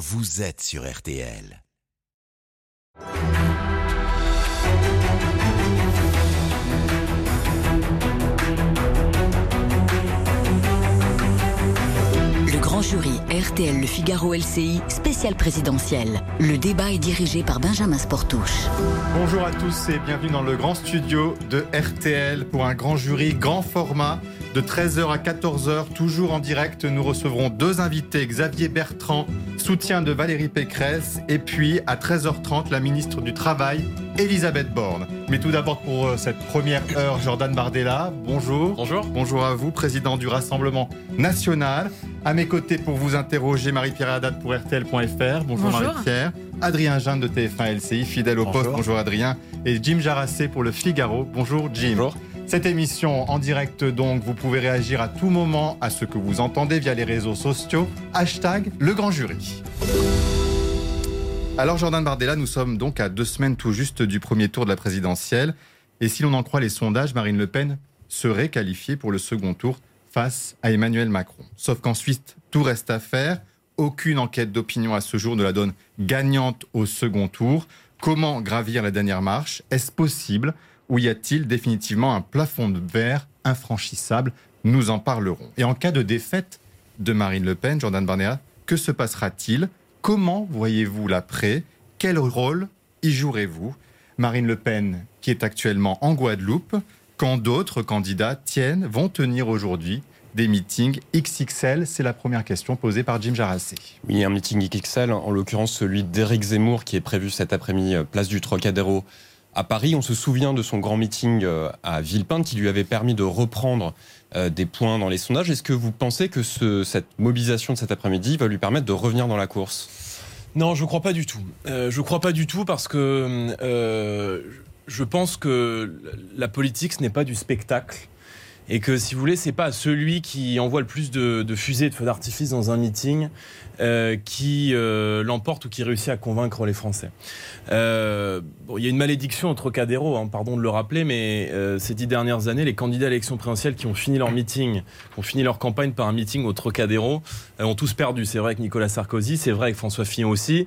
vous êtes sur RTL. Le grand jury RTL Le Figaro LCI spécial présidentiel. Le débat est dirigé par Benjamin Sportouche. Bonjour à tous et bienvenue dans le grand studio de RTL pour un grand jury, grand format de 13h à 14h, toujours en direct. Nous recevrons deux invités, Xavier Bertrand, soutien de Valérie Pécresse, et puis à 13h30, la ministre du Travail, Elisabeth Borne. Mais tout d'abord pour euh, cette première heure, Jordan Bardella, bonjour. Bonjour. Bonjour à vous, président du Rassemblement national. À mes côtés pour vous interroger, Marie-Pierre Haddad pour RTL.fr. Bonjour, Bonjour. Marie-Pierre. Adrien Jeanne de TF1 LCI, fidèle au Bonjour. poste. Bonjour Adrien. Et Jim Jarassé pour le Figaro. Bonjour Jim. Bonjour. Cette émission en direct donc, vous pouvez réagir à tout moment à ce que vous entendez via les réseaux sociaux. Hashtag le grand jury. Alors Jordan Bardella, nous sommes donc à deux semaines tout juste du premier tour de la présidentielle. Et si l'on en croit les sondages, Marine Le Pen serait qualifiée pour le second tour face à Emmanuel Macron. Sauf qu'ensuite, tout reste à faire. Aucune enquête d'opinion à ce jour ne la donne gagnante au second tour. Comment gravir la dernière marche? Est-ce possible? Ou y a-t-il définitivement un plafond de verre infranchissable Nous en parlerons. Et en cas de défaite de Marine Le Pen, Jordan Bardella, que se passera-t-il Comment voyez-vous l'après Quel rôle y jouerez-vous Marine Le Pen, qui est actuellement en Guadeloupe, quand d'autres candidats tiennent, vont tenir aujourd'hui des meetings XXL C'est la première question posée par Jim Jarassé. Oui, un meeting XXL, en l'occurrence celui d'Éric Zemmour qui est prévu cet après-midi, euh, place du Trocadéro à Paris. On se souvient de son grand meeting euh, à Villepinte qui lui avait permis de reprendre euh, des points dans les sondages. Est-ce que vous pensez que ce- cette mobilisation de cet après-midi va lui permettre de revenir dans la course? Non, je crois pas du tout. Euh, je crois pas du tout parce que je pense que la politique ce n'est pas du spectacle et que si vous voulez c'est pas celui qui envoie le plus de, fusées et de feux d'artifice dans un meeting euh, qui euh, l'emporte ou qui réussit à convaincre les Français. Euh, bon, il y a une malédiction au Trocadéro, hein, pardon de le rappeler, mais euh, ces dix dernières années, les candidats à l'élection présidentielle qui ont fini leur meeting, qui ont fini leur campagne par un meeting au Trocadéro, euh, ont tous perdu. C'est vrai que Nicolas Sarkozy, c'est vrai que François Fillon aussi.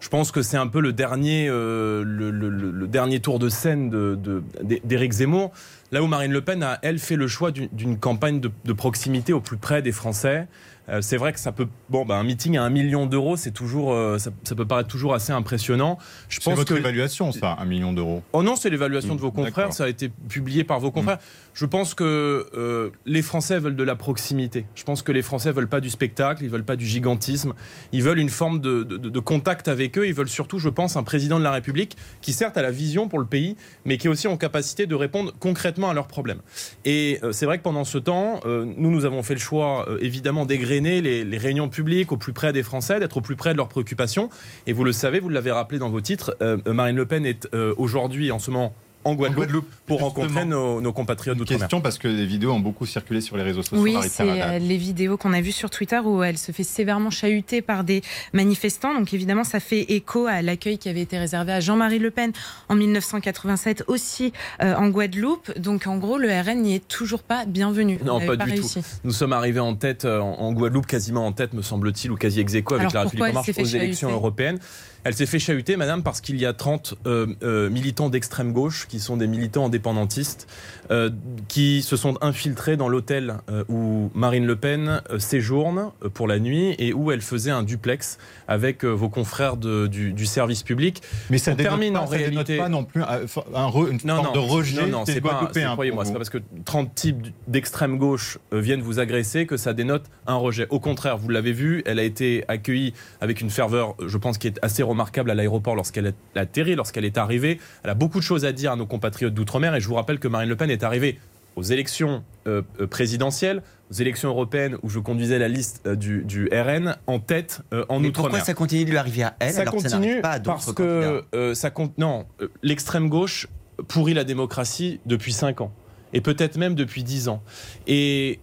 Je pense que c'est un peu le dernier, euh, le, le- le- dernier tour de scène de- de- d'Éric Zemmour. Là où Marine Le Pen a, elle, fait le choix d'une- campagne de, de proximité au plus près des Français. Euh, c'est vrai que ça peut, bon, bah, un meeting à un million d'euros, c'est toujours, euh, ça, ça peut paraître toujours assez impressionnant. Je C'est pense votre que évaluation, ça, un million d'euros. Oh non, c'est l'évaluation de vos confrères, ça a été publié par vos confrères. Je pense que euh, les Français veulent de la proximité. Je pense que les Français veulent pas du spectacle, ils veulent pas du gigantisme, ils veulent une forme de, contact avec eux, ils veulent surtout, je pense, un président de la République qui certes a la vision pour le pays, mais qui est aussi en capacité de répondre concrètement à leurs problèmes. Et euh, c'est vrai que pendant ce temps, euh, nous, nous avons fait le choix, évidemment, d'égrener les, les réunions publiques au plus près des Français, d'être au plus près de leurs préoccupations. Et vous le savez, vous l'avez rappelé dans vos titres, Marine Le Pen est aujourd'hui, en ce moment, en Guadeloupe, Guadeloupe, pour justement. rencontrer nos, nos compatriotes d'outre-mer. question parce que les vidéos ont beaucoup circulé sur les réseaux sociaux. Oui, c'est euh, les vidéos qu'on a vues sur Twitter où elle se fait sévèrement chahuter par des manifestants. Donc évidemment, ça fait écho à l'accueil qui avait été réservé à Jean-Marie Le Pen en 1987 aussi euh, en Guadeloupe. Donc en gros, le RN n'y est toujours pas bienvenu. Non, On pas du réussi. tout. Nous sommes arrivés en tête, euh, en Guadeloupe, quasiment en tête, me semble-t-il, ou quasi ex aequo avec Alors, la République en marche aux élections européennes. Elle s'est fait chahuter, madame, parce qu'il y a 30 euh, euh, militants d'extrême gauche, qui sont des militants indépendantistes, euh, qui se sont infiltrés dans l'hôtel euh, où Marine Le Pen euh, séjourne pour la nuit et où elle faisait un duplex avec vos confrères de- du, du service public. Mais ça dénote termine pas, en ça réalité- pas non plus un, un re- une Non, forme non, de rejet non, non, c'est pas, c'est- croyez-moi, c'est pas parce que 30 types d'extrême gauche viennent vous agresser que ça dénote un rejet. Au contraire, vous l'avez vu, elle a été accueillie avec une ferveur, je pense, qui est assez remarquable à l'aéroport lorsqu'elle a atterri, lorsqu'elle est arrivée. Elle a beaucoup de choses à dire à nos compatriotes d'outre-mer et je vous rappelle que Marine Le Pen est arrivée aux élections euh, euh, présidentielles, aux élections européennes où je conduisais la liste euh, du, du RN en tête euh, en Mais outre-mer pourquoi ça continue de lui arriver à elle ça alors que ça continue pas à parce que ça compte. Non, l'extrême gauche pourrit la démocratie depuis 5 ans et peut-être même depuis 10 ans. Et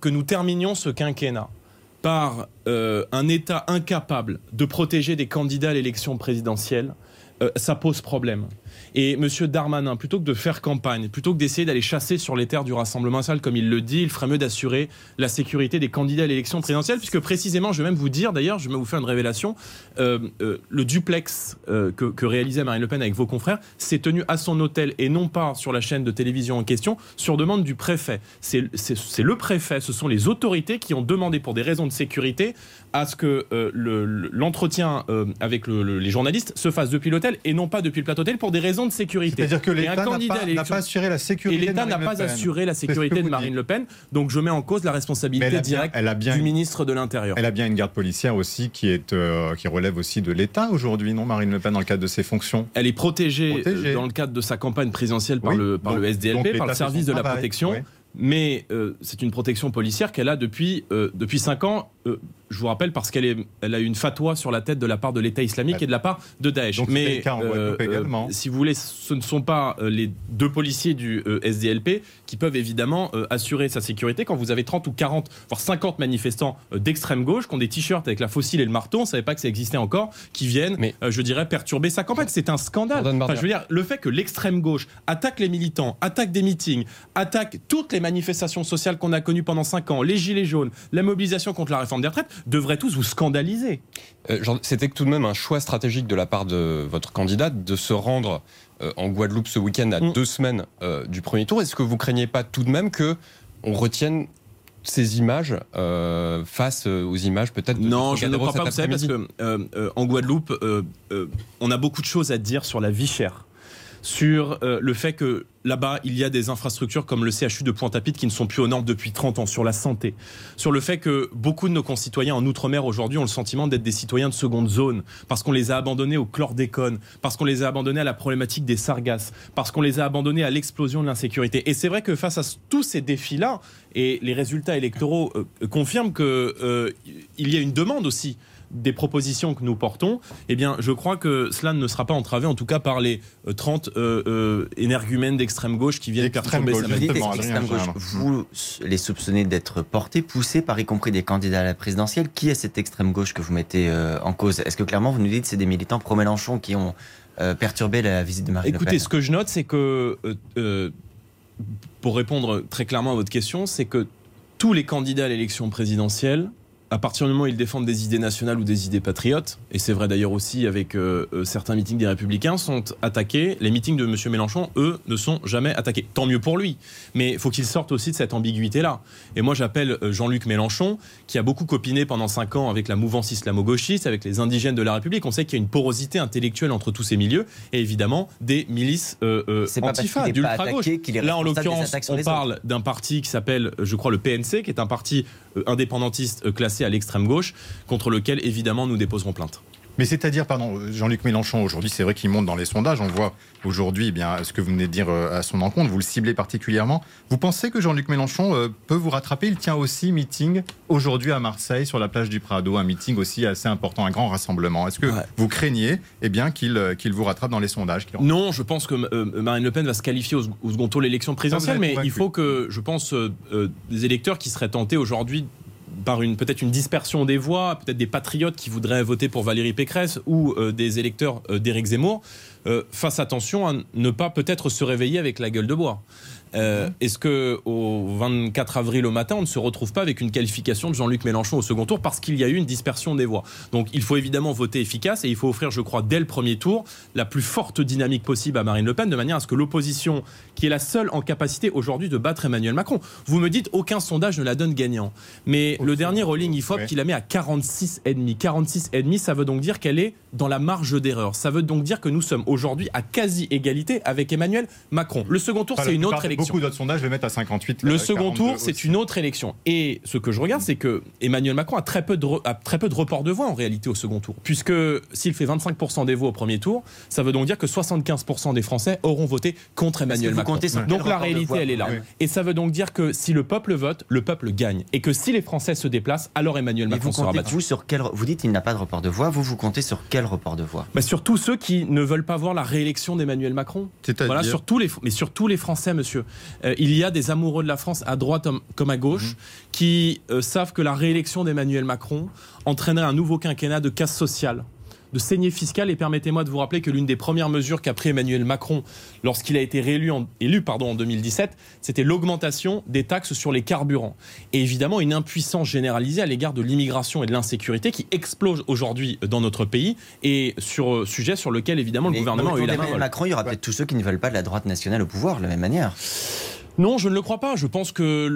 que nous terminions ce quinquennat par un État incapable de protéger des candidats à l'élection présidentielle, ça pose problème. Et M. Darmanin, plutôt que de faire campagne, plutôt que d'essayer d'aller chasser sur les terres du Rassemblement national, comme il le dit, il ferait mieux d'assurer la sécurité des candidats à l'élection présidentielle, puisque précisément, je vais même vous dire, d'ailleurs, je vais vous faire une révélation, euh, euh, le duplex euh, que, que, réalisait Marine Le Pen avec vos confrères s'est tenu à son hôtel et non pas sur la chaîne de télévision en question, sur demande du préfet. C'est le préfet, ce sont les autorités qui ont demandé pour des raisons de sécurité à ce que l'entretien avec le, les journalistes se fasse depuis l'hôtel et non pas depuis le plateau hôtel pour des raisons de sécurité. C'est-à-dire que l'État n'a pas, assuré la sécurité. Et l'État n'a pas assuré la sécurité de Marine Le Pen. Donc je mets en cause la responsabilité directe du ministre de l'Intérieur. Elle a bien une garde policière aussi qui, est, euh, qui relève aussi de l'État aujourd'hui, non, Marine Le Pen, dans le cadre de ses fonctions Elle est protégée, euh, dans le cadre de sa campagne présidentielle par, le, par le SDLP, par le service de la protection. Mais euh, c'est une protection policière qu'elle a depuis, depuis 5 ans je vous rappelle parce qu'elle elle a eu une fatwa sur la tête de la part de l'État islamique et de la part de Daesh. Mais euh, euh, si vous voulez, ce ne sont pas euh, les deux policiers du SDLP qui peuvent évidemment assurer sa sécurité quand vous avez 30 ou 40, voire 50 manifestants d'extrême gauche qui ont des t-shirts avec la fossile et le marteau, on ne savait pas que ça existait encore, qui viennent, mais, je dirais, perturber sa campagne. C'est un scandale. Enfin, je veux dire, le fait que l'extrême gauche attaque les militants, attaque des meetings, attaque toutes les manifestations sociales qu'on a connues pendant 5 ans, les gilets jaunes, la mobilisation contre la réforme des retraites, devraient tous vous scandaliser. Euh, c'était tout de même un choix stratégique de la part de votre candidate de se rendre euh, en Guadeloupe ce week-end à mm. deux semaines euh, du premier tour. Est-ce que vous craignez pas tout de même que on retienne ces images face aux images peut-être de Non, je ne crois pas, vous savez, parce que en Guadeloupe, on a beaucoup de choses à dire sur la vie chère sur euh, le fait que là-bas, il y a des infrastructures comme le CHU de Pointe-à-Pitre qui ne sont plus aux normes depuis 30 ans, sur la santé, sur le fait que beaucoup de nos concitoyens en Outre-mer aujourd'hui ont le sentiment d'être des citoyens de seconde zone, parce qu'on les a abandonnés au chlordécone, parce qu'on les a abandonnés à la problématique des sargasses, parce qu'on les a abandonnés à l'explosion de l'insécurité. Et c'est vrai que face à tous ces défis-là, et les résultats électoraux euh, confirment qu'il euh, y a une demande aussi des propositions que nous portons, eh bien, je crois que cela ne sera pas entravé, en tout cas par les 30 euh, euh, énergumènes d'extrême gauche qui viennent perturber sa gauche. Vous les soupçonnez d'être portés, poussés par y compris des candidats à la présidentielle. Qui est cette extrême gauche que vous mettez euh, en cause? Est-ce que clairement vous nous dites que c'est des militants pro-Mélenchon qui ont perturbé la visite de Marine Écoutez, Le Pen? ce que je note, c'est que, pour répondre très clairement à votre question, c'est que tous les candidats à l'élection présidentielle à partir du moment où ils défendent des idées nationales ou des idées patriotes, et c'est vrai d'ailleurs aussi avec euh, euh, certains meetings des Républicains, sont attaqués. Les meetings de M. Mélenchon, eux, ne sont jamais attaqués. Tant mieux pour lui. Mais il faut qu'il sorte aussi de cette ambiguïté-là. Et moi, j'appelle euh, Jean-Luc Mélenchon, qui a beaucoup copiné pendant cinq ans avec la mouvance islamo-gauchiste, avec les indigènes de la République. On sait qu'il y a une porosité intellectuelle entre tous ces milieux, et évidemment des milices euh, antifa, d'ultra-gauche. Là, en l'occurrence, on parle d'un parti qui s'appelle, je crois, le PNC, qui est un parti indépendantiste classé à l'extrême gauche, contre lequel évidemment nous déposerons plainte. Mais c'est-à-dire, pardon, Jean-Luc Mélenchon, aujourd'hui, c'est vrai qu'il monte dans les sondages. On voit aujourd'hui eh bien ce que vous venez de dire euh, à son encontre. Vous le ciblez particulièrement. Vous pensez que Jean-Luc Mélenchon euh, peut vous rattraper? Il tient aussi meeting aujourd'hui à Marseille, sur la plage du Prado, un meeting aussi assez important, un grand rassemblement. Est-ce que vous craignez eh bien, qu'il euh, qu'il vous rattrape dans les sondages Non, je pense que Marine Le Pen va se qualifier au, second tour de l'élection présidentielle, mais il faut que, je pense, des électeurs qui seraient tentés aujourd'hui par une peut-être une dispersion des voix, peut-être des patriotes qui voudraient voter pour Valérie Pécresse ou euh, des électeurs euh, d'Éric Zemmour, euh, fassent attention à ne pas peut-être se réveiller avec la gueule de bois. Euh, est-ce que au 24 avril au matin, on ne se retrouve pas avec une qualification de Jean-Luc Mélenchon au second tour parce qu'il y a eu une dispersion des voix? Donc il faut évidemment voter efficace et il faut offrir, je crois, dès le premier tour, la plus forte dynamique possible à Marine Le Pen de manière à ce que l'opposition, qui est la seule en capacité aujourd'hui de battre Emmanuel Macron, vous me dites aucun sondage ne la donne gagnant, mais le dernier rolling IFOP qui la met à 46,5, 46,5, ça veut donc dire qu'elle est dans la marge d'erreur. Ça veut donc dire que nous sommes aujourd'hui à quasi égalité avec Emmanuel Macron. Le second tour, c'est une autre élection. Beaucoup d'autres sondages le mettent à 58. Le second tour, c'est une autre élection. Et ce que je regarde, c'est que Emmanuel Macron a très peu de, a très peu de report de voix en réalité au second tour. Puisque s'il fait 25% des voix au premier tour, ça veut donc dire que 75% des Français auront voté contre Emmanuel Macron. Donc la réalité, elle est là. Et ça veut donc dire que si le peuple vote, le peuple gagne. Et que si les Français se déplacent, alors Emmanuel Macron vous sera battu. Vous, sur quel, vous dites qu'il n'a pas de report de voix, vous vous comptez sur quel report de voix? Bah Sur tous ceux qui ne veulent pas voir la réélection d'Emmanuel Macron. Voilà, sur tous les, mais sur tous les Français, monsieur. Euh, il y a des amoureux de la France à droite comme à gauche mhm. qui euh, savent que la réélection d'Emmanuel Macron entraînerait un nouveau quinquennat de casse sociale de saignée fiscale. Et permettez-moi de vous rappeler que l'une des premières mesures qu'a pris Emmanuel Macron lorsqu'il a été réélu en, élu pardon, en 2017, c'était l'augmentation des taxes sur les carburants. Et évidemment, une impuissance généralisée à l'égard de l'immigration et de l'insécurité qui explose aujourd'hui dans notre pays et sur euh, sujet sur lequel évidemment le Mais gouvernement a eu la main. Emmanuel Macron, il y aura peut-être tous ceux qui ne veulent pas de la droite nationale au pouvoir de la même manière. Non, je ne le crois pas. Je pense que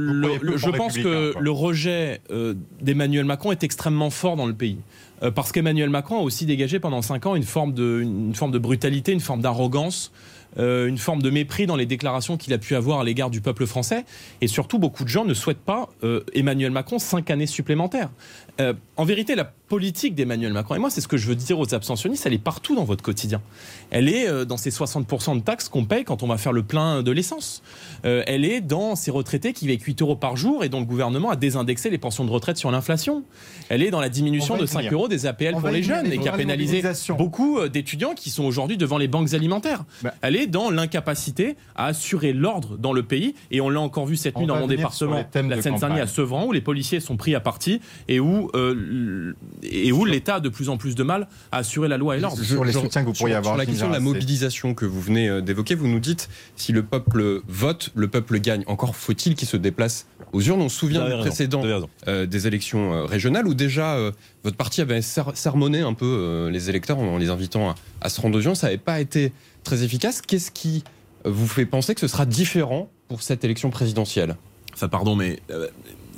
je pense le rejet euh, d'Emmanuel Macron est extrêmement fort dans le pays. Euh, parce qu'Emmanuel Macron a aussi dégagé pendant cinq ans une forme de, une forme de brutalité, une forme d'arrogance, euh, une forme de mépris dans les déclarations qu'il a pu avoir à l'égard du peuple français. Et surtout, beaucoup de gens ne souhaitent pas euh, Emmanuel Macron cinq années supplémentaires. Euh, en vérité, la politique d'Emmanuel Macron, et moi c'est ce que je veux dire aux abstentionnistes, elle est partout dans votre quotidien. Elle est euh, dans ces 60% de taxes qu'on paye quand on va faire le plein de l'essence. Euh, elle est dans ces retraités qui vivent 8 euros par jour et dont le gouvernement a désindexé les pensions de retraite sur l'inflation. Elle est dans la diminution de 5 venir. euros des APL On pour les jeunes et qui a pénalisé beaucoup d'étudiants qui sont aujourd'hui devant les banques alimentaires. Bah. Elle est dans l'incapacité à assurer l'ordre dans le pays et on l'a encore vu cette On nuit dans mon département, la de Seine-Saint-Denis à. Sevran, où les policiers sont pris à partie et où, euh, et où l'État a de plus en plus de mal à assurer la loi et l'ordre. Sur les soutiens que vous sur- pourriez avoir. Sur la question de la mobilisation que vous venez euh, d'évoquer, vous nous dites si le peuple vote, le peuple gagne. Encore faut-il qu'il se déplace aux urnes. On se souvient du raison, précédent euh, des élections euh, régionales où déjà euh, votre parti avait ser- sermonné un peu euh, les électeurs en les invitant à, à se rendre aux urnes. Ça n'avait pas été très efficace. Qu'est-ce qui vous fait penser que ce sera différent pour cette élection présidentielle? Enfin, pardon, mais euh,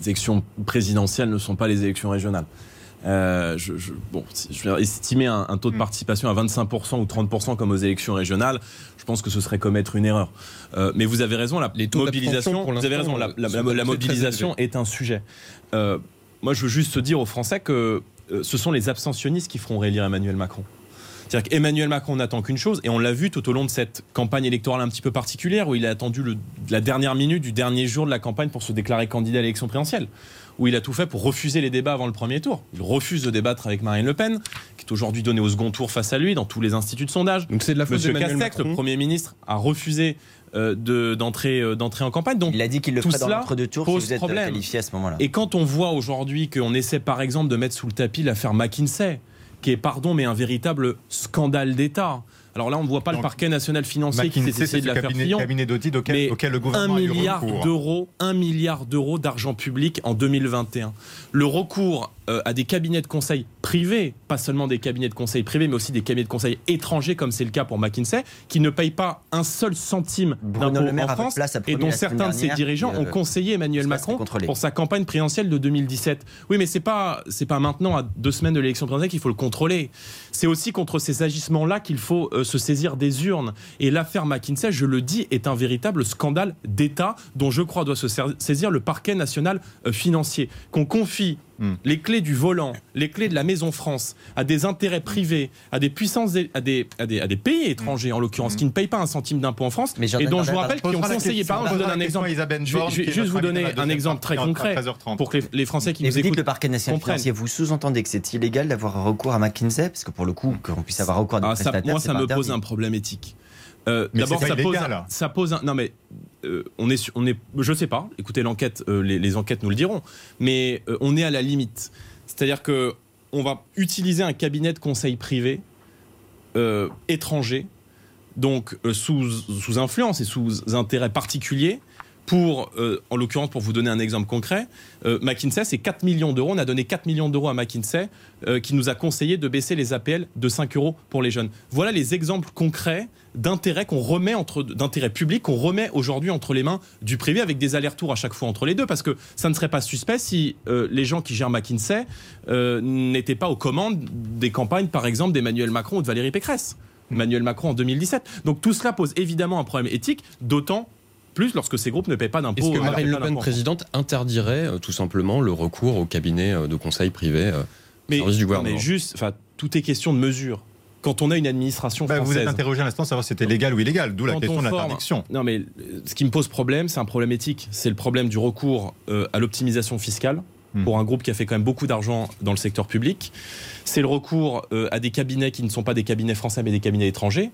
élections présidentielles ne sont pas les élections régionales. Euh, je, je- bon, si je vais estimer un, un taux de Mm. participation à 25% ou 30% comme aux élections régionales, je pense que ce serait commettre une erreur. Euh, mais vous avez raison, la Les taux mobilisation, vous avez raison, la, la- sont la- la très mobilisation est un sujet. Euh, moi, je veux juste dire aux Français que ce sont les abstentionnistes qui feront réélire Emmanuel Macron. C'est-à-dire qu'Emmanuel Macron n'attend qu'une chose, et on l'a vu tout au long de cette campagne électorale un petit peu particulière, où il a attendu le- la dernière minute du dernier jour de la campagne pour se déclarer candidat à l'élection présidentielle, où il a tout fait pour refuser les débats avant le premier tour. Il refuse de débattre avec Marine Le Pen, qui est aujourd'hui donnée au second tour face à lui dans tous les instituts de sondage. Donc c'est de la faute Monsieur Castex, le. Premier ministre, a refusé euh, de- euh, d'entrer en campagne. Donc, Il a dit qu'il le ferait dans l'entre-deux tours si vous êtes problème. qualifié à ce moment-là. et quand on voit aujourd'hui qu'on essaie par exemple de mettre sous le tapis l'affaire McKinsey, qui est, pardon, mais un véritable scandale d'État. Alors là, on ne voit pas le parquet national financier qui s'est essayé de l'affaire cabinet, Fillon. cabinet d'audit auquel, le gouvernement a eu milliard recours. d'euros, un milliard d'euros d'argent public en 2021. Le recours euh, à des cabinets de conseil privés, pas seulement des cabinets de conseil privés, mais aussi des cabinets de conseil étrangers, comme c'est le cas pour McKinsey, qui ne payent pas un seul centime d'impôt en France, et dont certains de ses dirigeants ont conseillé Emmanuel Macron pour sa campagne présidentielle de 2017. Oui, mais c'est pas c'est pas maintenant à deux semaines de l'élection présidentielle qu'il faut le contrôler. C'est aussi contre ces agissements-là qu'il faut euh, se saisir des urnes. Et l'affaire McKinsey, je le dis, est un véritable scandale d'État dont je crois doit se saisir le parquet national euh, financier. Qu'on confie Hmm. les clés du volant, les clés de la Maison France à des intérêts privés, à des puissances, à des, à des, à des pays étrangers en l'occurrence, qui ne payent pas un centime d'impôt en France, Mais et dont je vous rappelle qu'ils ont conseillé. Par exemple, je vous donne un exemple. à Isabelle Je vais, juste vous donner un exemple très concret 13h30. pour que les, les Français qui Et nous vous dites écoutent le parquet national comprennent. financier, vous sous-entendez que c'est illégal d'avoir recours à McKinsey Parce que pour le coup, qu'on puisse avoir recours à des Ah, ça, prestataires, moi, ça me pose un problème éthique. Euh, D'abord, ça pose, un- ça pose un. Non, mais euh, on est, on est, je sais pas. Écoutez, l'enquête, euh, les, les enquêtes nous le diront. Mais euh, on est à la limite. C'est-à-dire que on va utiliser un cabinet de conseil privé euh, étranger, donc sous, sous influence et sous intérêt particulier. Pour, euh, en l'occurrence, pour vous donner un exemple concret, euh, McKinsey, c'est 4 millions d'euros. On a donné 4 millions d'euros à McKinsey, euh, qui nous a conseillé de baisser les APL de 5 euros pour les jeunes. Voilà les exemples concrets d'intérêt qu'on remet entre d'intérêt public qu'on remet aujourd'hui entre les mains du privé avec des allers-retours à chaque fois entre les deux parce que ça ne serait pas suspect si euh, les gens qui gèrent McKinsey euh, n'étaient pas aux commandes des campagnes par exemple d'Emmanuel Macron ou de Valérie Pécresse. Emmanuel Macron en 2017. Donc tout cela pose évidemment un problème éthique, d'autant plus lorsque ces groupes ne paient pas d'impôts. Est-ce que euh, Marine ne Le Pen, présidente, interdirait euh, tout simplement le recours au cabinet de conseil privé mais, du gouvernement mais juste, enfin, tout est question de mesure. Quand on a une administration Bah, vous française, êtes interrogé à l'instant savoir si c'était légal ou illégal, d'où la Quand question on de l'interdiction. Non, mais ce qui me pose problème, c'est un problème éthique. C'est le problème du recours euh, à l'optimisation fiscale Hmm. pour un groupe qui a fait quand même beaucoup d'argent dans le secteur public. C'est le recours euh, à des cabinets qui ne sont pas des cabinets français, mais des cabinets étrangers.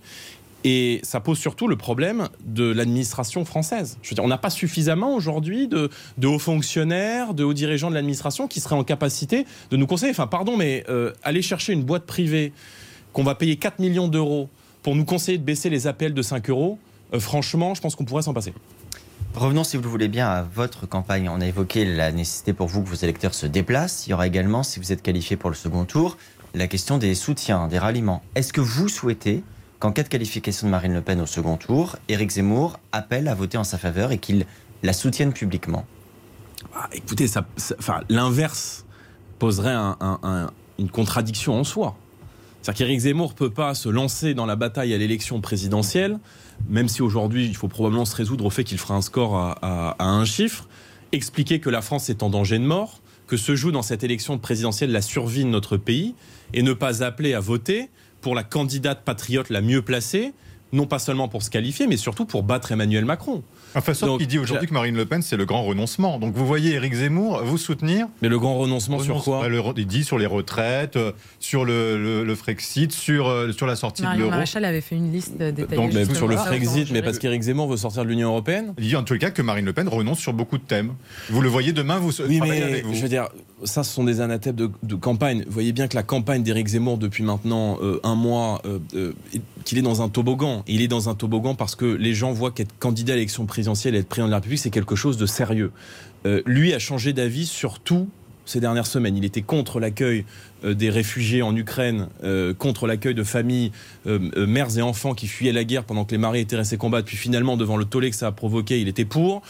Et ça pose surtout le problème de l'administration française. Je veux dire, on n'a pas suffisamment aujourd'hui de, de hauts fonctionnaires, de hauts dirigeants de l'administration qui seraient en capacité de nous conseiller. Enfin, pardon, mais euh, aller chercher une boîte privée qu'on va payer 4 millions d'euros pour nous conseiller de baisser les APL de 5 euros, euh, franchement, je pense qu'on pourrait s'en passer. Revenons, si vous le voulez bien, à votre campagne. On a évoqué la nécessité pour vous que vos électeurs se déplacent. Il y aura également, si vous êtes qualifié pour le second tour, la question des soutiens, des ralliements. Est-ce que vous souhaitez qu'en cas de qualification de Marine Le Pen au second tour, Éric Zemmour appelle à voter en sa faveur et qu'il la soutienne publiquement? Ah, Écoutez, ça, enfin, l'inverse poserait un, une contradiction en soi. C'est-à-dire qu'Éric Zemmour ne peut pas se lancer dans la bataille à l'élection présidentielle, même si aujourd'hui il faut probablement se résoudre au fait qu'il fera un score à, un chiffre, expliquer que la France est en danger de mort, que se joue dans cette élection présidentielle la survie de notre pays, et ne pas appeler à voter pour la candidate patriote la mieux placée, non pas seulement pour se qualifier, mais surtout pour battre Emmanuel Macron. Enfin, sauf qu'il dit aujourd'hui que Marine Le Pen, c'est le grand renoncement. Donc vous voyez Éric Zemmour vous soutenir. Mais le grand renoncement sur quoi bah, Il dit sur les retraites, euh, sur le, le, Frexit, sur, euh, sur la sortie de l'euro. Maréchal avait fait une liste détaillée. Donc, mais sur le Frexit, mais parce qu'Éric Zemmour veut sortir de l'Union Européenne Il dit en tout cas que Marine Le Pen renonce sur beaucoup de thèmes. Vous le voyez demain, vous oui, mais avec vous. Je veux dire, ça, ce sont des anathèmes de, campagne. Vous voyez bien que la campagne d'Éric Zemmour depuis maintenant euh, un mois, qu'il est dans un toboggan. Il est dans un toboggan parce que les gens voient qu'être candidat à l'élection présidentielle et être président de la c'est quelque chose de sérieux. Euh, lui a changé d'avis sur tout ces dernières semaines. Il était contre l'accueil euh, des réfugiés en Ukraine, euh, contre l'accueil de familles, mères et enfants qui fuyaient la guerre pendant que les maris étaient restés combattre. Puis finalement, devant le tollé que ça a provoqué, il était pour.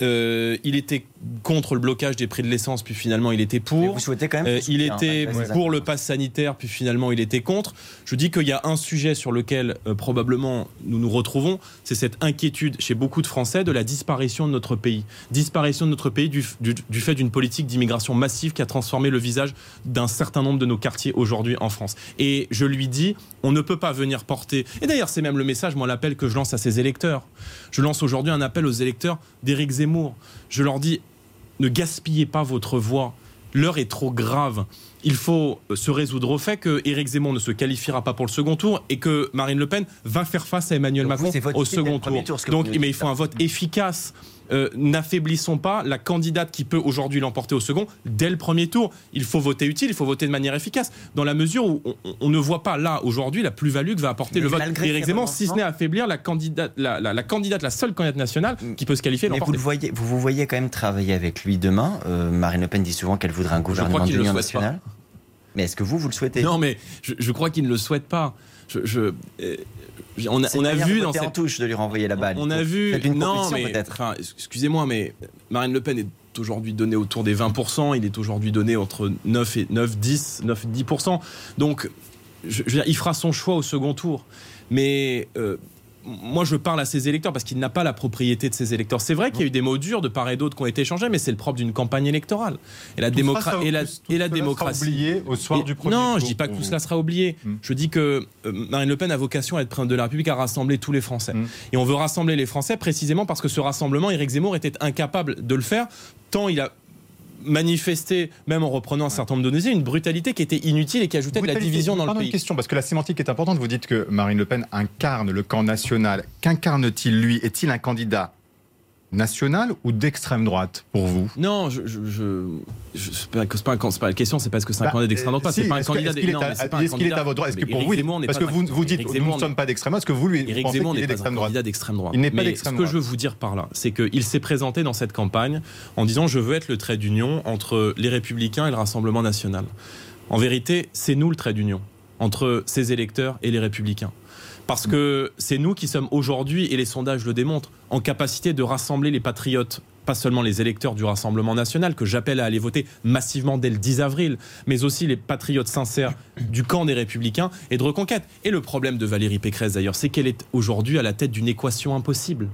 Il était contre le blocage des prix de l'essence, puis finalement il était pour. vous souhaitez quand même Il était pour le pass sanitaire, puis finalement il était contre. Je dis qu'il y a un sujet sur lequel probablement nous nous retrouvons, c'est cette inquiétude chez beaucoup de Français de la disparition de notre pays. Disparition de notre pays du, du fait d'une politique d'immigration massive qui a transformé le visage d'un certain nombre de nos quartiers aujourd'hui en France. Et je lui dis, on ne peut pas venir porter. Et d'ailleurs, c'est même le message, moi, l'appel que je lance à ses électeurs. Je lance aujourd'hui un appel aux électeurs d'Éric Zemmour. Je leur dis, ne gaspillez pas votre voix. L'heure est trop grave. Il faut se résoudre au fait que Éric Zemmour ne se qualifiera pas pour le second tour et que Marine Le Pen va faire face à Emmanuel Macron au second tour. Donc, mais il faut un vote efficace. Euh, n'affaiblissons pas la candidate qui peut aujourd'hui l'emporter au second dès le premier tour. Il faut voter utile, il faut voter de manière efficace, dans la mesure où on, ne voit pas là aujourd'hui la plus-value que va apporter le vote Éric Zemmour, si ce n'est affaiblir la candidate, la, candidate, la seule candidate nationale qui peut se qualifier. Mais vous, le voyez, vous vous voyez quand même travailler avec lui demain. Euh, Marine Le Pen dit souvent qu'elle voudrait un gouvernement d'union nationale. Mais est-ce que vous, vous le souhaitez? Non, mais je, crois qu'il ne le souhaite pas. Je, je, euh, on a, on a vu dans cette en touche de lui renvoyer la balle. On a vu. non, mais enfin, excusez-moi, mais Marine Le Pen est aujourd'hui donné autour des 20%. Il est aujourd'hui donné entre 9 et 9, 10, 9 et 10%. Donc, je, veux dire, il fera son choix au second tour. Mais euh, moi, je parle à ses électeurs parce qu'il n'a pas la propriété de ses électeurs. C'est vrai qu'il y a eu des mots durs de part et d'autre qui ont été échangés, mais c'est le propre d'une campagne électorale. Et la, démocratie et la, et la démocratie. oublié au soir du premier Non, je dis pas que tout cela sera oublié. Hmm. Je dis que euh, Marine Le Pen a vocation à être présidente de la République à rassembler tous les Français. Hmm. Et on veut rassembler les Français précisément parce que ce rassemblement, Éric Zemmour était incapable de le faire tant il a manifester, même en reprenant un certain nombre de données, une brutalité qui était inutile et qui ajoutait de la division dans le pays. une question, parce que la sémantique est importante. Vous dites que Marine Le Pen incarne le camp national. Qu'incarne-t-il, lui? Est-il un candidat national ou d'extrême droite pour vous Non, je, je, je, c'est pas, pas, pas, la question, c'est parce que c'est un bah, candidat d'extrême droite. Euh, c'est pas un candidat. Est-ce qu'il est, à votre droite Est-ce que pour vous, parce que vous, vous dites nous ne sommes pas d'extrême droite, est-ce que vous lui Éric pensez qu'il est d'extrême droite? droite. Il n'est pas d'extrême droite. Ce que je veux vous dire par là, c'est qu'il s'est présenté dans cette campagne en disant je veux être le trait d'union entre les Républicains et le Rassemblement national. En vérité, c'est nous le trait d'union entre ses électeurs et les Républicains. Parce que c'est nous qui sommes aujourd'hui, et les sondages le démontrent, en capacité de rassembler les patriotes pas seulement les électeurs du Rassemblement national, que j'appelle à aller voter massivement dès le 10 avril, mais aussi les patriotes sincères du camp des Républicains et de reconquête. Et le problème de Valérie Pécresse, d'ailleurs, c'est qu'elle est aujourd'hui à la tête d'une équation impossible.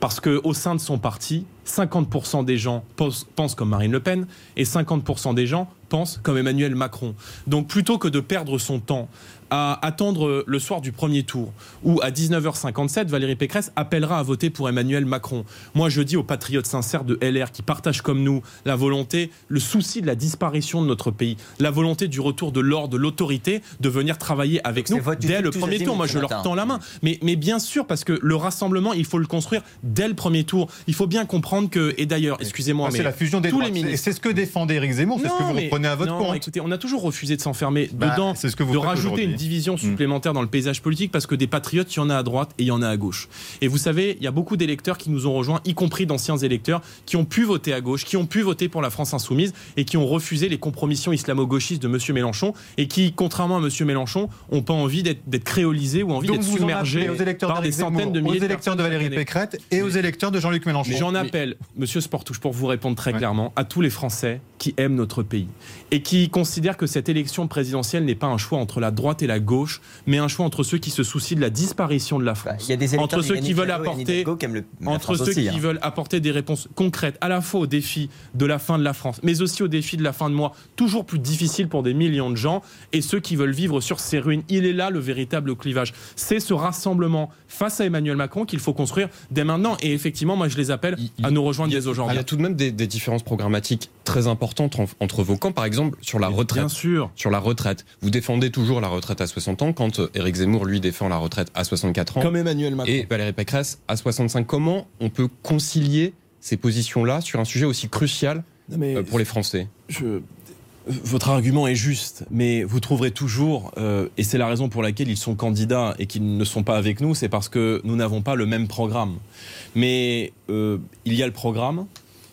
Parce qu'au sein de son parti, 50% des gens pensent, comme Marine Le Pen et 50% des gens pensent comme Emmanuel Macron. Donc plutôt que de perdre son temps à attendre le soir du premier tour, où à 19h57, Valérie Pécresse appellera à voter pour Emmanuel Macron. Moi, je dis aux patriotes sincères de LR qui partagent comme nous la volonté, le souci de la disparition de notre pays, la volonté du retour de l'ordre, de l'autorité, de venir travailler avec nous dès le premier tour. Moi, je leur tends la main. Mais, mais bien sûr, parce que le rassemblement, il faut le construire dès le premier tour. Il faut bien comprendre que, et d'ailleurs, excusez-moi, mais. C'est la fusion des tous les ministres. C'est ce que défendait Éric Zemmour, c'est ce que vous prenez à votre non, compte. Écoutez, on a toujours refusé de s'enfermer Bah, dedans, c'est ce que vous de faites rajouter une division Mm. supplémentaire dans le paysage politique parce que des patriotes, il y en a à droite et il y en a à gauche. Et vous savez, il y a beaucoup d'électeurs qui nous ont rejoints, y compris d'anciens électeurs, qui ont pu voter à gauche, qui ont pu voter pour la France insoumise et qui ont refusé les compromissions islamo-gauchistes de M. Mélenchon et qui, contrairement à M. Mélenchon, n'ont pas envie d'être créolisés ou envie d'être submergés aux électeurs par des centaines de milliers aux électeurs de Valérie. Pécresse et aux électeurs de Jean-Luc Mélenchon. Mais j'en appelle, monsieur Sportouche, pour vous répondre très Ouais. clairement, à tous les Français qui aiment notre pays et qui considèrent que cette élection présidentielle n'est pas un choix entre la droite et la gauche, mais un choix entre ceux qui se soucient de la disparition de la Bah, France. Il y a des entre ceux qui veulent apporter Hidalgo qui aiment le- entre France ceux aussi, qui hein. veulent apporter des réponses concrètes à la fois au défi de la fin de la France, mais aussi au défi de la fin de mois, toujours plus difficile pour des millions de gens, et ceux qui veulent vivre sur ces ruines. Il est là le véritable clivage. C'est ce rassemblement face à Emmanuel Macron qu'il faut construire dès maintenant. Et effectivement, moi, je les appelle Il- à nous rejoindre dès Il aujourd'hui. y a tout de même des, des différences programmatiques très importantes en- entre vos camps, par exemple sur la Bien retraite. sûr. Sur la retraite, vous défendez toujours la retraite à 60 ans, quand euh, Éric Zemmour lui défend la retraite à 64 ans, Comme Emmanuel Macron. et Valérie Pécresse à 65. Comment on peut concilier ces positions-là sur un sujet aussi crucial mais euh, pour les Français? je- votre argument est juste, mais vous trouverez toujours, euh, et c'est la raison pour laquelle ils sont candidats et qu'ils ne sont pas avec nous, c'est parce que nous n'avons pas le même programme. Mais euh, il y a le programme,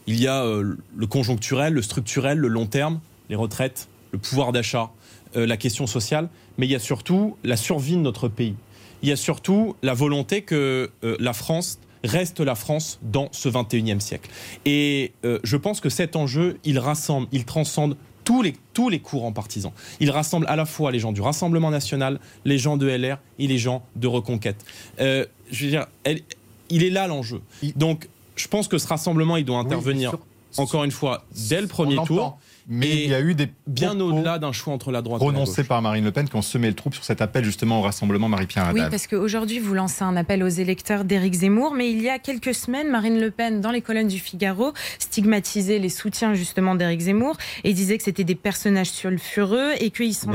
il y a euh, le conjoncturel, le structurel, le long terme, les retraites, le pouvoir d'achat, euh, la question sociale, mais il y a surtout la survie de notre pays. Il y a surtout la volonté que euh, la France reste la France dans ce 21e siècle. Et je pense que cet enjeu, il rassemble, il transcende tous les, tous les courants partisans. Il rassemble à la fois les gens du Rassemblement national, les gens de LR et les gens de Reconquête. Euh, je veux dire, elle- il est là l'enjeu. Donc, je pense que ce rassemblement, il doit intervenir, sur- encore une fois, dès le premier tour. Mais Et il y a eu des bien au-delà d'un choix entre la droite et la par Marine Le Pen qui ont semé le trouble sur cet appel justement au rassemblement Marie-Pierre Oui, parce qu'aujourd'hui, vous lancez un appel aux électeurs d'Éric Zemmour, mais il y a quelques semaines, Marine Le Pen, dans les colonnes du Figaro, stigmatisait les soutiens justement d'Éric Zemmour et disait que c'était des personnages sulfureux et qu'ils sont...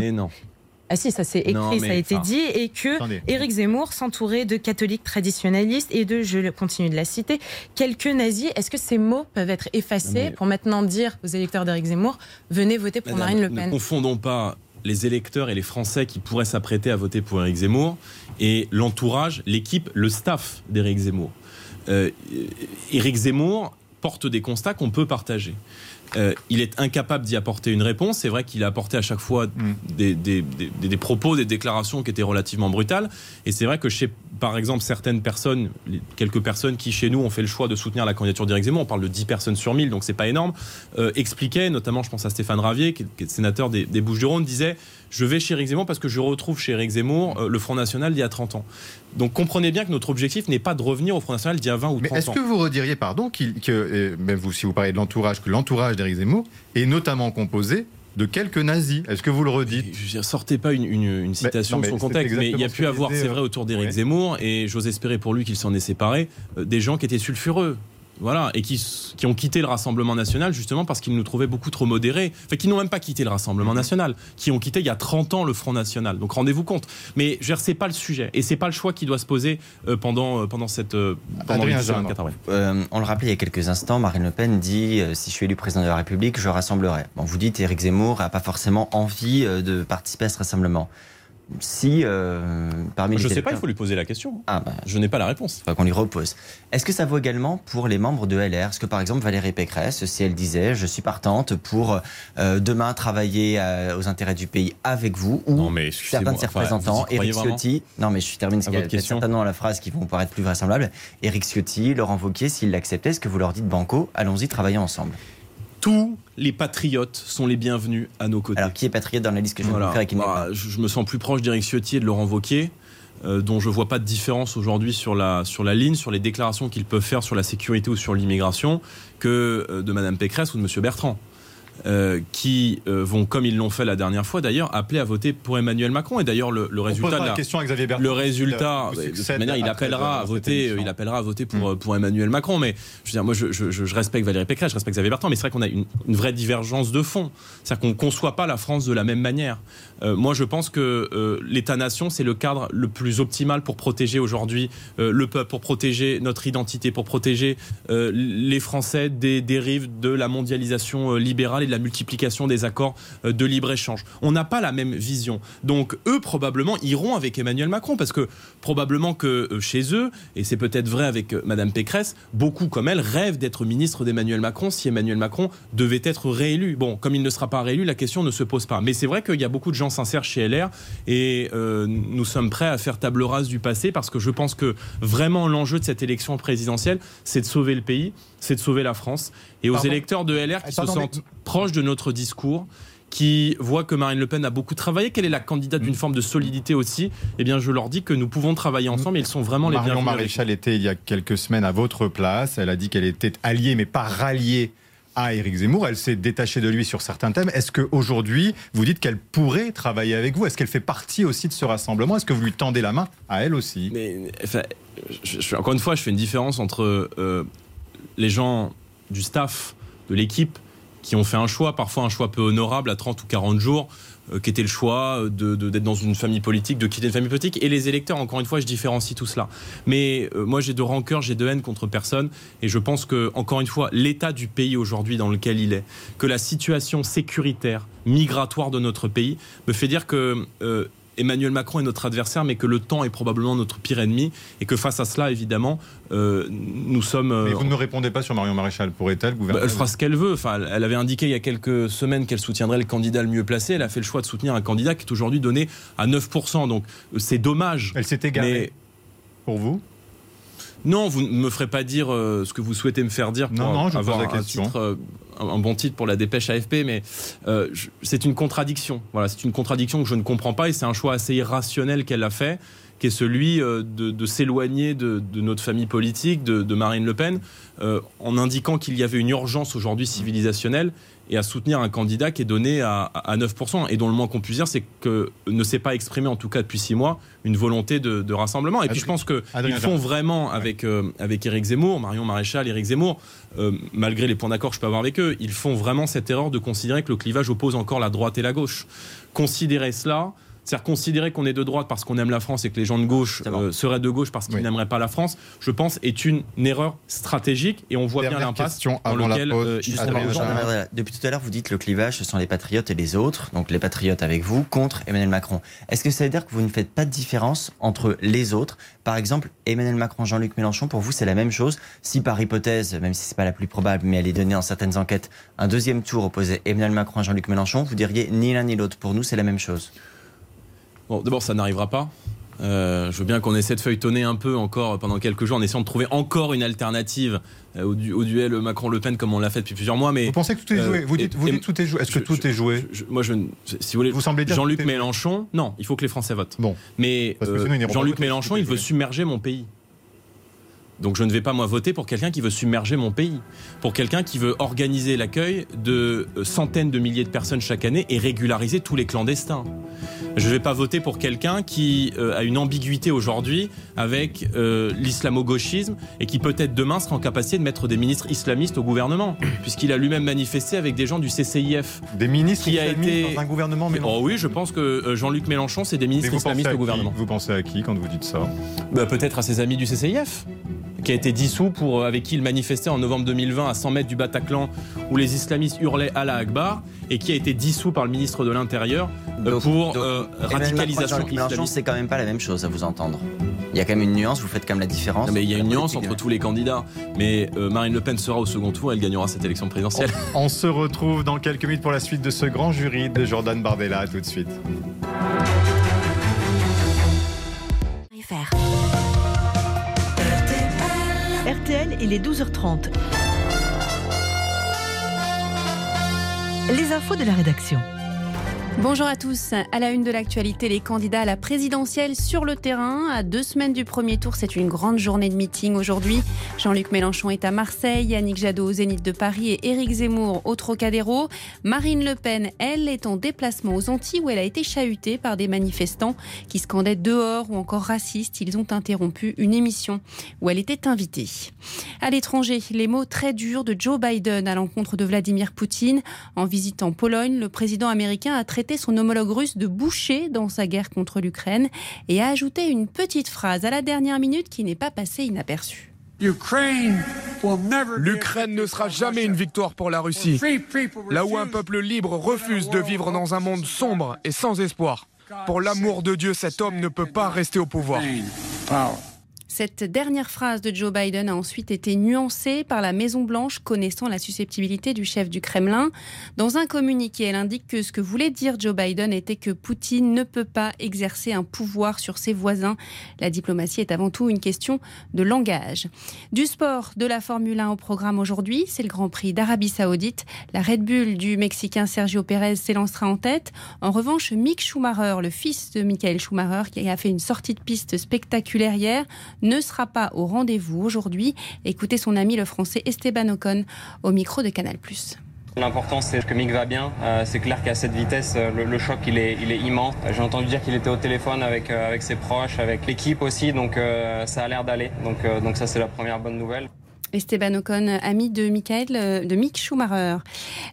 Ah si, ça s'est écrit, Non, ça a été dit, et que Attendez. Éric Zemmour s'entourait de catholiques traditionnalistes et de, je continue de la citer, quelques nazis. Est-ce que ces mots peuvent être effacés pour maintenant dire aux électeurs d'Éric Zemmour, venez voter pour Madame, Marine Le Ne Pen? confondons pas les électeurs et les Français qui pourraient s'apprêter à voter pour Éric Zemmour et l'entourage, l'équipe, le staff d'Éric Zemmour. Euh, Éric Zemmour porte des constats qu'on peut partager. Euh, il est incapable d'y apporter une réponse. C'est vrai qu'il a apporté à chaque fois Mm. des, des- des- des propos, des déclarations qui étaient relativement brutales. Et c'est vrai que chez, par exemple, certaines personnes, quelques personnes qui chez nous ont fait le choix de soutenir la candidature Zemmour, on parle de 10 personnes sur 1000, donc c'est pas énorme, euh, expliquaient, notamment je pense à Stéphane Ravier, qui est, qui est sénateur des, des Bouches-du-Rhône, disait Je vais chez Éric Zemmour parce que je retrouve chez Éric Zemmour euh, le Front National d'il y a 30 ans. Donc comprenez bien que notre objectif n'est pas de revenir au Front National d'il y a 20 ou 30 Mais est-ce ans. que vous rediriez, pardon, que, euh, même vous, si vous parlez de l'entourage, que l'entourage d'Éric Zemmour est notamment composé de quelques nazis Est-ce que vous le redites Je dire, sortez pas une, une- une citation non, de son contexte, mais il y a pu avoir, c'est vrai, euh, autour d'Éric ouais. Zemmour, et j'ose espérer pour lui qu'il s'en est séparé, euh, des gens qui étaient sulfureux. Voilà, et qui, qui ont quitté le Rassemblement national justement parce qu'ils nous trouvaient beaucoup trop modérés. Enfin, qui n'ont même pas quitté le Rassemblement national, qui ont quitté il y a 30 ans le Front national. Donc rendez-vous compte. Mais je veux dire, c'est pas le sujet. Et c'est pas le choix qui doit se poser euh, pendant, euh, pendant cette. euh, pendant Adrien les 17 Jeanne. 24 avril. Euh, on le rappelait il y a quelques instants, Marine Le Pen dit euh, si je suis élu président de la République, je rassemblerai. Bon, vous dites Éric Zemmour n'a pas forcément envie de participer à ce rassemblement. Si euh, parmi Je les sais pas, il faut lui poser la question. Ah bah, Je n'ai pas la réponse. Enfin, qu'on lui repose. Est-ce que ça vaut également pour les membres de LR Est-ce que par exemple Valérie Pécresse, si elle disait je suis partante pour euh, demain travailler euh, aux intérêts du pays avec vous, ou Non, mais certains de ses enfin, représentants, Éric vraiment Ciotti, non mais je termine ce question. certainement la phrase qui vont paraître plus vraisemblables. Éric Ciotti, Laurent Wauquiez, s'ils l'acceptaient, est-ce que vous leur dites banco, allons-y travailler ensemble? Tous les patriotes sont les bienvenus à nos côtés. Alors qui est patriote dans la liste que je Voilà. vous faire Bah, je, me sens plus proche d'Éric Ciotti et de Laurent Wauquiez, euh, dont je vois pas de différence aujourd'hui sur la, sur la ligne, sur les déclarations qu'ils peuvent faire sur la sécurité ou sur l'immigration, que euh, de Madame Pécresse ou de Monsieur Bertrand. Euh, qui euh, vont, comme ils l'ont fait la dernière fois d'ailleurs, appeler à voter pour Emmanuel Macron. Et d'ailleurs, le, le résultat la question à Xavier Bertrand. le résultat, de toute manière, il appellera à voter, émission. il appellera à voter pour, pour Emmanuel Macron. Mais je veux dire, moi, je, je- je- je respecte Valérie Pécresse, je respecte Xavier Bertrand, mais c'est vrai qu'on a une, une vraie divergence de fond. C'est-à-dire qu'on ne conçoit pas la France de la même manière. Euh, moi, je pense que euh, l'État-nation, c'est le cadre le plus optimal pour protéger aujourd'hui euh, le peuple, pour protéger notre identité, pour protéger les Français des dérives de la mondialisation libérale et de la multiplication des accords de libre-échange. On n'a pas la même vision. Donc eux, probablement, iront avec Emmanuel Macron, parce que probablement que chez eux, et c'est peut-être vrai avec Madame Pécresse, beaucoup comme elle rêvent d'être ministre d'Emmanuel Macron si Emmanuel Macron devait être réélu. Bon, comme il ne sera pas réélu, la question ne se pose pas. Mais c'est vrai qu'il y a beaucoup de gens sincères chez LR, et nous sommes prêts à faire table rase du passé, parce que je pense que vraiment l'enjeu de cette élection présidentielle, c'est de sauver le pays, c'est de sauver la France. Et aux électeurs de LR qui se sentent proches de notre discours, qui voient que Marine Le Pen a beaucoup travaillé, qu'elle est la candidate d'une mm. forme de solidité aussi, eh bien je leur dis que nous pouvons travailler ensemble et ils sont vraiment les bienvenus. Marion Maréchal était il y a quelques semaines à votre place, elle a dit qu'elle était alliée mais pas ralliée à Éric Zemmour. Elle s'est détachée de lui sur certains thèmes. Est-ce qu'aujourd'hui, vous dites qu'elle pourrait travailler avec vous? Est-ce qu'elle fait partie aussi de ce rassemblement? Est-ce que vous lui tendez la main? À elle aussi Mais, Encore une fois, je fais une différence entre euh, les gens du staff, de l'équipe, qui ont fait un choix, parfois un choix peu honorable à 30 ou 40 jours, qui était le choix de, d'être dans une famille politique, de quitter une famille politique. Et les électeurs, encore une fois, je différencie tout cela. Mais euh, moi, j'ai de rancœur, j'ai de haine contre personne. Et je pense que, encore une fois, l'état du pays aujourd'hui dans lequel il est, que la situation sécuritaire, migratoire de notre pays, me fait dire que euh, Emmanuel Macron est notre adversaire, mais que le temps est probablement notre pire ennemi, et que face à cela, évidemment, euh, nous sommes. Euh, mais vous ne répondez pas sur Marion Maréchal. Pourrait-elle gouverner bah, Elle fera ce qu'elle veut. Enfin, elle avait indiqué il y a quelques semaines qu'elle soutiendrait le candidat le mieux placé. Elle a fait le choix de soutenir un candidat qui est aujourd'hui donné à 9%. Donc euh, c'est dommage. Elle s'est égarée. Pour vous non, vous ne me ferez pas dire ce que vous souhaitez me faire dire pour non, non, je avoir la un titre un bon titre pour la dépêche AFP, mais euh, c'est une contradiction. Voilà, c'est une contradiction que je ne comprends pas et c'est un choix assez irrationnel qu'elle a fait, qui est celui euh, de, s'éloigner de, notre famille politique, de, Marine Le Pen, euh, en indiquant qu'il y avait une urgence aujourd'hui civilisationnelle et à soutenir un candidat qui est donné à, 9%, et dont le moins qu'on puisse dire, c'est que ne s'est pas exprimé, en tout cas depuis six mois, une volonté de, rassemblement. Et puis je pense qu'ils font vraiment avec, euh, avec Éric Zemmour, Marion Maréchal, Éric Zemmour, euh, malgré les points d'accord que je peux avoir avec eux, ils font vraiment cette erreur de considérer que le clivage oppose encore la droite et la gauche. Considérer cela, c'est-à-dire considérer qu'on est de droite parce qu'on aime la France et que les gens de gauche euh, seraient de gauche parce qu'ils n'aimeraient pas la France, je pense, est une, erreur stratégique et on voit bien l'impasse dans lequel euh, ils Depuis tout à l'heure, vous dites le clivage, ce sont les patriotes et les autres, donc les patriotes avec vous contre Emmanuel Macron. Est-ce que ça veut dire que vous ne faites pas de différence entre les autres? Par exemple, Emmanuel Macron, Jean-Luc Mélenchon, pour vous, c'est la même chose? Si par hypothèse, même si c'est pas la plus probable, mais elle est donnée en certaines enquêtes, un deuxième tour opposé Emmanuel Macron à Jean-Luc Mélenchon, vous diriez ni l'un ni l'autre. Pour nous, c'est la même chose. Bon, d'abord, ça n'arrivera pas. Euh, je veux bien qu'on essaie de feuilletonner un peu encore pendant quelques jours en essayant de trouver encore une alternative euh, au, duel Macron-Le Pen comme on l'a fait depuis plusieurs mois. Mais vous pensez que tout est joué? Vous dites, vous dites tout est joué. Est-ce que tout est joué? Moi, je, si vous voulez, vous semblez Jean-Luc Mélenchon. Non, il faut que les Français votent. Bon, mais euh, Jean-Luc Mélenchon, il veut submerger mon pays. Donc je ne vais pas moi voter pour quelqu'un qui veut submerger mon pays, pour quelqu'un qui veut organiser l'accueil de euh, centaines de milliers de personnes chaque année et régulariser tous les clandestins. Je ne vais pas voter pour quelqu'un qui euh, a une ambiguïté aujourd'hui avec euh, l'islamo-gauchisme et qui peut-être demain sera en capacité de mettre des ministres islamistes au gouvernement, puisqu'il a lui-même manifesté avec des gens du CCIF. Des ministres qui islamistes a été... dans un gouvernement mais Oh oui, je pense que Jean-Luc Mélenchon, c'est des ministres islamistes au gouvernement. Vous pensez à qui quand vous dites ça? Bah, Peut-être à ses amis du CCIF qui a été dissous pour, euh, avec qui il manifestait en novembre 2020 à 100 mètres du Bataclan où les islamistes hurlaient Allah Akbar et qui a été dissous par le ministre de l'Intérieur euh, pour euh, radicalisation islamiste. C'est quand même pas la même chose à vous entendre. Il y a quand même une nuance, vous faites quand même la différence. mais il y a une nuance entre tous les candidats. Mais Marine Le Pen sera au second tour, elle gagnera cette élection présidentielle. On, se retrouve dans quelques minutes pour la suite de ce grand jury de Jordan Bardella. tout de suite. Il est 12h30. Les infos de la rédaction. Bonjour à tous. À la une de l'actualité, les candidats à la présidentielle sur le terrain. À deux semaines du premier tour, c'est une grande journée de meeting aujourd'hui. Jean-Luc Mélenchon est à Marseille, Yannick Jadot au Zénith de Paris et Éric Zemmour au Trocadéro. Marine Le Pen, elle, est en déplacement aux Antilles où elle a été chahutée par des manifestants qui scandaient dehors ou encore racistes. Ils ont interrompu une émission où elle était invitée. À l'étranger, les mots très durs de Joe Biden à l'encontre de Vladimir Poutine. En visitant Pologne, le président américain a traité son homologue russe de boucher dans sa guerre contre l'Ukraine et a ajouté une petite phrase à la dernière minute qui n'est pas passée inaperçue. L'Ukraine ne sera jamais une victoire pour la Russie. Là où un peuple libre refuse de vivre dans un monde sombre et sans espoir. Pour l'amour de Dieu, cet homme ne peut pas rester au pouvoir. Cette dernière phrase de Joe Biden a ensuite été nuancée par la Maison-Blanche, connaissant la susceptibilité du chef du Kremlin. Dans un communiqué, elle indique que ce que voulait dire Joe Biden était que Poutine ne peut pas exercer un pouvoir sur ses voisins. La diplomatie est avant tout une question de langage. Du sport, de la Formule 1 au programme aujourd'hui, c'est le Grand Prix d'Arabie Saoudite. La Red Bull du Mexicain Sergio Pérez s'élancera en tête. En revanche, Mick Schumacher, le fils de Michael Schumacher, qui a fait une sortie de piste spectaculaire hier, ne sera pas au rendez-vous aujourd'hui. Écoutez son ami le français Esteban Ocon au micro de Canal+. L'important c'est que Mick va bien. Euh, c'est clair qu'à cette vitesse, euh, le, choc il est, il est immense. J'ai entendu dire qu'il était au téléphone avec, euh, avec ses proches, avec l'équipe aussi, donc ça a l'air d'aller. Donc, donc ça c'est la première bonne nouvelle. Esteban Ocon, ami de Michael, euh, de Mick Schumacher.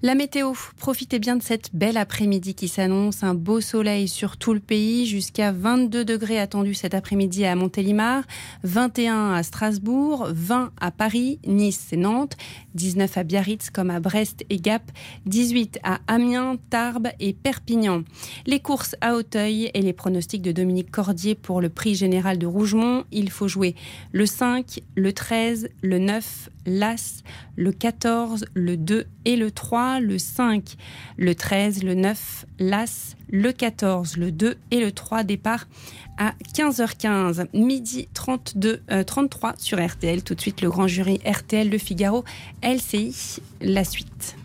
La météo, profitez bien de cette belle après-midi qui s'annonce. Un beau soleil sur tout le pays, jusqu'à 22 degrés attendus cet après-midi à Montélimar, 21 à Strasbourg, 20 à Paris, Nice et Nantes, 19 à Biarritz comme à Brest et Gap, 18 à Amiens, Tarbes et Perpignan. Les courses à Hauteuil et les pronostics de Dominique Cordier pour le prix général de Rougemont. Il faut jouer le 5, le 13, le 9, l'As, le 14, le 2 et le 3, le 5, le 13, le 9, l'As, le 14, le 2 et le 3 départ à 15h15, midi 32, 33 euh, sur RTL. Tout de suite, le grand jury RTL, Le Figaro, LCI, la suite.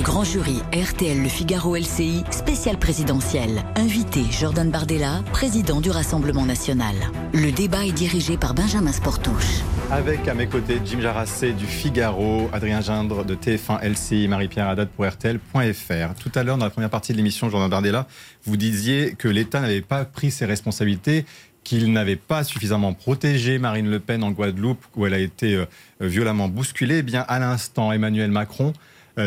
Grand jury RTL Le Figaro LCI, spécial présidentiel. Invité Jordan Bardella, président du Rassemblement national. Le débat est dirigé par Benjamin Sportouche. Avec à mes côtés Jim Jarassé du Figaro, Adrien Gindre de TF1 LCI, Marie-Pierre Haddad pour RTL.fr. Tout à l'heure, dans la première partie de l'émission, Jordan Bardella, vous disiez que l'État n'avait pas pris ses responsabilités qu'il n'avait pas suffisamment protégé Marine Le Pen en Guadeloupe, où elle a été euh, violemment bousculée. Eh bien, à l'instant, Emmanuel Macron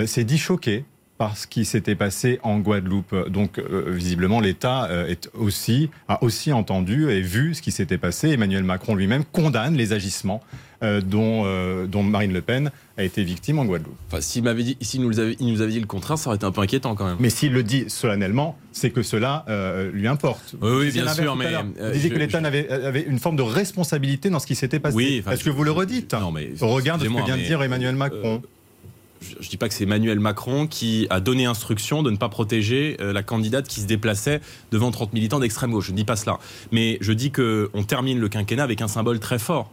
s'est dit choqué par ce qui s'était passé en Guadeloupe. Donc, euh, visiblement, l'État euh, est aussi, a aussi entendu et vu ce qui s'était passé. Emmanuel Macron lui-même condamne les agissements dont, dont, Marine Le Pen a été victime en Guadeloupe. Enfin, s'il m'avait dit, s'il nous avait, il nous avait dit le contraire, ça aurait été un peu inquiétant quand même. Mais s'il le dit solennellement, c'est que cela lui importe. Oui, bien sûr, mais vous disiez que l'État avait, avait, une forme de responsabilité dans ce qui s'était passé. Oui, Est-ce que vous le redites? Non, mais regarde ce que vient de dire Emmanuel Macron je ne dis pas que c'est Emmanuel Macron qui a donné instruction de ne pas protéger euh, la candidate qui se déplaçait devant 30 militants d'extrême gauche. Je ne dis pas cela. Mais je dis qu'on termine le quinquennat avec un symbole très fort.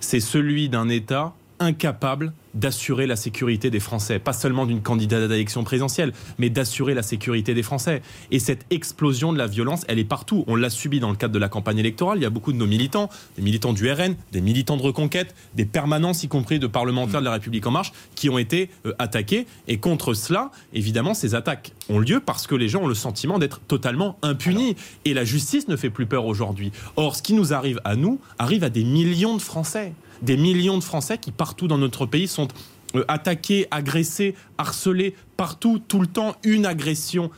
C'est celui d'un État incapable d'assurer la sécurité des Français, pas seulement d'une candidate à l'élection présidentielle, mais d'assurer la sécurité des Français. Et cette explosion de la violence, elle est partout. On l'a subi dans le cadre de la campagne électorale. Il y a beaucoup de nos militants, des militants du RN, des militants de reconquête, des permanences, y compris de parlementaires de la République en marche, qui ont été euh, attaqués. Et contre cela, évidemment, ces attaques ont lieu parce que les gens ont le sentiment d'être totalement impunis. Et la justice ne fait plus peur aujourd'hui. Or, ce qui nous arrive à nous arrive à des millions de Français des millions de Français qui partout dans notre pays sont euh, attaqués, agressés, harcelés partout, tout le temps, une agression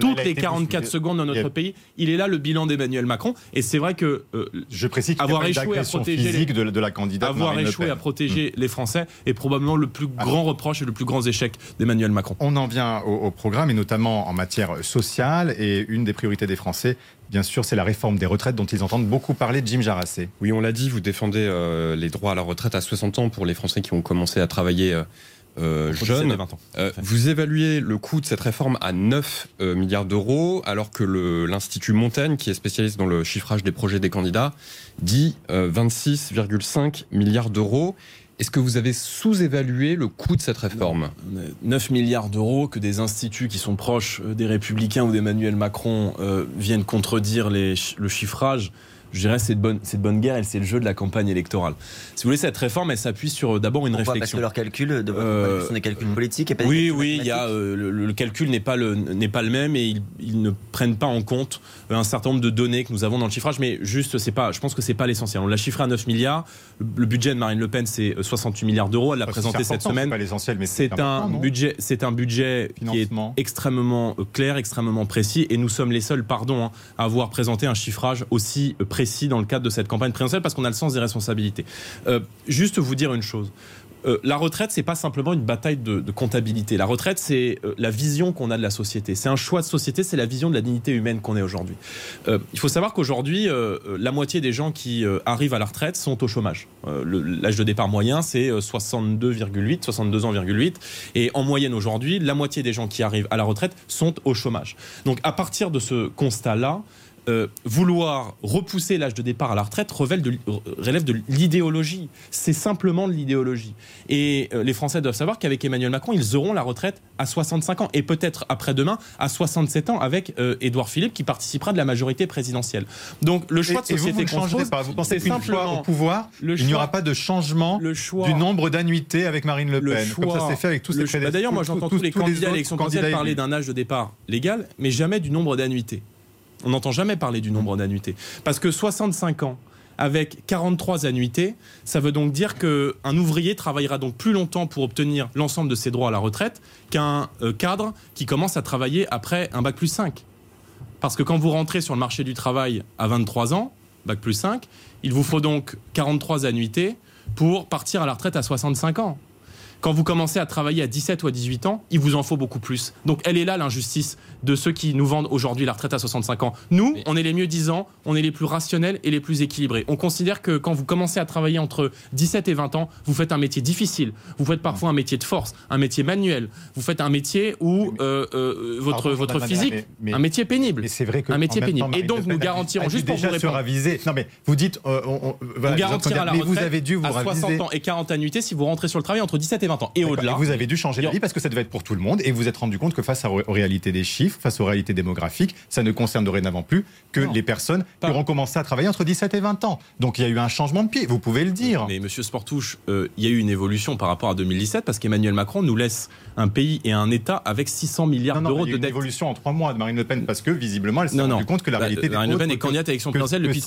toutes les 44 secondes dans notre pays. Il est là le bilan d'Emmanuel Macron. Et c'est vrai que euh, je précise avoir échoué à protéger les, de, la candidate avoir échoué à protéger mm. les Français est probablement le plus grand reproche et le plus grand échec d'Emmanuel Macron. On en vient au, programme et notamment en matière sociale et une des priorités des Français. Bien sûr, c'est la réforme des retraites dont ils entendent beaucoup parler. Jim Jarassé. Oui, on l'a dit, vous défendez euh, les droits à la retraite à 60 ans pour les Français qui ont commencé à travailler euh, euh, jeune. Euh, vous évaluez le coût de cette réforme à 9 euh, milliards d'euros, alors que l'Institut Montaigne, qui est spécialiste dans le chiffrage des projets des candidats, dit 26,5 milliards d'euros. Est-ce que vous avez sous-évalué le coût de cette réforme? 9 milliards d'euros que des instituts qui sont proches des Républicains ou d'Emmanuel Macron viennent contredire le chiffrage je dirais, c'est de bonne, c'est de bonne guerre et c'est le jeu de la campagne électorale. Si vous voulez, cette réforme, elle s'appuie sur euh, d'abord une Pourquoi réflexion. Parce que leurs calculs, de votre Euh, point de vue, sont des calculs politiques et pas des Oui, oui, il y a euh, le, le calcul n'est pas le n'est pas le même et ils, ils ne prennent pas en compte euh, un certain nombre de données que nous avons dans le chiffrage. Mais juste, c'est pas, je pense que c'est pas l'essentiel. On l'a chiffré à 9 milliards. Le, budget de Marine Le Pen, c'est euh, 68 milliards d'euros. Elle l'a présenté c'est cette semaine. C'est pas l'essentiel, mais C'est un budget, c'est un budget qui est extrêmement euh, clair, extrêmement précis, et nous sommes les seuls, pardon, hein, à avoir présenté un chiffrage aussi euh, précis dans le cadre de cette campagne présidentielle, parce qu'on a le sens des responsabilités. Euh, juste vous dire une chose. Euh, la retraite, c'est pas simplement une bataille de, comptabilité. La retraite, c'est euh, la vision qu'on a de la société. C'est un choix de société, c'est la vision de la dignité humaine qu'on est aujourd'hui. Il faut savoir qu'aujourd'hui, la moitié des gens qui arrivent à la retraite sont au chômage. L'âge de départ moyen, c'est euh, 62,8, 62 ans, et en moyenne aujourd'hui, la moitié des gens qui arrivent à la retraite sont au chômage. Donc à partir de ce constat-là, euh, vouloir repousser l'âge de départ à la retraite relève de, relève de l'idéologie. C'est simplement de l'idéologie. Et euh, les Français doivent savoir qu'avec Emmanuel Macron, ils auront la retraite à 65 ans et peut-être après-demain à 67 ans avec euh, Édouard Philippe qui participera de la majorité présidentielle. Donc le choix Et- de société vous ne qu'on se changerez pose, pas. Vous pensez c'est qu'une fois au pouvoir, le il n'y aura pas de changement le choix du nombre d'annuités avec Marine Le le Pen, choix, comme ça s'est fait avec tous ces bah D'ailleurs, moi j'entends tous- tous les candidats à l'élection présidentielle parler d'un âge de départ légal, mais jamais du nombre d'annuités. On n'entend jamais parler du nombre d'annuités. Parce que 65 ans avec 43 annuités, ça veut donc dire qu'un ouvrier travaillera donc plus longtemps pour obtenir l'ensemble de ses droits à la retraite qu'un euh, cadre qui commence à travailler après un bac plus 5. Parce que quand vous rentrez sur le marché du travail à 23 ans, bac plus 5, il vous faut donc 43 annuités pour partir à la retraite à 65 ans. Quand vous commencez à travailler à 17 ou à 18 ans, il vous en faut beaucoup plus. Donc elle est là l'injustice de ceux qui nous vendent aujourd'hui la retraite à 65 ans. Nous, on est les mieux disants, on est les plus rationnels et les plus équilibrés. On considère que quand vous commencez à travailler entre 17 et 20 ans, vous faites un métier difficile, vous faites parfois un métier de force, un métier manuel, vous faites un métier où euh, euh, votre, Pardon, votre Madame physique, mais- mais- un métier pénible. Et c'est vrai que Un métier temps, pénible. Et donc nous garantirons, juste pour vous répondre. Non mais vous dites, euh, on, on- voilà, on garantira j'entends la retraite mais vous avez dû vous à 60 raviser. ans et 40 annuités si vous rentrez sur le travail entre 17 et 20 ans. Et au-delà. Vous avez dû changer d'avis parce que ça devait être pour tout le monde et vous vous êtes rendu compte que face à- aux réalités des chiffres, face aux réalités démographiques, ça ne concerne dorénavant plus que Non. les personnes Pas- qui auront commencé à travailler entre 17 et 20 ans. Donc il y a eu un changement de pied, vous pouvez le dire. Mais Monsieur Sportouche, euh, il y a eu une évolution par rapport à 2017 parce qu'Emmanuel Macron nous laisse un pays et un État avec 600 milliards Non, non, d'euros il y a de une dette. évolution en trois mois de Marine Le Pen parce que visiblement elle s'est rendue compte que la Bah, réalité Marine Le Pen est candidate à l'élection présidentielle depuis,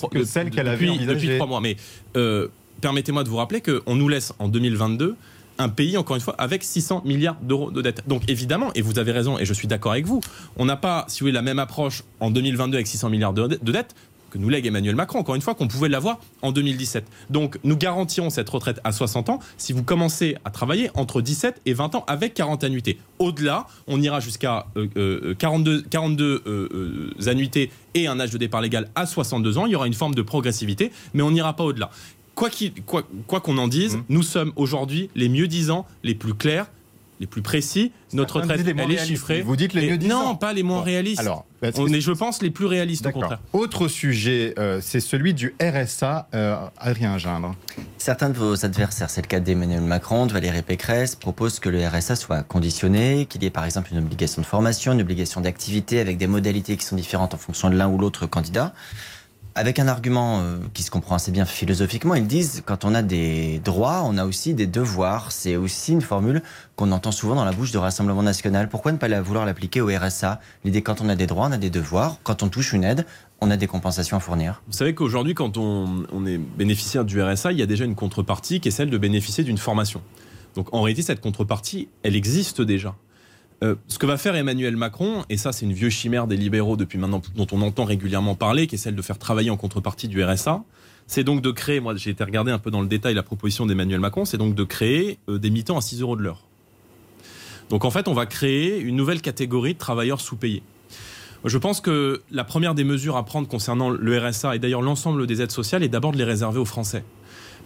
trois mois. Mais euh, permettez-moi de vous rappeler qu'on nous laisse en 2022 un pays, encore une fois, avec 600 milliards d'euros de dette. Donc évidemment, et vous avez raison, et je suis d'accord avec vous, on n'a pas, si vous voulez, la même approche en 2022 avec 600 milliards de, de dette que nous lègue Emmanuel Macron, encore une fois, qu'on pouvait l'avoir en 2017. Donc nous garantirons cette retraite à 60 ans si vous commencez à travailler entre 17 et 20 ans avec 40 annuités. Au-delà, on ira jusqu'à euh, euh, 42, 42 euh, euh, annuités et un âge de départ légal à 62 ans. Il y aura une forme de progressivité, mais on n'ira pas au-delà. Quoi qu'il- quoi quoi qu'on en dise, Mmh. nous sommes aujourd'hui les mieux disants, les plus clairs, les plus précis. Notre retraite, elle est réalistes. chiffrée. Vous dites les mieux disants. Non, pas les moins Bon, réalistes. alors, bah, on est, je pense, les plus réalistes au D'accord. contraire. Autre sujet, euh, c'est celui du RSA. euh, Adrien Gindre. Certains de vos adversaires, c'est le cas d'Emmanuel Macron, de Valérie Pécresse, proposent que le RSA soit conditionné, qu'il y ait par exemple une obligation de formation, une obligation d'activité avec des modalités qui sont différentes en fonction de l'un ou l'autre candidat. Avec un argument euh, qui se comprend assez bien philosophiquement, ils disent quand on a des droits, on a aussi des devoirs. C'est aussi une formule qu'on entend souvent dans la bouche du Rassemblement national. Pourquoi ne pas la vouloir l'appliquer au RSA L'idée quand on a des droits, on a des devoirs. Quand on touche une aide, on a des compensations à fournir. Vous savez qu'aujourd'hui, quand on, on est bénéficiaire du RSA, il y a déjà une contrepartie qui est celle de bénéficier d'une formation. Donc en réalité, cette contrepartie, elle existe déjà. Euh, ce que va faire Emmanuel Macron, et ça c'est une vieille chimère des libéraux depuis maintenant, dont on entend régulièrement parler, qui est celle de faire travailler en contrepartie du RSA, c'est donc de créer, moi j'ai été regarder un peu dans le détail la proposition d'Emmanuel Macron, c'est donc de créer euh, des mi-temps à 6 euros de l'heure. Donc en fait, on va créer une nouvelle catégorie de travailleurs sous-payés. Je pense que la première des mesures à prendre concernant le RSA et d'ailleurs l'ensemble des aides sociales est d'abord de les réserver aux Français.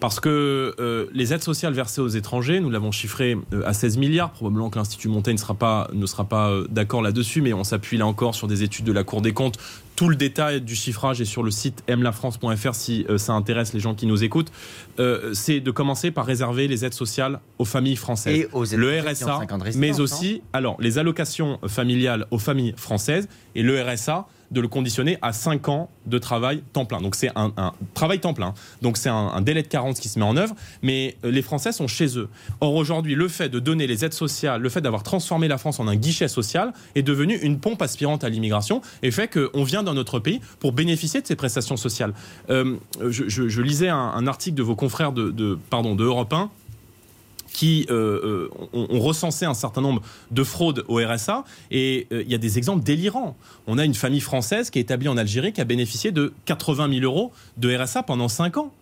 Parce que euh, les aides sociales versées aux étrangers, nous l'avons chiffré euh, à 16 milliards. Probablement que l'Institut Montaigne ne sera pas, ne sera pas euh, d'accord là-dessus, mais on s'appuie là encore sur des études de la Cour des comptes. tout le détail du chiffrage est sur le site mlafrance.fr si ça intéresse les gens qui nous écoutent. Euh, c'est de commencer par réserver les aides sociales aux familles françaises. Et aux le RSA, 5 ans de résidence, mais aussi alors les allocations familiales aux familles françaises et le RSA de le conditionner à 5 ans de travail temps plein. Donc c'est un, travail temps plein. Donc c'est un, délai de carence qui se met en œuvre, mais euh, les Français sont chez eux. Or aujourd'hui, le fait de donner les aides sociales, le fait d'avoir transformé la France en un guichet social est devenu une pompe aspirante à l'immigration et fait qu'on vient dans notre pays pour bénéficier de ces prestations sociales. Euh, je, lisais un, un article de vos confrères de, de, pardon, de Europe 1 qui euh, euh, ont, ont recensé un certain nombre de fraudes au RSA. Et euh, il y a des exemples délirants. On a une famille française qui est établie en Algérie qui a bénéficié de 80 000 euros de RSA pendant 5 ans.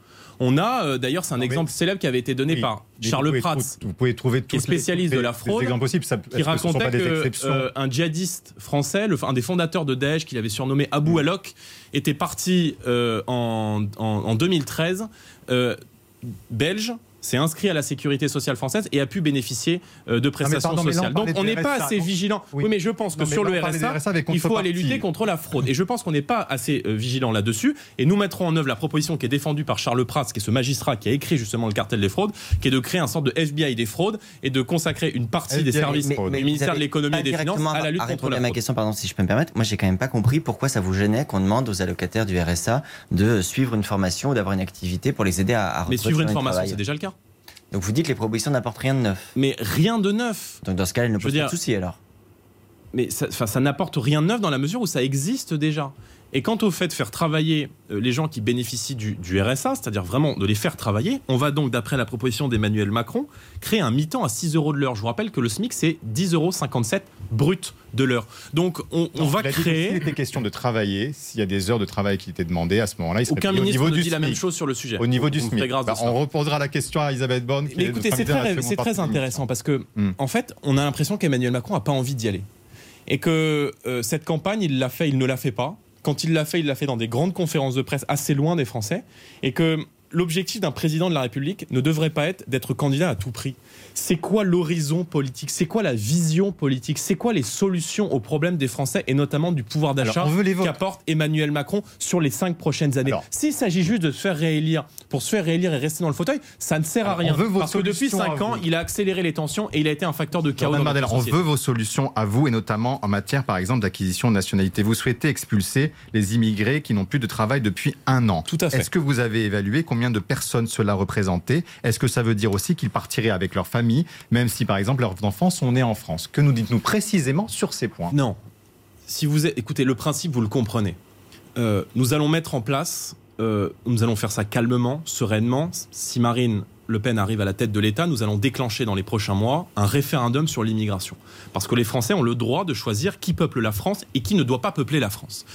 On a, euh, d'ailleurs, c'est un Non, exemple célèbre qui avait été donné Oui, par Charles vous Prats, Vous pouvez trouver qui est les- spécialiste de la fraude, possibles. Ça, qui racontait exceptions euh, un djihadiste français, le, un des fondateurs de Daesh, qu'il avait surnommé Abu Mm. Alok, était parti euh, en, en- en 2013, euh, belge, s'est inscrit à la sécurité sociale française et a pu bénéficier euh, de prestations pardon, sociales. Donc on du n'est pas RSA, assez vigilant. Oui. Oui. mais je pense que Non, sur le du RSA, il faut aller lutter contre la fraude. Et je pense qu'on n'est pas assez euh, vigilant là-dessus. Et nous mettrons en œuvre la proposition qui est défendue par Charles Prats, qui est ce magistrat qui a écrit justement le cartel des fraudes, qui est de créer un sorte de FBI des fraudes et de consacrer une partie des services mais- du mais ministère de l'économie et des finances à la lutte contre la à ma fraude. question, pardon, si je peux me permettre. Moi, j'ai quand même pas compris pourquoi ça vous gênait qu'on demande aux allocataires du RSA de suivre une formation ou d'avoir une activité pour les aider à, à Mais suivre une du formation, c'est déjà le cas. Donc vous dites que les propositions n'apportent rien de neuf. Mais rien de neuf. Donc dans ce cas, elles ne posent pas de souci alors. mais ça, ça n'apporte rien de neuf dans la mesure où ça existe déjà. Et quant au fait de faire travailler euh, les gens qui bénéficient du, du RSA, c'est-à-dire vraiment de les faire travailler, on va donc, d'après la proposition d'Emmanuel Macron, créer un mi-temps à 6 euros de l'heure. Je vous rappelle que le SMIC, c'est 10,57 euros brut de l'heure. Donc on, on Non, va créer... S'il était question de travailler, s'il y a des heures de travail qui étaient demandées, à ce moment-là, il serait Aucun payé au ministre niveau ne du dit la même chose sur le sujet. Au niveau du On SMIC. Bah, on reposera la question à Elisabeth Borne. Mais écoutez, c'est très, intéressant parce que, Hmm. en fait, on a l'impression qu'Emmanuel Macron n'a pas envie d'y aller. Et que euh, cette campagne, il l'a fait, il ne l'a fait pas. Quand il l'a fait, il l'a fait dans des grandes conférences de presse assez loin des Français. Et que l'objectif d'un président de la République ne devrait pas être d'être candidat à tout prix. C'est quoi l'horizon politique? C'est quoi la vision politique? C'est quoi les solutions aux problèmes des Français et notamment du pouvoir d'achat qu'apporte Emmanuel Macron sur les cinq prochaines années? S'il s'agit juste de se faire réélire pour se faire réélire et rester dans le fauteuil, ça ne sert à rien. on veut vos Parce que depuis 5 ans, vous. il a accéléré les tensions et il a été un facteur de chaos dans Bardella, on société. veut vos solutions à vous et notamment en matière, par exemple, d'acquisition de nationalité. Vous souhaitez expulser les immigrés qui n'ont plus de travail depuis un an. Tout à fait. Est-ce que vous avez évalué combien de personnes cela représentait? Est-ce que ça veut dire aussi qu'ils partiraient avec leur famille, même si, par exemple, leurs enfants sont nés en France Que nous dites-nous précisément sur ces points? Non. Si vous écoutez, le principe, vous le comprenez. Euh, nous allons mettre en place, euh, nous allons faire ça calmement, sereinement. Si Marine Le Pen arrive à la tête de l'État, nous allons déclencher dans les prochains mois un référendum sur l'immigration. Parce que les Français ont le droit de choisir qui peuple la France et qui ne doit pas peupler la France.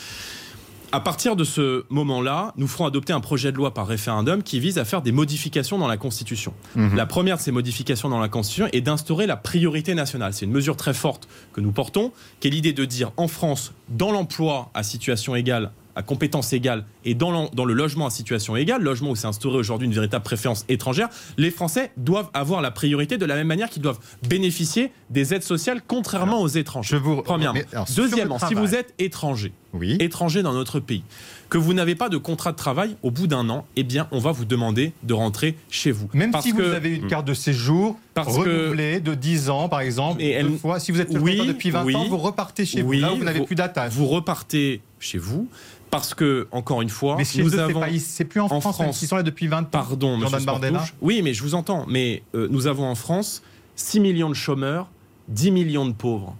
À partir de ce moment-là, nous ferons adopter un projet de loi par référendum qui vise à faire des modifications dans la Constitution. Mhm. La première de ces modifications dans la Constitution est d'instaurer la priorité nationale. C'est une mesure très forte que nous portons, qui est l'idée de dire en France, dans l'emploi à situation égale, à compétences égales, et dans, le logement à situation égale, logement où s'est instauré aujourd'hui une véritable préférence étrangère, les Français doivent avoir la priorité de la même manière qu'ils doivent bénéficier des aides sociales, contrairement aux étrangers. Je vous Premièrement. mais alors, Deuxièmement, si vous êtes étranger, Oui. étranger dans notre pays, que vous n'avez pas de contrat de travail au bout d'un an, eh bien, on va vous demander de rentrer chez vous. Même Parce si vous avez une carte de séjour Parce que- renouvelée de 10 ans, par exemple, Et elle- deux fois, si vous êtes Oui, depuis 20 oui. ans, vous repartez chez Oui, vous. Là, vous n'avez plus d'attache. Vous repartez chez vous parce que, encore une fois, Mais nous avons. c'est plus en, en France, France. s'ils sont là depuis 20 ans. Pardon, monsieur Jordan Bardella. Oui, mais je vous entends. Mais euh, nous avons en France 6 millions de chômeurs, 10 millions de pauvres.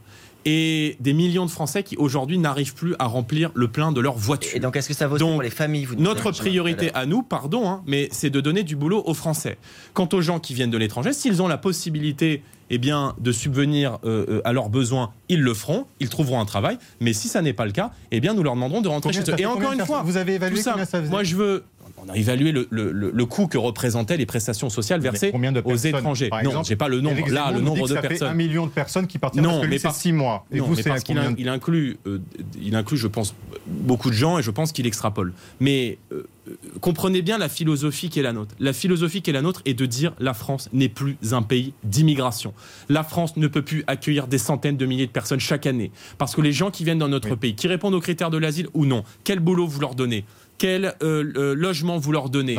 Et des millions de Français qui aujourd'hui n'arrivent plus à remplir le plein de leur voiture. Et donc est-ce que ça vaut Donc, pour les familles vous Notre priorité à nous, pardon, hein, mais c'est de donner du boulot aux Français. Quant aux gens qui viennent de l'étranger, s'ils ont la possibilité eh bien, de subvenir euh, euh, à leurs besoins, ils le feront, ils trouveront un travail. Mais si ça n'est pas le cas, eh bien, nous leur demanderons de rentrer chez eux. Et encore une fois, Vous avez évalué tout ça, ça faisait moi je veux. On a évalué le, le- le- le coût que représentaient les prestations sociales versées Combien de aux étrangers. par non, j'ai pas le nombre. Là, le nombre de ça fait personnes. un million de personnes qui partiront Non, parce que lui, mais c'est par- six mois. Et non, vous, mais parce qu'il de- il inclut, euh, il inclut, je pense, beaucoup de gens et je pense qu'il extrapole. Mais euh, euh, comprenez bien la philosophie qui est la nôtre. La philosophie qui est la nôtre est de dire la France n'est plus un pays d'immigration. La France ne peut plus accueillir des centaines de milliers de personnes chaque année parce que les gens qui viennent dans notre pays, qui répondent aux critères de l'asile ou non, quel boulot vous leur donnez? Quel euh, euh, logement vous leur donnez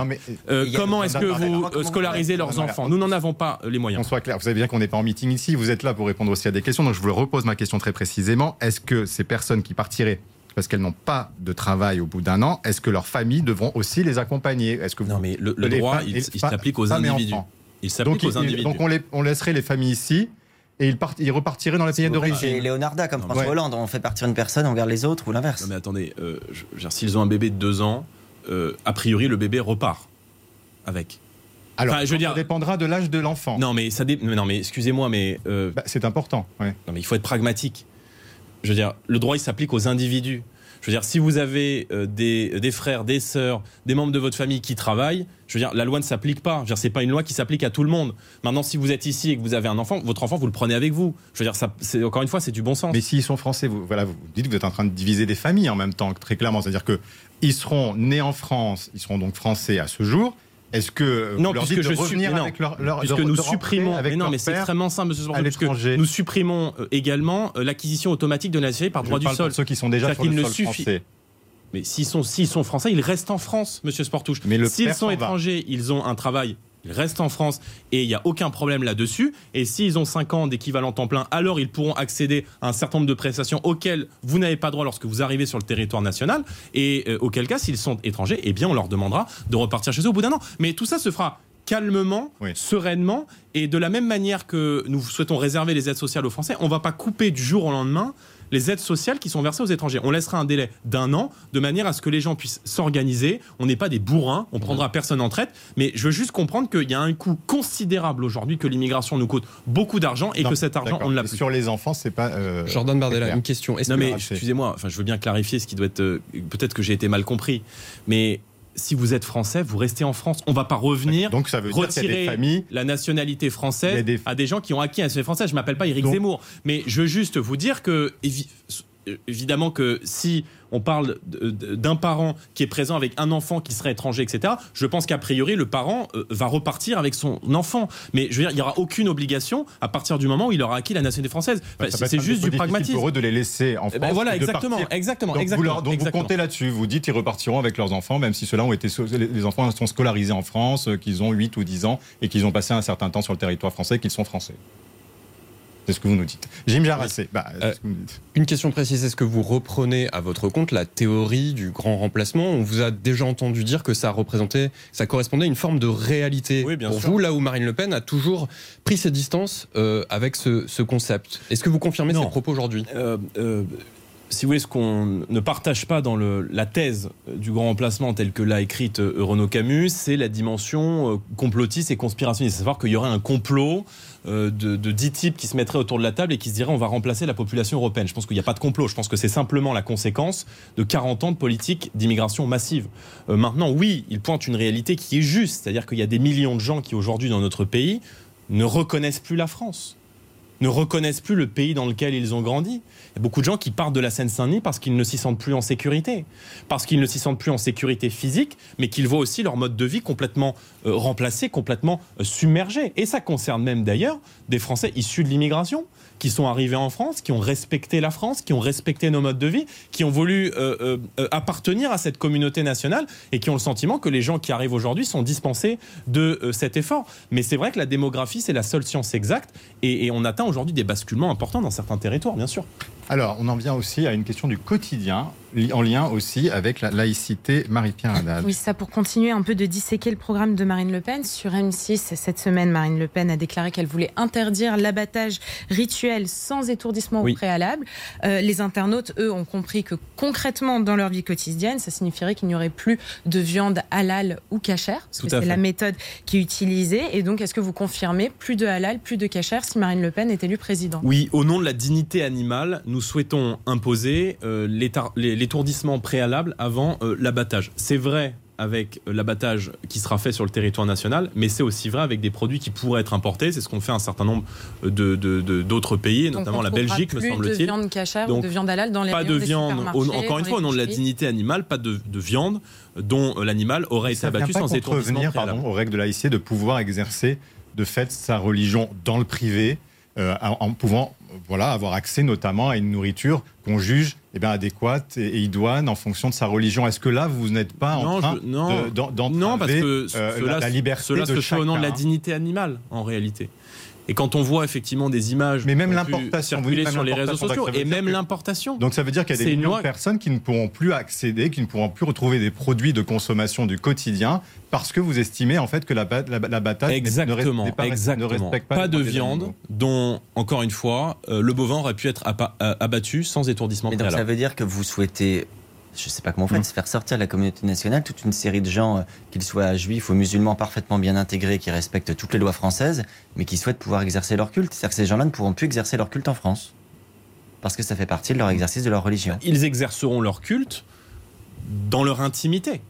Euh, Comment est-ce que vous euh, scolarisez leurs enfants Nous n'en avons pas les moyens. Qu'on soit clair, vous savez bien qu'on n'est pas en meeting ici, vous êtes là pour répondre aussi à des questions, donc je vous repose ma question très précisément. Est-ce que ces personnes qui partiraient parce qu'elles n'ont pas de travail au bout d'un an, est-ce que leurs familles devront aussi les accompagner? Est-ce que Non, mais le, droit, il, s'applique aux individus. enfants. Il s'applique aux individus. donc on, les- on laisserait les familles ici et ils, part- dans les pays C'est d'origine. Leonarda, comme François Ouais. Hollande. On fait partir une personne, on garde les autres ou l'inverse. Non mais attendez, euh, s'ils ont un bébé de deux ans, euh, a priori le bébé repart avec. Alors, Enfin, je veux dire, ça dépendra de l'âge de l'enfant. non mais ça, dé- non mais excusez-moi, mais euh, Bah, c'est important. ouais. non mais il faut être pragmatique. Je veux dire, le droit il s'applique aux individus. Je veux dire, si vous avez euh, des, des frères, des sœurs, des membres de votre famille qui travaillent, je veux dire, la loi ne s'applique pas. Je veux dire, c'est pas une loi qui s'applique à tout le monde. Maintenant, si vous êtes ici et que vous avez un enfant, votre enfant, vous le prenez avec vous. Je veux dire, c'est encore une fois, c'est du bon sens. Mais s'ils sont français, vous, voilà, vous dites que vous êtes en train de diviser des familles en même temps, très clairement. C'est-à-dire que ils seront nés en France, ils seront donc français à ce jour. Est-ce que Non, vous leur dites de je revenir non, avec leur, leur puisque de- nous de supprimons, avec mais non, mais c'est extrêmement simple, Monsieur Sportel, à puisque nous supprimons euh, également euh, l'acquisition automatique de la nationalité par Je droit du parle sol. pour ceux qui sont déjà sur le sol suffit- français. Mais s'ils sont, s'ils sont français, ils restent en France, Monsieur Sportouche. Mais S'ils sont s'en va. étrangers, ils ont un travail. Ils restent en France et il n'y a aucun problème là-dessus. Et s'ils ont 5 ans d'équivalent temps plein, alors ils pourront accéder à un certain nombre de prestations auxquelles vous n'avez pas droit lorsque vous arrivez sur le territoire national. Et euh, auquel cas, s'ils sont étrangers, eh bien, on leur demandera de repartir chez eux au bout d'un an. Mais tout ça se fera calmement, Oui. sereinement, et de la même manière que nous souhaitons réserver les aides sociales aux Français, on ne va pas couper du jour au lendemain les aides sociales qui sont versées aux étrangers. On laissera un délai d'un an de manière à ce que les gens puissent s'organiser. On n'est pas des bourrins, on prendra personne en traite, mais je veux juste comprendre qu'il y a un coût considérable aujourd'hui que l'immigration nous coûte beaucoup d'argent et Non, que cet argent on ne l'a plus. Sur les enfants, c'est pas. euh, Jordan Bardella, une question. Est-ce Non que- mais racheter. excusez-moi, enfin je veux bien clarifier ce qui doit être euh, peut-être que j'ai été mal compris, mais si vous êtes français, vous restez en France. On va pas revenir Donc ça veut dire qu'il y a des familles. la nationalité française des- à des gens qui ont acquis la nationalité française. Je m'appelle pas Éric Donc- Zemmour, mais je veux juste vous dire que évidemment que si on parle d'un parent qui est présent avec un enfant qui serait étranger, etc., je pense qu'a priori le parent euh, va repartir avec son enfant. Mais je veux dire, il n'y aura aucune obligation à partir du moment où il aura acquis la nationalité française. Enfin, peut c'est juste du pragmatisme. pour eux de les laisser en France. Eh ben voilà, et de exactement, exactement, Donc, vous, exactement, leur- donc vous comptez là-dessus. Vous dites qu'ils repartiront avec leurs enfants, même si ceux-là ont été les enfants sont scolarisés en France, euh, qu'ils ont 8 ou 10 ans et qu'ils ont passé un certain temps sur le territoire français, qu'ils sont français. C'est ce que vous nous dites. Jim Jarassé, bah, Euh, que. Une question précise, est-ce que vous reprenez à votre compte la théorie du grand remplacement? On vous a déjà entendu dire que ça représentait, ça correspondait à une forme de réalité Oui, bien pour sûr. vous, là où Marine Le Pen a toujours pris ses distances euh, avec ce, ce concept. Est-ce que vous confirmez Non. ces propos aujourd'hui? Euh, euh, si vous ce qu'on ne partage pas dans la thèse du grand remplacement telle que l'a écrite euh, Renaud Camus, c'est la dimension euh, complotiste et conspirationniste. C'est savoir qu'il y aurait un complot euh, de, 10 types qui se mettraient autour de la table et qui se diraient on va remplacer la population européenne. Je pense qu'il n'y a pas de complot. Je pense que c'est simplement la conséquence de 40 ans de politique d'immigration massive. Maintenant, oui, il pointe une réalité qui est juste. C'est-à-dire qu'il y a des millions de gens qui aujourd'hui dans notre pays ne reconnaissent plus la France ne reconnaissent plus le pays dans lequel ils ont grandi. Il y a beaucoup de gens qui partent de la Seine-Saint-Denis parce qu'ils ne s'y sentent plus en sécurité, parce qu'ils ne s'y sentent plus en sécurité physique, mais qu'ils voient aussi leur mode de vie complètement euh, remplacé, complètement euh, submergé. Et ça concerne même d'ailleurs des Français issus de l'immigration qui sont arrivés en France, qui ont respecté la France, qui ont respecté nos modes de vie, qui ont voulu euh, euh, euh, appartenir à cette communauté nationale et qui ont le sentiment que les gens qui arrivent aujourd'hui sont dispensés de cet effort. Mais c'est vrai que la démographie, c'est la seule science exacte et on atteint aujourd'hui des basculements importants dans certains territoires, bien sûr. Alors, on en vient aussi à une question du quotidien, en lien aussi avec la laïcité. Marie-Pierre Haddad. Oui, ça pour continuer un peu de disséquer le programme de Marine Le Pen. Sur M6, cette semaine, Marine Le Pen a déclaré qu'elle voulait interdire l'abattage rituel sans étourdissement Oui. au préalable. Euh, les internautes, eux, ont compris que concrètement, dans leur vie quotidienne, ça signifierait qu'il n'y aurait plus de viande halal ou cachère, parce Tout que c'est la méthode qui est utilisée. Et donc, est-ce que vous confirmez plus de halal, plus de cachère si Marine Le Pen est élue présidente? Oui, au nom de la dignité animale, nous souhaitons imposer euh, l'étourdissement préalable avant euh, l'abattage. C'est vrai avec l'abattage qui sera fait sur le territoire national, mais c'est aussi vrai avec des produits qui pourraient être importés. C'est ce qu'on fait un certain nombre de, de- de- d'autres pays, Donc, notamment on la Belgique, me semble-t-il. de viande cachère ou Donc, de viande halal dans les Pas de viande, au- encore une fois, au nom de la dignité animale, pas de, de viande dont l'animal aurait été abattu pas sans étourdissement pardon, aux règles de laïcité de pouvoir exercer de fait sa religion dans le privé, euh, en, pouvant euh, voilà, avoir accès notamment à une nourriture qu'on juge eh bien, adéquate et, et idoine en fonction de sa religion. Est-ce que là, vous n'êtes pas en train je- non. de- d'entraver, Non, parce que euh, cela, la, la liberté cela de se fait au nom de la dignité animale, en réalité. Et quand on voit effectivement des images Mais même l'importation, circuler sur les réseaux l'importation, sociaux, et même que- l'importation. Donc ça veut dire qu'il y a des millions loi- de personnes qui ne pourront plus accéder, qui ne pourront plus retrouver des produits de consommation du quotidien parce que vous estimez en fait que la, ba- la, la bataille ne Exactement, n'est pas, exactement. ne respecte pas, de viande dont, encore une fois, euh, le bovin aurait pu être euh, abattu sans étourdissement Mais donc ça veut dire que vous souhaitez, je sais pas comment vous faites, faire sortir de la communauté nationale toute une série de gens, euh, qu'ils soient juifs ou musulmans, parfaitement bien intégrés, qui respectent toutes les lois françaises, mais qui souhaitent pouvoir exercer leur culte. C'est-à-dire que ces gens-là ne pourront plus exercer leur culte en France. Parce que ça fait partie de leur exercice de leur religion. Ils exerceront leur culte dans leur intimité.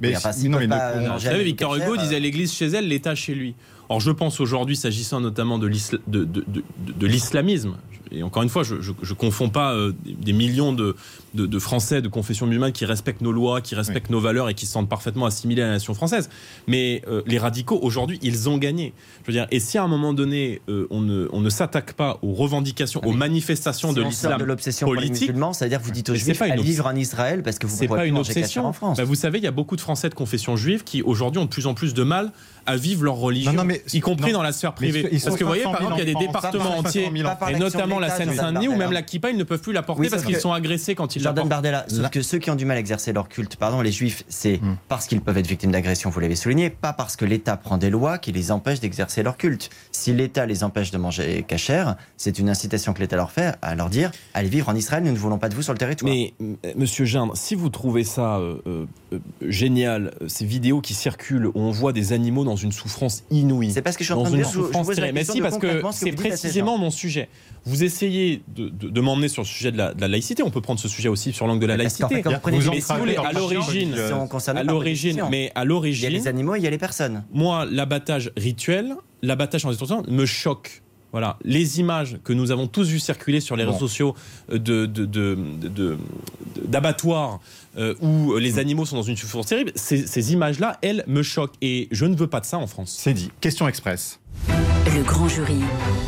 Mais a pas- si- non, mais ne pas pourront- Vous manger savez, Victor Hugo disait l'église chez elle, l'État chez lui. Or, je pense aujourd'hui, s'agissant notamment de de- de- de- de- de l'islamisme, et encore une fois, je ne confonds pas euh, des millions de, de- de Français de confession musulmane qui respectent nos lois, qui respectent nos valeurs et qui se sentent parfaitement assimilés à la nation française. Mais euh, les radicaux, aujourd'hui, ils ont gagné. Je veux dire, et si à un moment donné, euh, on ne, on ne s'attaque pas aux revendications, Ah, aux manifestations Si de l'islam de l'obsession politique, musulmans, ça veut dire que vous dites aux juifs pas une obs- vivre en Israël parce que vous c'est pourrez pas une obsession. en France. Bah, vous savez, il y a beaucoup de Français de confession juive qui aujourd'hui ont de plus en plus de mal à vivre leur religion, Non, non, mais- y compris non. dans la sphère privée. Parce que vous voyez, 500 par 000 exemple, il y a des départements 500 entiers, 000 en Pas par et notamment la Seine-Saint-Denis, où même Bardella. la kippa, ils ne peuvent plus la porter Oui, parce qu'ils sont agressés quand ils la Jordan portent. Bardella, sauf que ceux qui ont du mal à exercer leur culte, pardon, les juifs, c'est Hmm. parce qu'ils peuvent être victimes d'agression, vous l'avez souligné, pas parce que l'État prend des lois qui les empêchent d'exercer leur culte. Si l'État les empêche de manger cachère, c'est une incitation que l'État leur fait à leur dire allez vivre en Israël, nous ne voulons pas de vous sur le territoire. Mais, euh, monsieur Gindre, si vous trouvez ça euh, euh, génial, ces vidéos qui circulent où on voit des animaux dans une souffrance inouïe, C'est parce que je suis en train de une dire, je la. Mais si, parce que c'est précisément mon sujet. Vous essayez de, de- de m'emmener sur le sujet de la, de la laïcité. On peut prendre ce sujet aussi sur l'angle de la laïcité. quand vous Vous Mais si vous voulez, à l'origine, concernés à l'origine, mais à il y a les animaux, il y a les personnes. moi, l'abattage rituel, l'abattage en détention me choque. Voilà, les images que nous avons tous vues circuler sur les Bon. réseaux sociaux euh, de, de, de- de- de- d'abattoirs euh, où les animaux sont dans une souffrance terrible, ces, ces images-là, elles, me choquent. Et je ne veux pas de ça en France. C'est dit. Question express. Le grand jury.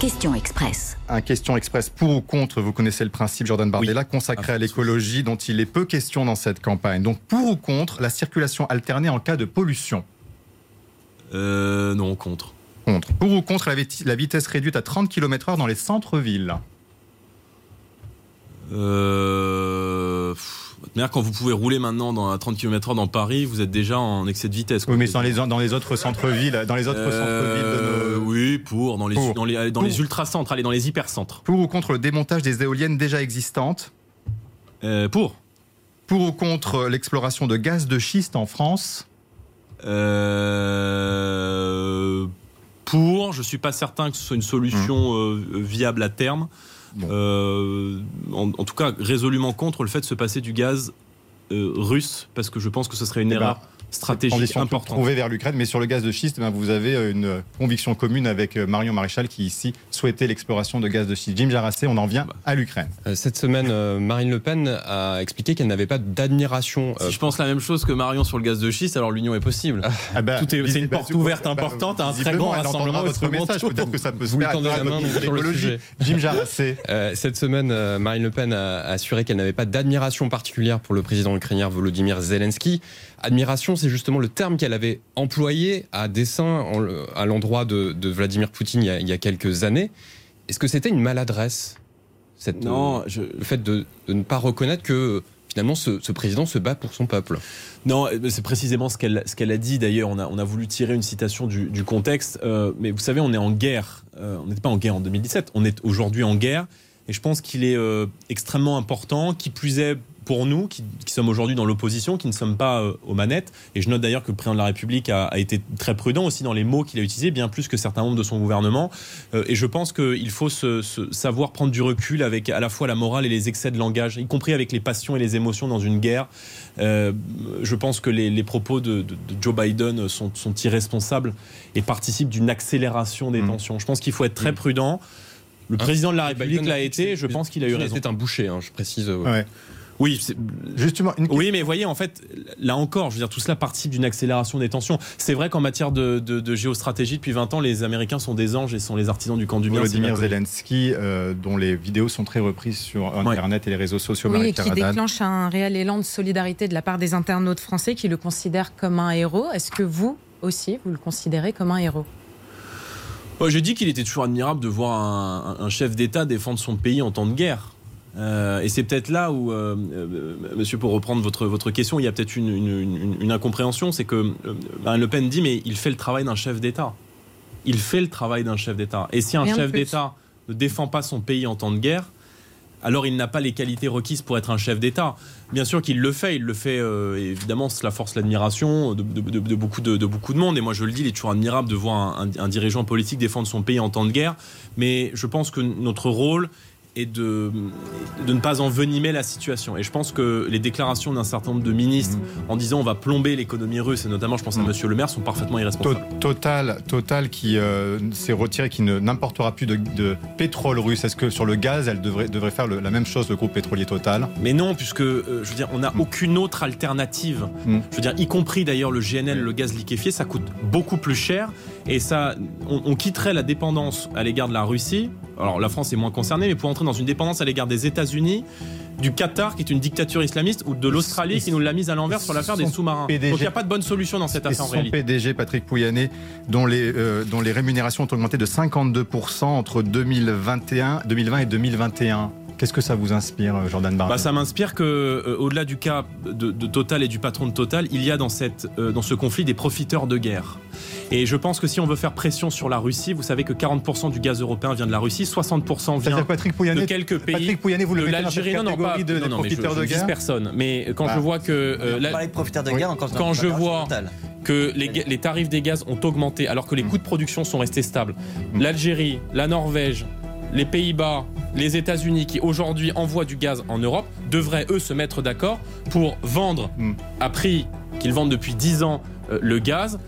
Question express. Un question express pour ou contre, vous connaissez le principe Jordan Bardella, consacré Ah, à l'écologie dont il est peu question dans cette campagne. Donc pour ou contre la circulation alternée en cas de pollution? Euh, non, contre. Contre. Pour ou contre la, vit- la vitesse réduite à 30 km/h dans les centres-villes Euh, manière, quand vous pouvez rouler maintenant dans, à 30 km/h dans Paris, vous êtes déjà en excès de vitesse. quoi. Oui, mais dans les, dans les autres centres-villes, dans les autres centres-villes de Euh, nos- Oui, pour, dans les, Pour. dans les, dans Pour. les ultra-centres, allez, dans les hyper-centres. Pour ou contre le démontage des éoliennes déjà existantes? Euh, pour. Pour ou contre l'exploration de gaz de schiste en France? Euh, pour, je suis pas certain que ce soit une solution euh, viable à terme. Bon. Euh, en, en tout cas, résolument contre le fait de se passer du gaz euh, russe, parce que je pense que ce serait une Eh ben, erreur stratégique toute importante. trouvée vers l'Ukraine, mais sur le gaz de schiste, ben, vous avez euh, une conviction commune avec euh, Marion Maréchal qui ici souhaitait l'exploration de gaz de schiste. Jim Jarassé, on en vient à l'Ukraine. Euh, Cette semaine, Marine Le Pen a expliqué qu'elle n'avait pas d'admiration. euh, Si je pense la même chose que Marion sur le gaz de schiste, alors l'union est possible. Ah bah, Tout est- c'est une bah, porte ouverte bah, importante à un très grand rassemblement votre message. Peut-être que ça peut se faire la main sur le sujet. Jim Jarassé. Euh, cette semaine, Marine Le Pen a assuré qu'elle n'avait pas d'admiration particulière pour le président ukrainien Volodymyr Zelensky. Admiration, c'est justement le terme qu'elle avait employé à dessein en à l'endroit de, de Vladimir Poutine il y, a, il y a quelques années. Est-ce que c'était une maladresse cette, Non, euh, je- le fait de, de ne pas reconnaître que euh, finalement ce, ce président se bat pour son peuple? Non, euh, c'est précisément ce qu'elle ce qu'elle a dit. D'ailleurs, on a, on a voulu tirer une citation du, du contexte. Euh, mais vous savez, on est en guerre. Euh, on n'était pas en guerre en 2017. On est aujourd'hui en guerre. Et je pense qu'il est euh, extrêmement important, qui plus est pour nous, qui, sommes aujourd'hui dans l'opposition, qui ne sommes pas euh, aux manettes, et je note d'ailleurs que le président de la République a, été très prudent aussi dans les mots qu'il a utilisés, bien plus que certains membres de son gouvernement, euh, et je pense qu'il faut se, savoir prendre du recul avec à la fois la morale et les excès de langage, y compris avec les passions et les émotions dans une guerre. Euh, je pense que les, propos de, Joe Biden sont, sont, irresponsables et participent d'une accélération des mmh. tensions. Je pense qu'il faut être très mmh. prudent. Le hein président de la République l'a été, je pense qu'il a eu raison. C'était un boucher, hein, je précise. Oui, justement. Oui, mais voyez, en fait, là encore, je veux dire, tout cela participe d'une accélération des tensions. C'est vrai qu'en matière de, géostratégie, depuis 20 ans, les Américains sont des anges et sont les artisans du camp du bien. Volodymyr Zelensky, euh, dont les vidéos sont très reprises sur Internet et les réseaux sociaux. Oui, et qui déclenche un réel élan de solidarité de la part des internautes français qui le considèrent comme un héros. Est-ce que vous aussi, vous le considérez comme un héros? J'ai dit qu'il était toujours admirable de voir un chef d'État défendre son pays en temps de guerre. Euh, et c'est peut-être là où, euh, euh, monsieur, pour reprendre votre, votre question, il y a peut-être une, incompréhension, c'est que Le Pen dit, mais il fait le travail d'un chef d'État. Il fait le travail d'un chef d'État. Et si un chef d'État ne défend pas son pays en temps de guerre, alors il n'a pas les qualités requises pour être un chef d'État. Bien sûr qu'il le fait, il le fait évidemment, cela force l'admiration de, beaucoup de, beaucoup de monde. Et moi je le dis, il est toujours admirable de voir un, dirigeant politique défendre son pays en temps de guerre. Mais je pense que notre rôle et de, de ne pas envenimer la situation. Et je pense que les déclarations d'un certain nombre de ministres en disant on va plomber l'économie russe, et notamment je pense à mm. Monsieur Le Maire, sont parfaitement irresponsables. Total, Total qui euh, s'est retiré, qui n'importera plus de, pétrole russe. Est-ce que sur le gaz, elle devrait, devrait faire la même chose, le groupe pétrolier Total? Mais non, puisque euh, je veux dire, on n'a mm. aucune autre alternative. Mm. Je veux dire, y compris d'ailleurs le GNL, le gaz liquéfié, ça coûte beaucoup plus cher. Et ça, on quitterait la dépendance à l'égard de la Russie alors la France est moins concernée, mais pour entrer dans une dépendance à l'égard des États-Unis, du Qatar, qui est une dictature islamiste, ou de l'Australie, qui nous l'a mise à l'envers sur l'affaire des sous-marins. Donc il n'y a pas de bonne solution dans cette affaire en réalité. PDG, Patrick Pouyanné, dont les, euh, dont les rémunérations ont augmenté de 52% entre 2021, 2020 et 2021. Qu'est-ce que ça vous inspire, euh, Jordan Bardet bah, Ça m'inspire que, euh, au-delà du cas de, Total et du patron de Total, il y a dans, cette, dans ce conflit des profiteurs de guerre. Et je pense que si on veut faire pression sur la Russie, vous savez que 40% du gaz européen vient de la Russie, 60% vient Patrick de quelques pays. Patrick Pouyanné, vous le mettez dans cette catégorie de, non, non, profiteurs de guerre personne. Mais quand je vois que... Euh, de profiteurs de guerre, quand je vois que les, tarifs des gaz ont augmenté alors que les coûts de production sont restés stables, mm. l'Algérie, la Norvège, les Pays-Bas, les États-Unis qui aujourd'hui envoient du gaz en Europe devraient eux se mettre d'accord pour vendre mm. à prix qu'ils vendent depuis 10 ans euh, le gaz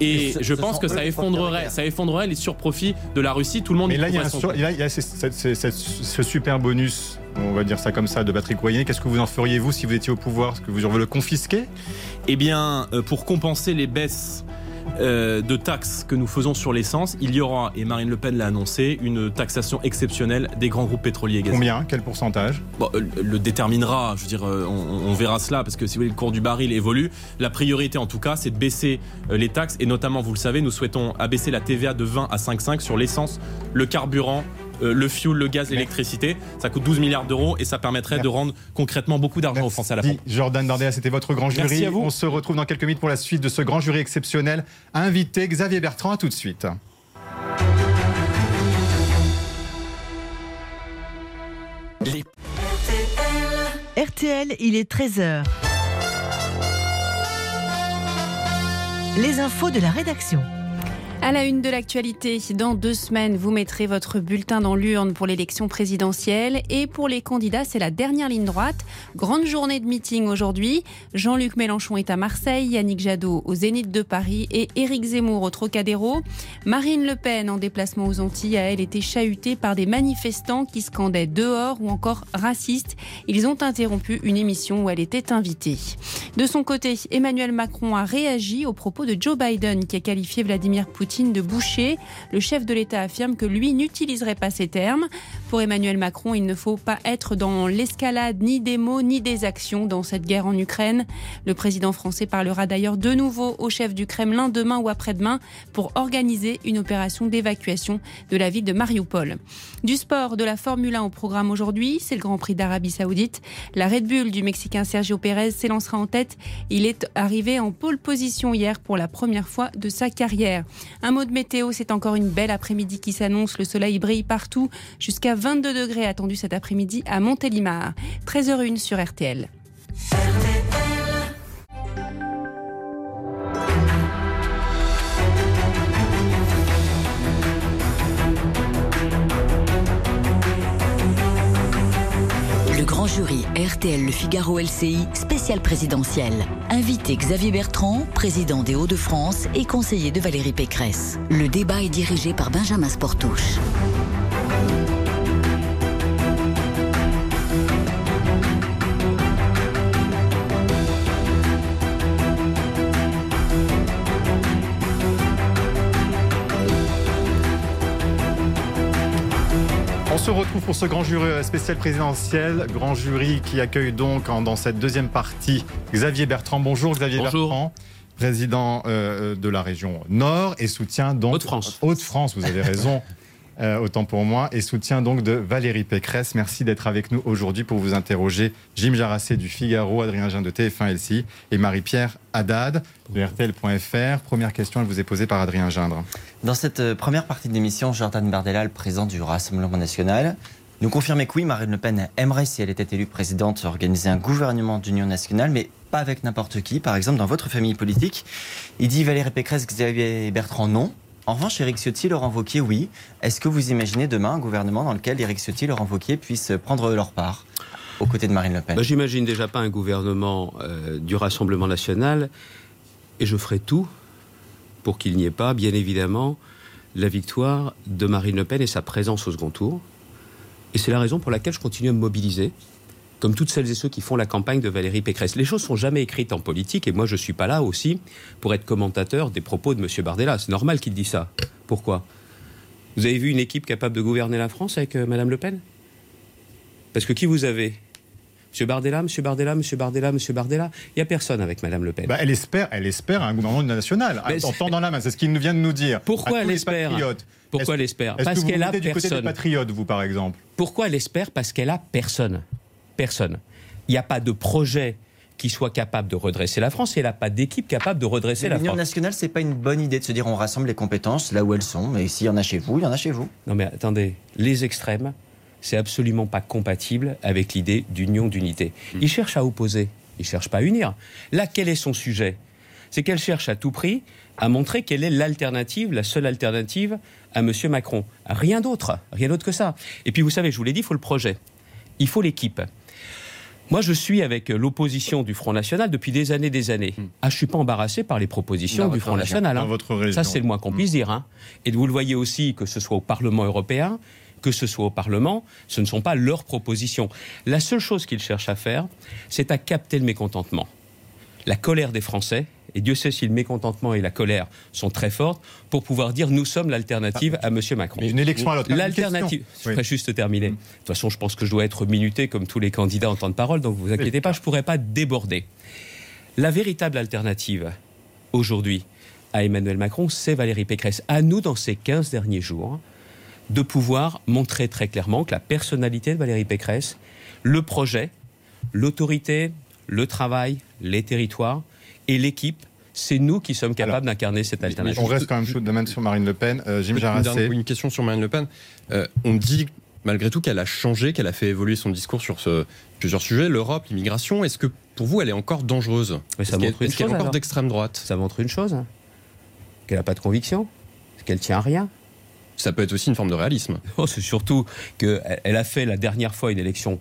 et je pense que ça effondrerait, ça effondrerait les surprofits de la Russie. Tout le monde. Mais là, il y a, ce super bonus, on va dire ça comme ça, de Patrick Royer. Qu'est-ce que vous en feriez vous si vous étiez au pouvoir? Est-ce que vous en le confisquer Eh bien, euh, pour compenser les baisses euh, de taxes que nous faisons sur l'essence, il y aura, et Marine Le Pen l'a annoncé, une taxation exceptionnelle des grands groupes pétroliers et gaziers. Combien? Quel pourcentage? Bon, euh, Le déterminera, je veux dire, euh, on, verra cela, parce que si vous voulez, le cours du baril évolue. La priorité, en tout cas, c'est de baisser les taxes, et notamment, vous le savez, nous souhaitons abaisser la TVA de 20 à 5,5 sur l'essence, le carburant, le fuel, le gaz, l'électricité. Ça coûte 12 milliards d'euros et ça permettrait de rendre concrètement beaucoup d'argent aux Français à la fin. Jordan Bardella, c'était votre grand jury. Merci à vous. On se retrouve dans quelques minutes pour la suite de ce grand jury exceptionnel. Invité Xavier Bertrand, à tout de suite. RTL, il est 13h. Les infos de la rédaction. À la une de l'actualité, dans deux semaines, vous mettrez votre bulletin dans l'urne pour l'élection présidentielle. Et pour les candidats, c'est la dernière ligne droite. Grande journée de meeting aujourd'hui. Jean-Luc Mélenchon est à Marseille, Yannick Jadot au Zénith de Paris et Éric Zemmour au Trocadéro. Marine Le Pen, en déplacement aux Antilles, a elle été chahutée par des manifestants qui scandaient dehors ou encore racistes. Ils ont interrompu une émission où elle était invitée. De son côté, Emmanuel Macron a réagi aux propos de Joe Biden qui a qualifié Vladimir Poutine de boucher. Le chef de l'État affirme que lui n'utiliserait pas ces termes. Pour Emmanuel Macron, il ne faut pas être dans l'escalade ni des mots ni des actions dans cette guerre en Ukraine. Le président français parlera d'ailleurs de nouveau au chef du Kremlin demain ou après-demain pour organiser une opération d'évacuation de la ville de Mariupol. Du sport, de la Formule 1 au programme aujourd'hui, c'est le Grand Prix d'Arabie Saoudite. La Red Bull du Mexicain Sergio Pérez s'élancera en tête. Il est arrivé en pole position hier pour la première fois de sa carrière. Un mot de météo, c'est encore une belle après-midi qui s'annonce. Le soleil brille partout, jusqu'à 22 degrés attendus cet après-midi à Montélimar. 13h01 sur RTL. Le jury RTL Le Figaro LCI spécial présidentiel. Invité Xavier Bertrand, président des Hauts-de-France et conseiller de Valérie Pécresse. Le débat est dirigé par Benjamin Sportouche. Se retrouve pour ce grand jury spécial présidentiel. Grand jury qui accueille donc dans cette deuxième partie Xavier Bertrand. Bonjour Xavier Bonjour. Bertrand, président euh, de la région Nord et soutien donc. Haute-France. Haute-France, vous avez raison. euh, autant pour moi, et soutien donc de Valérie Pécresse. Merci d'être avec nous aujourd'hui pour vous interroger. Jim Jarassé du Figaro, Adrien Jean de TF1 LCI et Marie-Pierre Haddad de RTL.fr. Première question, elle vous est posée par Adrien Gindre. Dans cette euh, première partie de l'émission, Jordan Bardella, le président du Rassemblement national, nous confirmait que oui, Marine Le Pen aimerait, si elle était élue présidente, organiser un gouvernement d'union nationale, mais pas avec n'importe qui. Par exemple, dans votre famille politique, il dit Valérie Pécresse, Xavier Bertrand, non. En revanche, Éric Ciotti, Laurent Wauquiez, oui. Est-ce que vous imaginez demain un gouvernement dans lequel Éric Ciotti, Laurent Wauquiez puissent prendre leur part aux côtés de Marine Le Pen? Bah, J'imagine déjà pas un gouvernement euh, du Rassemblement national et je ferai tout pour qu'il n'y ait pas, bien évidemment, la victoire de Marine Le Pen et sa présence au second tour. Et c'est la raison pour laquelle je continue à me mobiliser, comme toutes celles et ceux qui font la campagne de Valérie Pécresse. Les choses sont jamais écrites en politique et moi je suis pas là aussi pour être commentateur des propos de M. Bardella. C'est normal qu'il dise ça. Pourquoi? Vous avez vu une équipe capable de gouverner la France avec euh, Mme Le Pen? Parce que qui vous avez? Monsieur Bardella, Monsieur Bardella, Monsieur Bardella, Monsieur Bardella. Il n'y a personne avec Madame Le Pen. Bah, elle espère, elle espère un gouvernement national. En dans la main, c'est ce qu'il nous vient de nous dire. Pourquoi elle espère? Pourquoi elle espère? Parce qu'elle a votez du côté des personne. patriotes, vous par exemple? Pourquoi elle espère? Parce qu'elle a personne. Personne. Il n'y a pas de projet qui soit capable de redresser la France et elle n'a pas d'équipe capable de redresser la L'union France. nationale, c'est pas une bonne idée de se dire on rassemble les compétences là où elles sont, mais s'il y en a chez vous, il y en a chez vous. Non mais attendez, les extrêmes, c'est absolument pas compatible avec l'idée d'union, d'unité. Ils cherchent à opposer, ils cherchent pas à unir. Là, quel est son sujet? C'est qu'elle cherche à tout prix à montrer quelle est l'alternative, la seule alternative à M. Macron. Rien d'autre, rien d'autre que ça. Et puis vous savez, je vous l'ai dit, il faut le projet, il faut l'équipe. Moi, je suis avec l'opposition du Front National depuis des années, des années. Ah, je suis pas embarrassé par les propositions Dans du Front région, National. dans hein. votre région. Ça, c'est le moins qu'on puisse dire. hein. Et vous le voyez aussi, que ce soit au Parlement européen, que ce soit au Parlement, ce ne sont pas leurs propositions. La seule chose qu'ils cherchent à faire, c'est à capter le mécontentement. La colère des Français, et Dieu sait si le mécontentement et la colère sont très fortes, pour pouvoir dire nous sommes l'alternative à M. Macron. Mais une élection à l'autre. L'alternative. Je Oui. juste terminer. De toute façon, je pense que je dois être minuté comme tous les candidats en temps de parole, donc vous inquiétez pas, je ne pourrai pas déborder. La véritable alternative aujourd'hui à Emmanuel Macron, c'est Valérie Pécresse. À nous, dans ces 15 derniers jours, de pouvoir montrer très clairement que la personnalité de Valérie Pécresse, le projet, l'autorité, le travail, les territoires et l'équipe, c'est nous qui sommes capables d'incarner cette alternative. On reste quand même chaud de domaine sur Marine Le Pen. Euh, Jim Une, Jarassé. une question sur Marine Le Pen. Euh, on dit malgré tout qu'elle a changé, qu'elle a fait évoluer son discours sur ce- plusieurs sujets, l'Europe, l'immigration. Est-ce que pour vous, elle est encore dangereuse? Mais ça Est-ce qu'elle montre une est-ce qu'elle est chose, encore d'extrême droite? Ça montre une chose, hein, qu'elle n'a pas de conviction, qu'elle tient à rien. Ça peut être aussi une forme de réalisme. Oh, c'est surtout qu'elle elle a fait la dernière fois une élection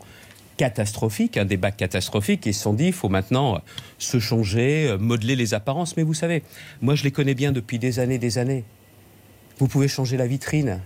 catastrophique, un débat catastrophique, et se sont dit, il faut maintenant euh, se changer, euh, modeler les apparences. Mais vous savez, moi je les connais bien depuis des années, des années. Vous pouvez changer la vitrine.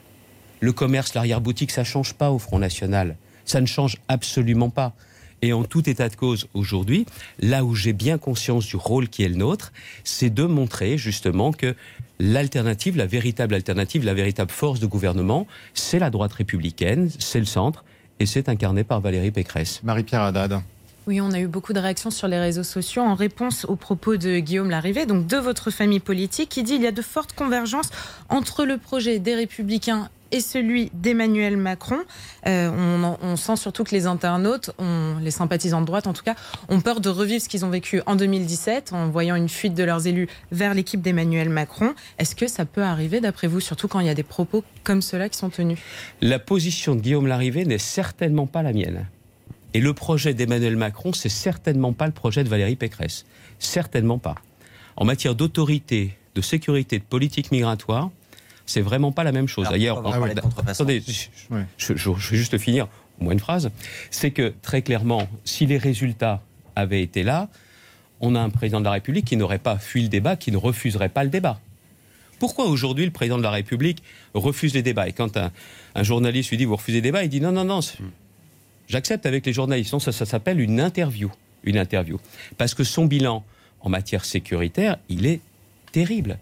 Le commerce, l'arrière-boutique, ça ne change pas au Front National. Ça ne change absolument pas. Et en tout état de cause, aujourd'hui, là où j'ai bien conscience du rôle qui est le nôtre, c'est de montrer justement que l'alternative, la véritable alternative, la véritable force de gouvernement, c'est la droite républicaine, c'est le centre, et c'est incarné par Valérie Pécresse. Marie-Pierre Haddad. Oui, on a eu beaucoup de réactions sur les réseaux sociaux en réponse aux propos de Guillaume Larrivé, donc de votre famille politique, qui dit il y a de fortes convergences entre le projet des Républicains et celui d'Emmanuel Macron. Euh, on, en- on sent surtout que les internautes, les sympathisants de droite en tout cas, ont peur de revivre ce qu'ils ont vécu en 2017 en voyant une fuite de leurs élus vers l'équipe d'Emmanuel Macron. Est-ce que ça peut arriver d'après vous, surtout quand il y a des propos comme ceux-là qui sont tenus? La position de Guillaume Larrivé n'est certainement pas la mienne. Et le projet d'Emmanuel Macron, c'est certainement pas le projet de Valérie Pécresse. Certainement pas. En matière d'autorité, de sécurité, de politique migratoire, c'est vraiment pas la même chose. D'ailleurs, attendez, je, je- je vais juste finir, au moins une phrase. C'est que très clairement, si les résultats avaient été là, on a un président de la République qui n'aurait pas fui le débat, qui ne refuserait pas le débat. Pourquoi aujourd'hui le président de la République refuse les débats? Et quand un, un journaliste lui dit vous refusez les débats, il dit non, non, non, j'accepte avec les journalistes. Non, ça, ça s'appelle une interview. Une interview. Parce que son bilan en matière sécuritaire, il est terrible.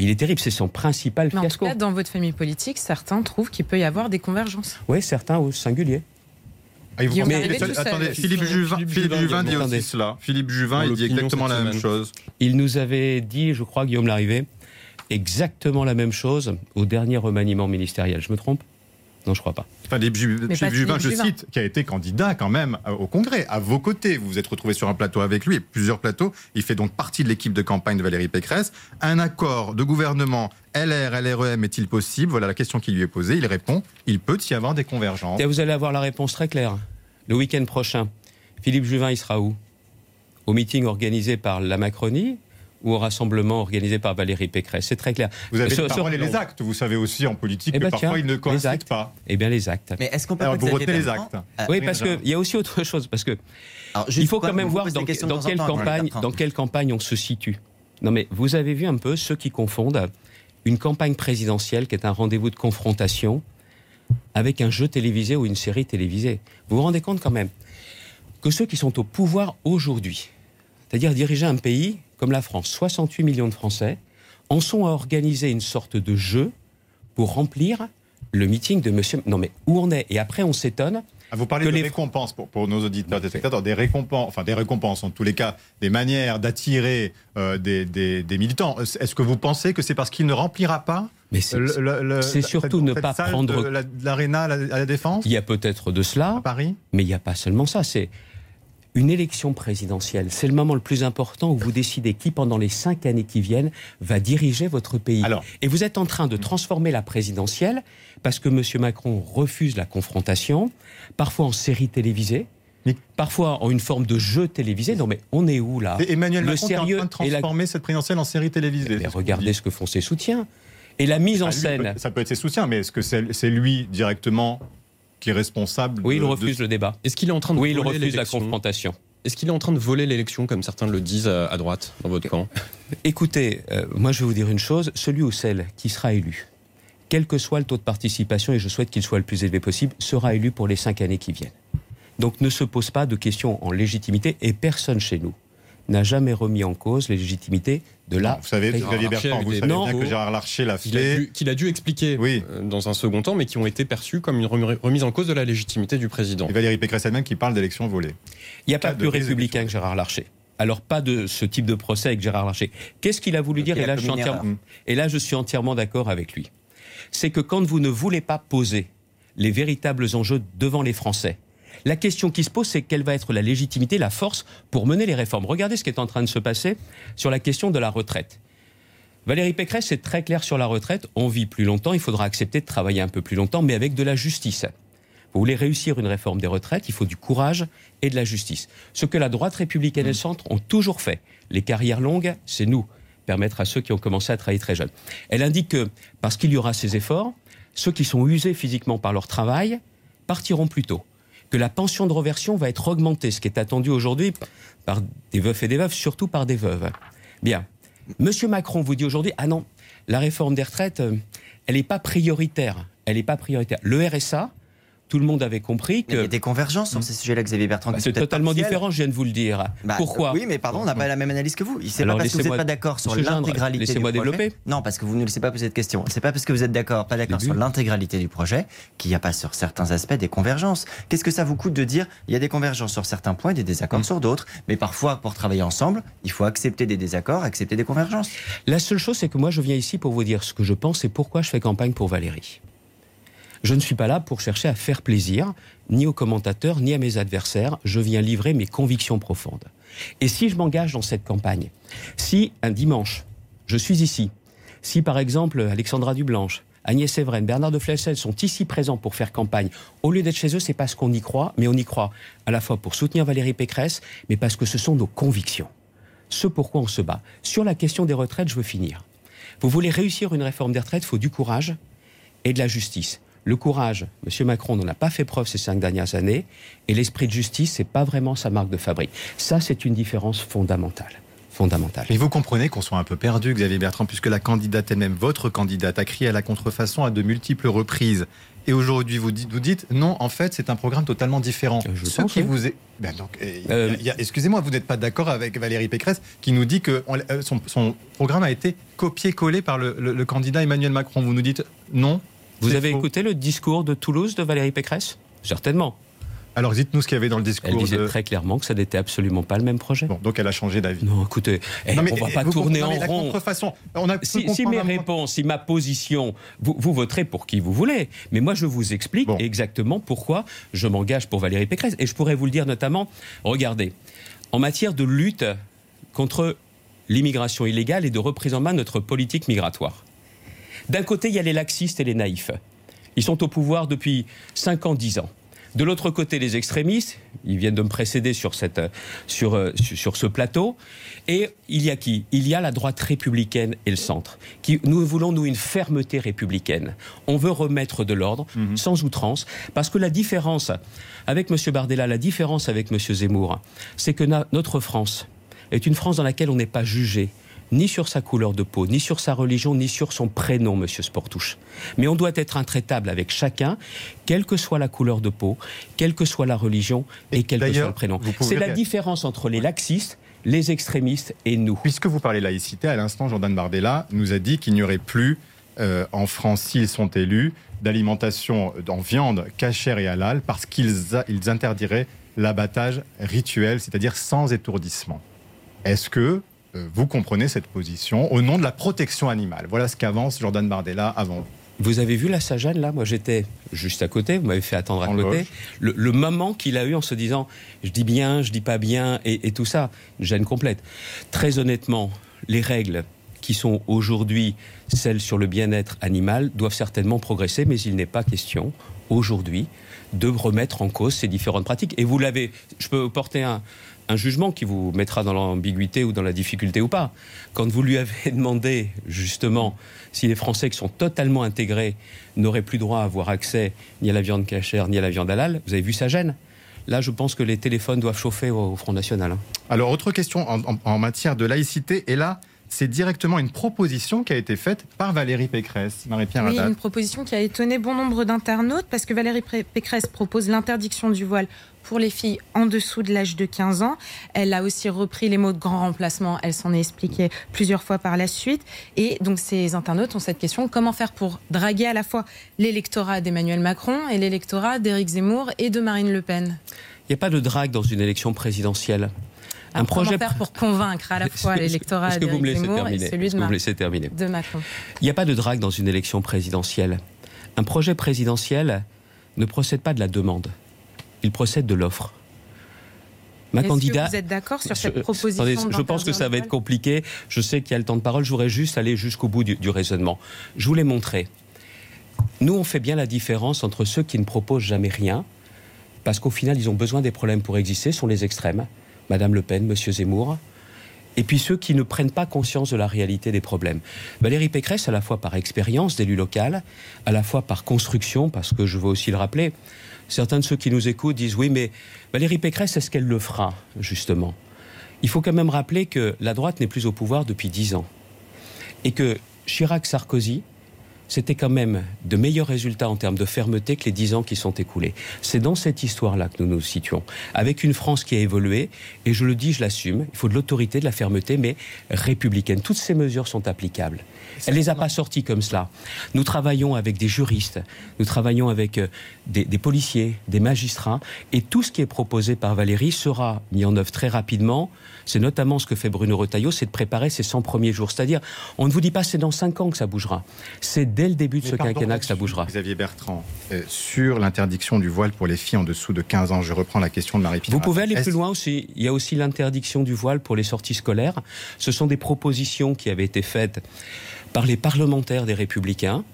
Il est terrible, c'est son principal Mais en tout cas, dans votre famille politique, certains trouvent qu'il peut y avoir des convergences. Oui, certains au singulier. Ah, vous mais- seul. attendez, Philippe Juvin, Philippe Juvin dit Attendez. aussi cela. Philippe Juvin, il dit exactement la même chose. Il nous avait dit, je crois, Guillaume Larrivé, exactement la même chose au dernier remaniement ministériel. Je me trompe? Non, je crois pas. Philippe, Juvin, je cite, qui a été candidat quand même euh, au Congrès, à vos côtés. Vous vous êtes retrouvé sur un plateau avec lui, et plusieurs plateaux. Il fait donc partie de l'équipe de campagne de Valérie Pécresse. Un accord de gouvernement LR, LREM est-il possible? Voilà la question qui lui est posée. Il répond il peut y avoir des convergences. Et vous allez avoir la réponse très claire. Le week-end prochain, Philippe Juvin, il sera où? Au meeting organisé par la Macronie ou au rassemblement organisé par Valérie Pécresse C'est très clair. Vous avez Sur- les et les actes. Vous savez aussi en politique Eh que ben, parfois tiens, ils ne coïncident actes. pas. Eh bien, les actes. Mais est-ce qu'on peut Alors, vous retenez les actes. Euh, Oui, parce qu'il y a aussi autre chose. Parce que alors, il faut quand même voir dans, dans en quelle campagne, dans quelle campagne on se situe. Non, mais vous avez vu un peu ceux qui confondent une campagne présidentielle qui est un rendez-vous de confrontation avec un jeu télévisé ou une série télévisée. Vous vous rendez compte quand même que ceux qui sont au pouvoir aujourd'hui, c'est-à-dire diriger un pays comme la France, 68 millions de Français, en sont à organiser une sorte de jeu pour remplir le meeting de monsieur. Non, mais où on est? Et après, on s'étonne. Ah, Vous parlez que de les- récompenses pour, pour nos auditeurs, des spectateurs, des récompenses, enfin des récompenses en tous les cas, des manières d'attirer euh, des, des- des militants. Est-ce que vous pensez que c'est parce qu'il ne remplira pas Mais c'est cette- surtout ne cette pas prendre- de la- de l'aréna à la, à la défense? Il y a peut-être de à cela, Paris? mais il n'y a pas seulement ça. C'est une élection présidentielle. C'est le moment le plus important où vous décidez qui, pendant les cinq années qui viennent, va diriger votre pays. Alors. Et vous êtes en train de transformer la présidentielle parce que M. Macron refuse la confrontation, parfois en série télévisée. Mais- Parfois en une forme de jeu télévisé. Non mais on est où là? Et Emmanuel Le Macron qui est en sérieux train de la- transformer cette présidentielle en série télévisée. Mais ce qu'on regardez ce que font ses soutiens. Et la mise en Ah, lui, scène. Ça peut être ses soutiens, mais est-ce que c'est c'est lui directement qui est responsable Oui, il refuse de- le débat. Est-ce qu'il est en train de Oui, il voler refuse la l'élection confrontation. Est-ce qu'il est en train de voler l'élection, comme certains le disent à, à droite, dans votre camp? Écoutez, euh, moi je vais vous dire une chose, celui ou celle qui sera élu, quel que soit le taux de participation, et je souhaite qu'il soit le plus élevé possible, sera élu pour les cinq années qui viennent. Donc ne se pose pas de questions en légitimité, et personne chez nous n'a jamais remis en cause la légitimité de la... Vous savez. Xavier Bertrand, vous savez Non, bien que Gérard Larcher l'a qu'il a, fait. dû, qu'il a dû expliquer Oui. euh, dans un second temps, mais qui ont été perçus comme une remi- remise en cause de la légitimité du président. Et Valérie Pécresse elle-même qui parle d'élections volées. Il n'y a pas plus républicain que Gérard Larcher. Alors pas de ce type de procès avec Gérard Larcher. Qu'est-ce qu'il a voulu dire? Et là, je suis commis une entièrement, et là je suis entièrement d'accord avec lui. C'est que quand vous ne voulez pas poser les véritables enjeux devant les Français, la question qui se pose, c'est quelle va être la légitimité, la force pour mener les réformes. Regardez ce qui est en train de se passer sur la question de la retraite. Valérie Pécresse est très claire sur la retraite. On vit plus longtemps, il faudra accepter de travailler un peu plus longtemps, mais avec de la justice. Vous voulez réussir une réforme des retraites, il faut du courage et de la justice. Ce que la droite républicaine et le centre ont toujours fait. Les carrières longues, c'est nous. Permettre à ceux qui ont commencé à travailler très jeunes. Elle indique que, parce qu'il y aura ces efforts, ceux qui sont usés physiquement par leur travail partiront plus tôt. Que la pension de reversion va être augmentée, ce qui est attendu aujourd'hui par des veufs et des veuves, surtout par des veuves. Bien. Monsieur Macron vous dit aujourd'hui, ah non, la réforme des retraites, euh, elle n'est pas prioritaire. Elle n'est pas prioritaire. Le RSA, tout le monde avait compris Mais il y que a des convergences sur ces sujets-là, Xavier Bertrand. Bah, qui c'est totalement différent, je viens de vous le dire. Bah, Pourquoi Oui, mais pardon, on n'a pas la même analyse que vous. C'est pas parce que vous n'êtes pas d'accord sur l'intégralité laissez-moi projet. développer. Non, parce que vous ne laissez pas poser de questions. C'est pas parce que vous êtes d'accord, pas d'accord sur l'intégralité du projet qu'il n'y a pas sur certains aspects des convergences. Qu'est-ce que ça vous coûte de dire il y a des convergences sur certains points, des désaccords sur d'autres, mais parfois pour travailler ensemble, il faut accepter des désaccords, accepter des convergences. La seule chose, c'est que moi, je viens ici pour vous dire ce que je pense et pourquoi je fais campagne pour Valérie. Je ne suis pas là pour chercher à faire plaisir, ni aux commentateurs, ni à mes adversaires. Je viens livrer mes convictions profondes. Et si je m'engage dans cette campagne, si un dimanche, je suis ici, Si par exemple Alexandra Dublanche, Agnès Evren, Bernard de Flessel sont ici présents pour faire campagne, au lieu d'être chez eux, c'est parce qu'on y croit, mais on y croit à la fois pour soutenir Valérie Pécresse, mais parce que ce sont nos convictions. Ce pourquoi on se bat. Sur la question des retraites, je veux finir. Vous voulez réussir une réforme des retraites, il faut du courage et de la justice. Le courage, M. Macron n'en a pas fait preuve ces cinq dernières années, et l'esprit de justice, c'est pas vraiment sa marque de fabrique. Ça, c'est une différence fondamentale. Fondamentale. Mais vous comprenez qu'on soit un peu perdu, Xavier Bertrand, puisque la candidate elle-même, votre candidate, a crié à la contrefaçon à de multiples reprises. Et aujourd'hui, vous dites, vous dites, non, en fait, c'est un programme totalement différent. Je Ce qui oui. vous est. Ben eh, Euh, Excusez-moi, vous n'êtes pas d'accord avec Valérie Pécresse qui nous dit que euh, son, son programme a été copié-collé par le, le- le candidat Emmanuel Macron. Vous nous dites non. Vous avez faux. écouté le discours de Toulouse de Valérie Pécresse? Certainement. Alors dites-nous ce qu'il y avait dans le discours. Elle disait de- très clairement que ça n'était absolument pas le même projet. Bon, donc elle a changé d'avis. Non, écoutez, eh, Non, mais, on va eh, pas tourner en la rond. contrefaçon. On a Si, mes réponses, si ma position, vous, vous voterez pour qui vous voulez. Mais moi, je vous explique Bon. exactement pourquoi je m'engage pour Valérie Pécresse. Et je pourrais vous le dire notamment, regardez, en matière de lutte contre l'immigration illégale et de reprise en main de notre politique migratoire. D'un côté, il y a les laxistes et les naïfs. Ils sont au pouvoir depuis 5 ans, 10 ans. De l'autre côté, les extrémistes, ils viennent de me précéder sur, cette, sur, euh, sur, ce plateau. Et il y a qui? Il y a la droite républicaine et le centre. Qui, nous voulons, nous, une fermeté républicaine. On veut remettre de l'ordre, sans outrance, parce que la différence avec M. Bardella, la différence avec M. Zemmour, c'est que na- notre France est une France dans laquelle on n'est pas jugé ni sur sa couleur de peau, ni sur sa religion, ni sur son prénom, Monsieur Sportouche. Mais on doit être intraitable avec chacun, quelle que soit la couleur de peau, quelle que soit la religion et, Et quel que soit le prénom. C'est la différence entre les laxistes, les extrémistes et nous. Puisque vous parlez laïcité, à l'instant, Jordan Bardella nous a dit qu'il n'y aurait plus euh, en France, s'ils sont élus, d'alimentation en viande cachère et halal parce qu'ils ils interdiraient l'abattage rituel, c'est-à-dire sans étourdissement. Est-ce que vous comprenez cette position au nom de la protection animale Voilà ce qu'avance Jordan Bardella avant. Vous avez vu la Sajane là? Moi j'étais juste à côté, vous m'avez fait attendre à En côté. Le, le moment qu'il a eu en se disant je dis bien, je dis pas bien et, et tout ça, une gêne complète. Très honnêtement, les règles qui sont aujourd'hui celles sur le bien-être animal doivent certainement progresser, mais il n'est pas question aujourd'hui de remettre en cause ces différentes pratiques. Et vous l'avez, je peux porter un, un jugement qui vous mettra dans l'ambiguïté ou dans la difficulté ou pas. Quand vous lui avez demandé justement si les Français qui sont totalement intégrés n'auraient plus droit à avoir accès ni à la viande cachère ni à la viande halal, vous avez vu sa gêne Là, je pense que les téléphones doivent chauffer au, Front National. hein. Alors, autre question en, en- en matière de laïcité, et là, c'est directement une proposition qui a été faite par Valérie Pécresse, Marie-Pierre Oui, Haddad. une proposition qui a étonné bon nombre d'internautes parce que Valérie Pécresse propose l'interdiction du voile pour les filles en dessous de l'âge de 15 ans. Elle a aussi repris les mots de grand remplacement. Elle s'en est expliquée plusieurs fois par la suite. Et donc ces internautes ont cette question comment faire pour draguer à la fois l'électorat d'Emmanuel Macron et l'électorat d'Éric Zemmour et de Marine Le Pen? Il n'y a pas de drague dans une élection présidentielle. Un projet. Faire pour convaincre à la fois l'électorat et celui de, Mar- de Macron? Il n'y a pas de drague dans une élection présidentielle. Un projet présidentiel ne procède pas de la demande. Il procède de l'offre. Ma candidate. vous êtes d'accord sur Je- cette proposition attendez, je pense que ça va être compliqué. Je sais qu'il y a le temps de parole. Je voudrais juste aller jusqu'au bout du, du raisonnement. Je voulais montrer. Nous, on fait bien la différence entre ceux qui ne proposent jamais rien, parce qu'au final, ils ont besoin des problèmes pour exister, sont les extrêmes. Madame Le Pen, Monsieur Zemmour. Et puis ceux qui ne prennent pas conscience de la réalité des problèmes. Valérie Pécresse, à la fois par expérience d'élu local, à la fois par construction, parce que je veux aussi le rappeler, certains de ceux qui nous écoutent disent oui, mais Valérie Pécresse, est-ce qu'elle le fera, justement? Il faut quand même rappeler que la droite n'est plus au pouvoir depuis dix ans. Et que Chirac-Sarkozy, c'était quand même de meilleurs résultats en termes de fermeté que les dix ans qui sont écoulés. C'est dans cette histoire-là que nous nous situons, avec une France qui a évolué, et je le dis, je l'assume, il faut de l'autorité, de la fermeté, mais républicaine. Toutes ces mesures sont applicables. Elle les a pas sorties comme cela. Nous travaillons avec des juristes, nous travaillons avec euh, des, des policiers, des magistrats, et tout ce qui est proposé par Valérie sera mis en œuvre très rapidement. C'est notamment ce que fait Bruno Retailleau, c'est de préparer ces 100 premiers jours. C'est-à-dire, on ne vous dit pas c'est dans 5 ans que ça bougera. C'est dès le début de Mais ce pardon, quinquennat que ça bougera. Xavier Bertrand, euh, sur l'interdiction du voile pour les filles en dessous de 15 ans, je reprends la question de Marie-Pierre. Vous pouvez aller plus loin aussi. Il y a aussi l'interdiction du voile pour les sorties scolaires. Ce sont des propositions qui avaient été faites par les parlementaires des Républicains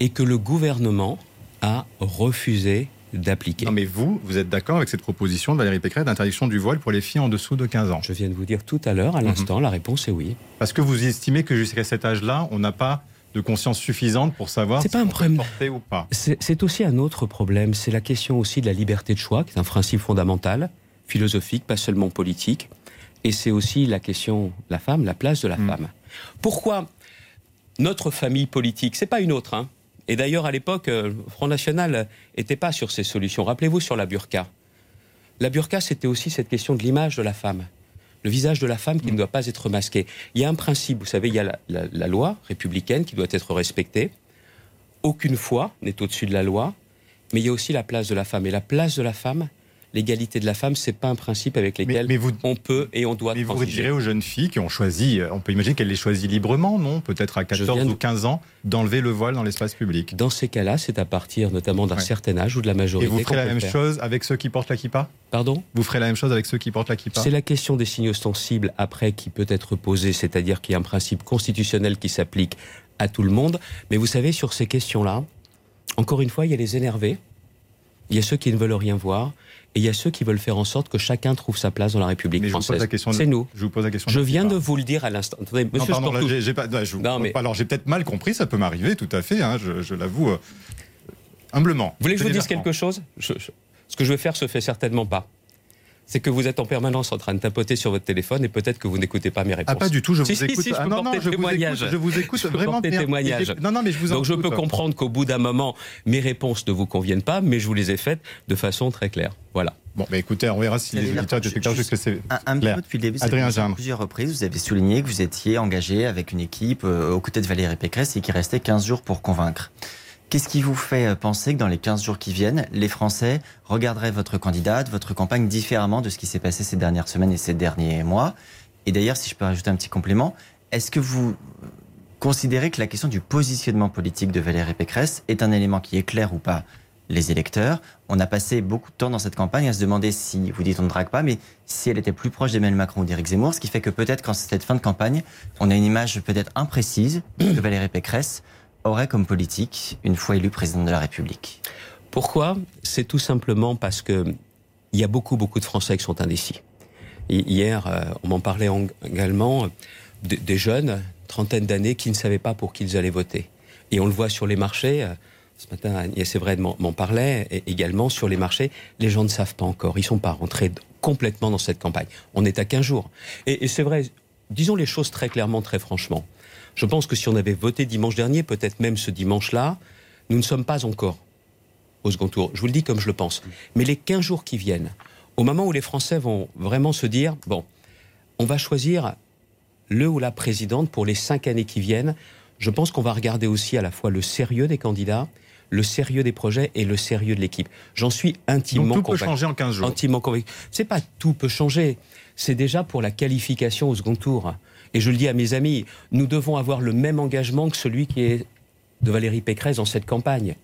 et que le gouvernement a refusé d'appliquer. Non, mais vous, vous êtes d'accord avec cette proposition de Valérie Pécresse d'interdiction du voile pour les filles en dessous de 15 ans? Je viens de vous dire tout à l'heure, à Mhm. l'instant, la réponse est oui. Parce que vous estimez que jusqu'à cet âge-là, on n'a pas de conscience suffisante pour savoir C'est si pas un problème. porter ou pas. C'est aussi un autre problème, c'est la question aussi de la liberté de choix, qui est un principe fondamental, philosophique, pas seulement politique. Et c'est aussi la question de la femme, la place de la Mm. femme. Pourquoi notre famille politique, c'est pas une autre, hein et d'ailleurs, à l'époque, euh, le Front National n'était pas sur ces solutions. Rappelez-vous sur la burqa. La burqa, c'était aussi cette question de l'image de la femme. Le visage de la femme qui ne doit pas être masqué. Il y a un principe, vous savez, il y a la- la loi républicaine qui doit être respectée. Aucune foi n'est au-dessus de la loi, mais il y a aussi la place de la femme. Et la place de la femme, l'égalité de la femme, c'est pas un principe avec lequel on peut et on doit Mais vous direz aux jeunes filles qui ont choisi, euh, on peut imaginer qu'elles les choisissent librement, non? Peut-être à 14 viens de- ou 15 ans, d'enlever le voile dans l'espace public. Dans ces cas-là, c'est à partir notamment d'un Ouais. certain âge ou de la Et majorité. vous qu'on ferez la même faire. chose avec ceux qui portent la kippa? Pardon? Vous ferez la même chose avec ceux qui portent la kippa? C'est la question des signes ostensibles après qui peut être posée, c'est-à-dire qu'il y a un principe constitutionnel qui s'applique à tout le monde. Mais vous savez, sur ces questions-là, encore une fois, il y a les énervés, il y a ceux qui ne veulent rien voir, et il y a ceux qui veulent faire en sorte que chacun trouve sa place dans la République Mais je vous pose française. la question de- C'est nous. Je vous pose la question. Je viens de vous le dire à l'instant. Attendez, Non, monsieur pardon, là, pas- non, je vous- Non, mais- Alors j'ai peut-être mal compris, ça peut m'arriver, tout à fait, hein, je, je l'avoue euh, humblement. Vous voulez que je vous dise quelque chose? Je- je- Ce que je vais faire se fait certainement pas. C'est que vous êtes en permanence en train de tapoter sur votre téléphone et peut-être que vous n'écoutez pas mes réponses. Ah pas du tout, je vous Si, écoute. si, je Ah peux non, non, je vous écoute, je vous écoute Je vraiment témoignage. Non, non, mais je vous en Donc je peux comprendre qu'au bout d'un moment, mes réponses ne vous conviennent pas, mais je vous les ai faites de façon très claire. Voilà. Bon, bah écoutez, on verra si les auditeurs spectateurs juste jusque c'est Un, un petit clair. peu depuis le début, Adrien à plusieurs reprises, vous avez souligné que vous étiez engagé avec une équipe euh, aux côtés de Valérie Pécresse et qu'il restait 15 jours pour convaincre. Qu'est-ce qui vous fait euh, penser que dans les 15 jours qui viennent, les Français regarderaient votre candidate, votre campagne différemment de ce qui s'est passé ces dernières semaines et ces derniers mois? Et d'ailleurs, si je peux rajouter un petit complément, est-ce que vous considérez que la question du positionnement politique de Valérie Pécresse est un élément qui éclaire ou pas les électeurs? On a passé beaucoup de temps dans cette campagne à se demander si, vous dites on ne drague pas, mais si elle était plus proche d'Emmanuel Macron ou d'Éric Zemmour, ce qui fait que peut-être qu'en cette fin de campagne, on a une image peut-être imprécise que Valérie Pécresse aurait comme politique une fois élue présidente de la République. Pourquoi? C'est tout simplement parce que il y a beaucoup, beaucoup de Français qui sont indécis. Hier, euh, on m'en parlait en- également, euh, des- jeunes, trentaine d'années, qui ne savaient pas pour qui ils allaient voter. Et on le voit sur les marchés. euh, Ce matin, Agnès Evred m'en parlait également sur les marchés. Les gens ne savent pas encore. Ils sont pas rentrés complètement dans cette campagne. On est à 15 jours. Et, et c'est vrai, disons les choses très clairement, très franchement. Je pense que si on avait voté dimanche dernier, peut-être même ce dimanche-là, nous ne sommes pas encore au second tour. Je vous le dis comme je le pense. Mais les 15 jours qui viennent, au moment où les Français vont vraiment se dire, bon, on va choisir le ou la présidente pour les cinq années qui viennent, je pense qu'on va regarder aussi à la fois le sérieux des candidats, le sérieux des projets et le sérieux de l'équipe. J'en suis intimement Donc tout peut convaincu. changer en 15 jours. Intimement convaincu. C'est pas tout peut changer. C'est déjà pour la qualification au second tour. Et je le dis à mes amis, nous devons avoir le même engagement que celui qui est de Valérie Pécresse dans cette campagne.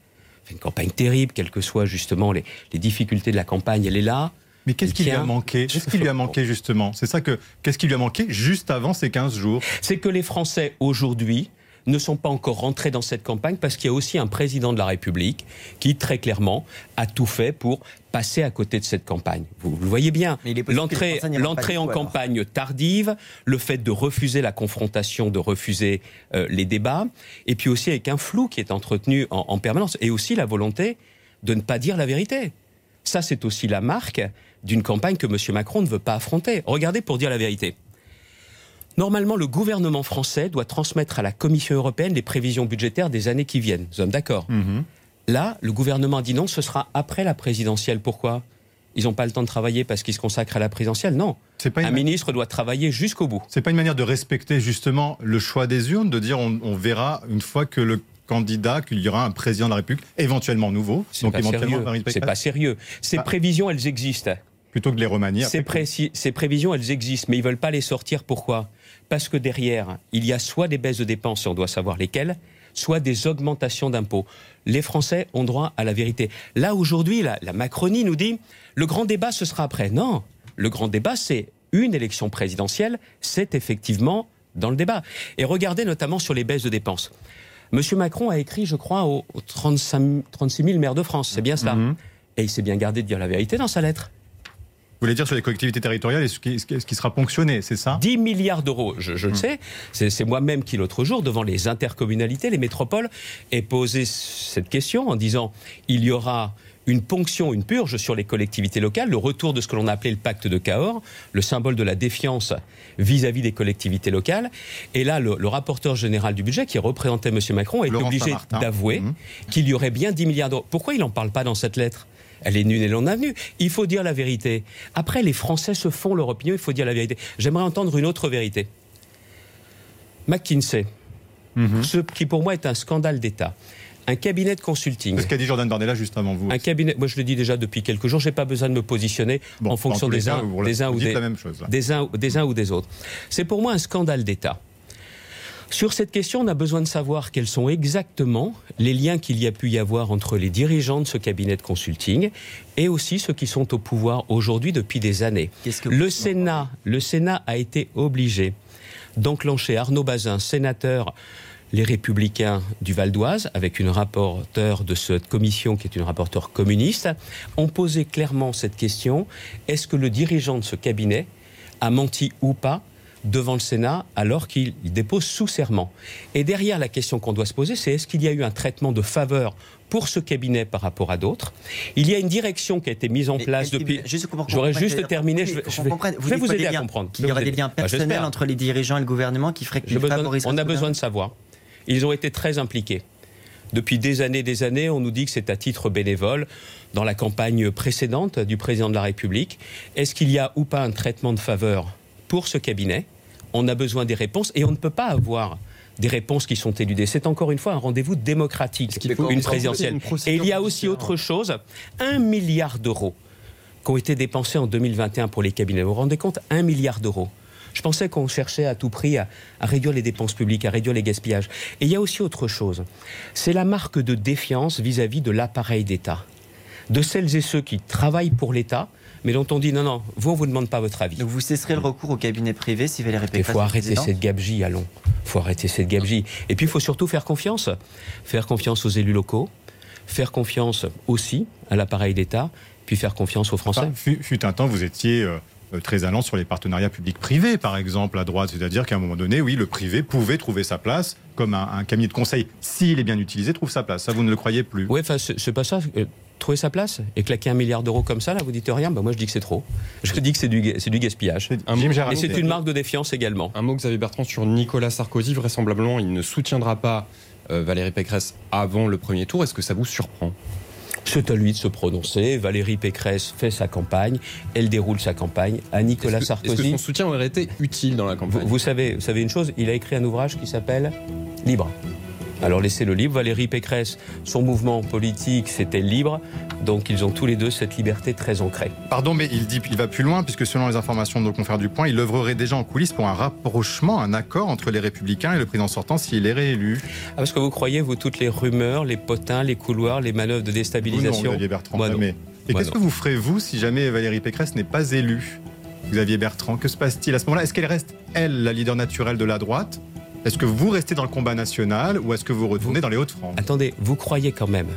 C'est une campagne terrible, quelles que soient justement les, les difficultés de la campagne, elle est là. Mais qu'est-ce qui lui a manqué? Qu'est-ce qui lui a manqué justement? C'est ça que qu'est-ce qui lui a manqué juste avant ces 15 jours? C'est que les Français aujourd'hui ne sont pas encore rentrés dans cette campagne parce qu'il y a aussi un président de la République qui, très clairement, a tout fait pour passer à côté de cette campagne. Vous, le voyez bien. L'entrée en alors. campagne tardive, le fait de refuser la confrontation, de refuser euh, les débats, et puis aussi avec un flou qui est entretenu en, en permanence, et aussi la volonté de ne pas dire la vérité. Ça, c'est aussi la marque d'une campagne que M. Macron ne veut pas affronter. Regardez pour dire la vérité. Normalement, le gouvernement français doit transmettre à la Commission européenne les prévisions budgétaires des années qui viennent. Nous sommes d'accord Là, le gouvernement a dit non, ce sera après la présidentielle. Pourquoi? Ils n'ont pas le temps de travailler parce qu'ils se consacrent à la présidentielle Non. Pas Un ministre doit travailler jusqu'au bout. c'est pas une manière de respecter justement le choix des urnes, de dire on, on verra une fois que le candidat qu'il y aura un président de la République éventuellement nouveau, C'est donc pas éventuellement C'est pas sérieux. Ces Bah. prévisions, elles existent. plutôt que de les remanier. Ces, ces prévisions, elles existent, mais ils veulent pas les sortir. Pourquoi? Parce que derrière, il y a soit des baisses de dépenses, et on doit savoir lesquelles, soit des augmentations d'impôts. Les Français ont droit à la vérité. Là, aujourd'hui, la, la Macronie nous dit, le grand débat, ce sera après. Non, le grand débat, c'est une élection présidentielle, c'est effectivement dans le débat. Et regardez notamment sur les baisses de dépenses. Monsieur Macron a écrit, je crois, aux, 35, 36 000 maires de France, c'est bien cela. Mhm. Et il s'est bien gardé de dire la vérité dans sa lettre. Vous voulez dire sur les collectivités territoriales et ce qui, ce qui sera ponctionné, c'est ça? 10 milliards d'euros, je, je le sais. C'est moi-même qui, l'autre jour, devant les intercommunalités, les métropoles, ai posé cette question en disant il y aura une ponction, une purge sur les collectivités locales, le retour de ce que l'on a appelé le pacte de Cahors, le symbole de la défiance vis-à-vis des collectivités locales. Et là, le, le rapporteur général du budget, qui représentait M. Macron, est Laurent obligé d'avouer Mhm. qu'il y aurait bien 10 milliards d'euros. Pourquoi il n'en parle pas dans cette lettre? Elle est nulle et non avenue. Il faut dire la vérité. Après, les Français se font leur opinion, il faut dire la vérité. J'aimerais entendre une autre vérité. McKinsey, Mhm. ce qui pour moi est un scandale d'État. Un cabinet de consulting. C'est ce qu'a dit Jordan Bardella juste avant vous. Un cabinet, moi je le dis déjà depuis quelques jours, j'ai pas besoin de me positionner Bon, en fonction uns, uns ou des uns ou des autres. C'est pour moi un scandale d'État. Sur cette question, on a besoin de savoir quels sont exactement les liens qu'il y a pu y avoir entre les dirigeants de ce cabinet de consulting et aussi ceux qui sont au pouvoir aujourd'hui depuis des années. Que Le Sénat, le Sénat a été obligé d'enclencher Arnaud Bazin, sénateur les Républicains du Val d'Oise, avec une rapporteure de cette commission qui est une rapporteure communiste, ont posé clairement cette question est-ce que le dirigeant de ce cabinet a menti ou pas devant le Sénat alors qu'il dépose sous serment Et derrière, la question qu'on doit se poser, c'est est-ce qu'il y a eu un traitement de faveur pour ce cabinet par rapport à d'autres? Il y a une direction qui a été mise en Mais place depuis. J'aurais juste c'est- terminé. Je vais, je je vous quoi, aider à comprendre. Qu'il y aura des liens Bah, personnels entre les dirigeants et le gouvernement qui feraient favoriseraient on a besoin de savoir. Ils ont été très impliqués. Depuis des années, des années, on nous dit que c'est à titre bénévole dans la campagne précédente du président de la République. Est-ce qu'il y a ou pas un traitement de faveur pour ce cabinet On a besoin des réponses et on ne peut pas avoir des réponses qui sont éludées. C'est encore une fois un rendez-vous démocratique, qu'il faut une présidentielle. une Et il y a aussi autre chose, un milliard d'euros qui ont été dépensés en 2021 pour les cabinets. Vous vous rendez compte? Un milliard d'euros. Je pensais qu'on cherchait à tout prix à, à réduire les dépenses publiques, à réduire les gaspillages. Et il y a aussi autre chose. C'est la marque de défiance vis-à-vis de l'appareil d'État. De celles et ceux qui travaillent pour l'État, mais dont on dit non, non, vous, on vous demande pas votre avis. Donc vous cesserez le recours au cabinet privé si Valérie Il Pécresse faut est arrêter cette gabegie, allons. Il faut arrêter cette gabegie. Et puis, il faut surtout faire confiance. Faire confiance aux élus locaux, faire confiance aussi à l'appareil d'État, puis faire confiance aux Français. Enfin, fut, fut un temps, vous étiez euh, euh, très allant sur les partenariats publics-privés, par exemple, à droite. C'est-à-dire qu'à un moment donné, oui, le privé pouvait trouver sa place, comme un, un cabinet de conseil, s'il est bien utilisé, trouve sa place. Ça, vous ne le croyez plus Oui, enfin, c'est c'est pas ça. Euh, Trouver sa place et claquer un milliard d'euros comme ça, là, vous dites rien bah, Moi, je dis que c'est trop. Je dis que c'est du, c'est du gaspillage. Un mot- Et c'est une marque de défiance également. Un mot, Xavier Bertrand, sur Nicolas Sarkozy. Vraisemblablement, il ne soutiendra pas euh, Valérie Pécresse avant le premier tour. Est-ce que ça vous surprend? C'est à lui de se prononcer. Valérie Pécresse fait sa campagne. Elle déroule sa campagne. À Nicolas Est-ce que- Est-ce que Sarkozy. son soutien aurait été utile dans la Vous, campagne vous savez, vous savez une chose, il a écrit un ouvrage qui s'appelle Libre. Alors laissez-le libre. Valérie Pécresse, son mouvement politique, c'était libre. Donc ils ont tous les deux cette liberté très ancrée. Pardon, mais il, dit, il va plus loin, puisque selon les informations de nos confrères du Point, il œuvrerait déjà en coulisses pour un rapprochement, un accord entre les Républicains et le président sortant s'il est réélu. Ah, parce que vous croyez, vous, toutes les rumeurs, les potins, les couloirs, les manœuvres de Vous, non, déstabilisation Xavier Bertrand, Moi, non. Et Moi, qu'est-ce non. que vous ferez, vous, si jamais Valérie Pécresse n'est pas élue? Xavier Bertrand, que se passe-t-il à ce moment-là? Est-ce qu'elle reste, elle, la leader naturelle de la droite? Est-ce que vous restez dans le combat national ou est-ce que vous retournez dans les Hauts-de-France? Attendez, vous croyez quand même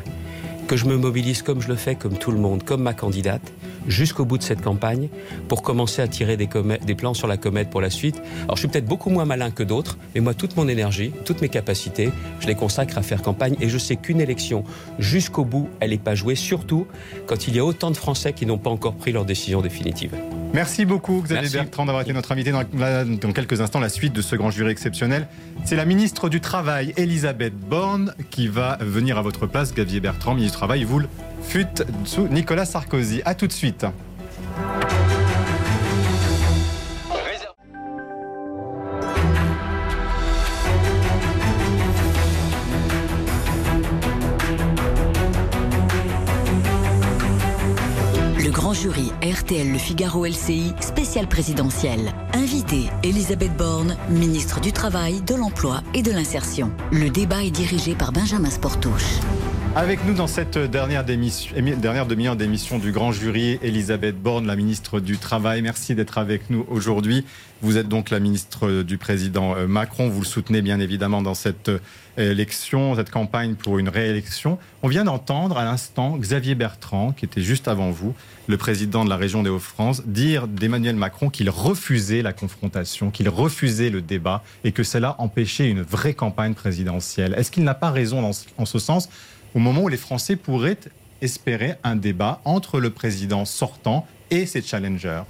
que je me mobilise comme je le fais, comme tout le monde, comme ma candidate, jusqu'au bout de cette campagne, pour commencer à tirer des, des plans sur la comète pour la suite? Alors je suis peut-être beaucoup moins malin que d'autres, mais moi, toute mon énergie, toutes mes capacités, je les consacre à faire campagne, et je sais qu'une élection, jusqu'au bout, elle n'est pas jouée, surtout quand il y a autant de Français qui n'ont pas encore pris leur décision définitive. Merci beaucoup, Xavier Merci. Bertrand, d'avoir été notre invité dans, quelques instants. La suite de ce grand jury exceptionnel, c'est la ministre du Travail, Elisabeth Borne, qui va venir à votre place. Xavier Bertrand, ministre du Travail, vous le fûtes sous Nicolas Sarkozy. À tout de suite. RTL Le Figaro LCI, spécial présidentiel. Invité Elisabeth Borne, ministre du Travail, de l'Emploi et de l'Insertion. Le débat est dirigé par Benjamin Sportouche. Avec nous dans cette dernière, dernière demi-heure d'émission du grand jury, Elisabeth Borne, la ministre du Travail. Merci d'être avec nous aujourd'hui. Vous êtes donc la ministre du président euh, Macron. Vous le soutenez bien évidemment dans cette euh, élection, cette campagne pour une réélection. On vient d'entendre à l'instant Xavier Bertrand, qui était juste avant vous, le président de la région des Hauts-de-France, dire d'Emmanuel Macron qu'il refusait la confrontation, qu'il refusait le débat et que cela empêchait une vraie campagne présidentielle. Est-ce qu'il n'a pas raison en ce sens au moment où les Français pourraient espérer un débat entre le président sortant et ses challengers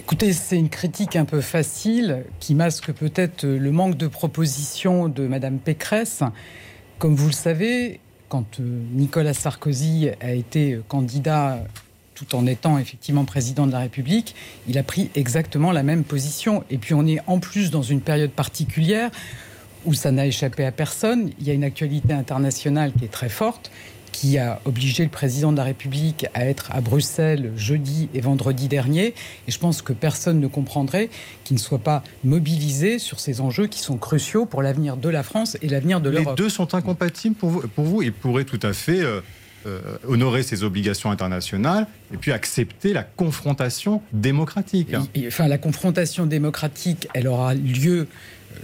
Écoutez, c'est une critique un peu facile qui masque peut-être le manque de propositions de Madame Pécresse. Comme vous le savez, quand euh, Nicolas Sarkozy a été candidat tout en étant effectivement président de la République, il a pris exactement la même position. Et puis on est en plus dans une période particulière où ça n'a échappé à personne. Il y a une actualité internationale qui est très forte qui a obligé le président de la République à être à Bruxelles jeudi et vendredi dernier. Et je pense que personne ne comprendrait qu'il ne soit pas mobilisé sur ces enjeux qui sont cruciaux pour l'avenir de la France et l'avenir de l'Europe. Les deux sont incompatibles pour vous, pour vous. Il pourrait tout à fait euh, euh, honorer ses obligations internationales et puis accepter la confrontation démocratique. enfin, la confrontation démocratique, elle aura lieu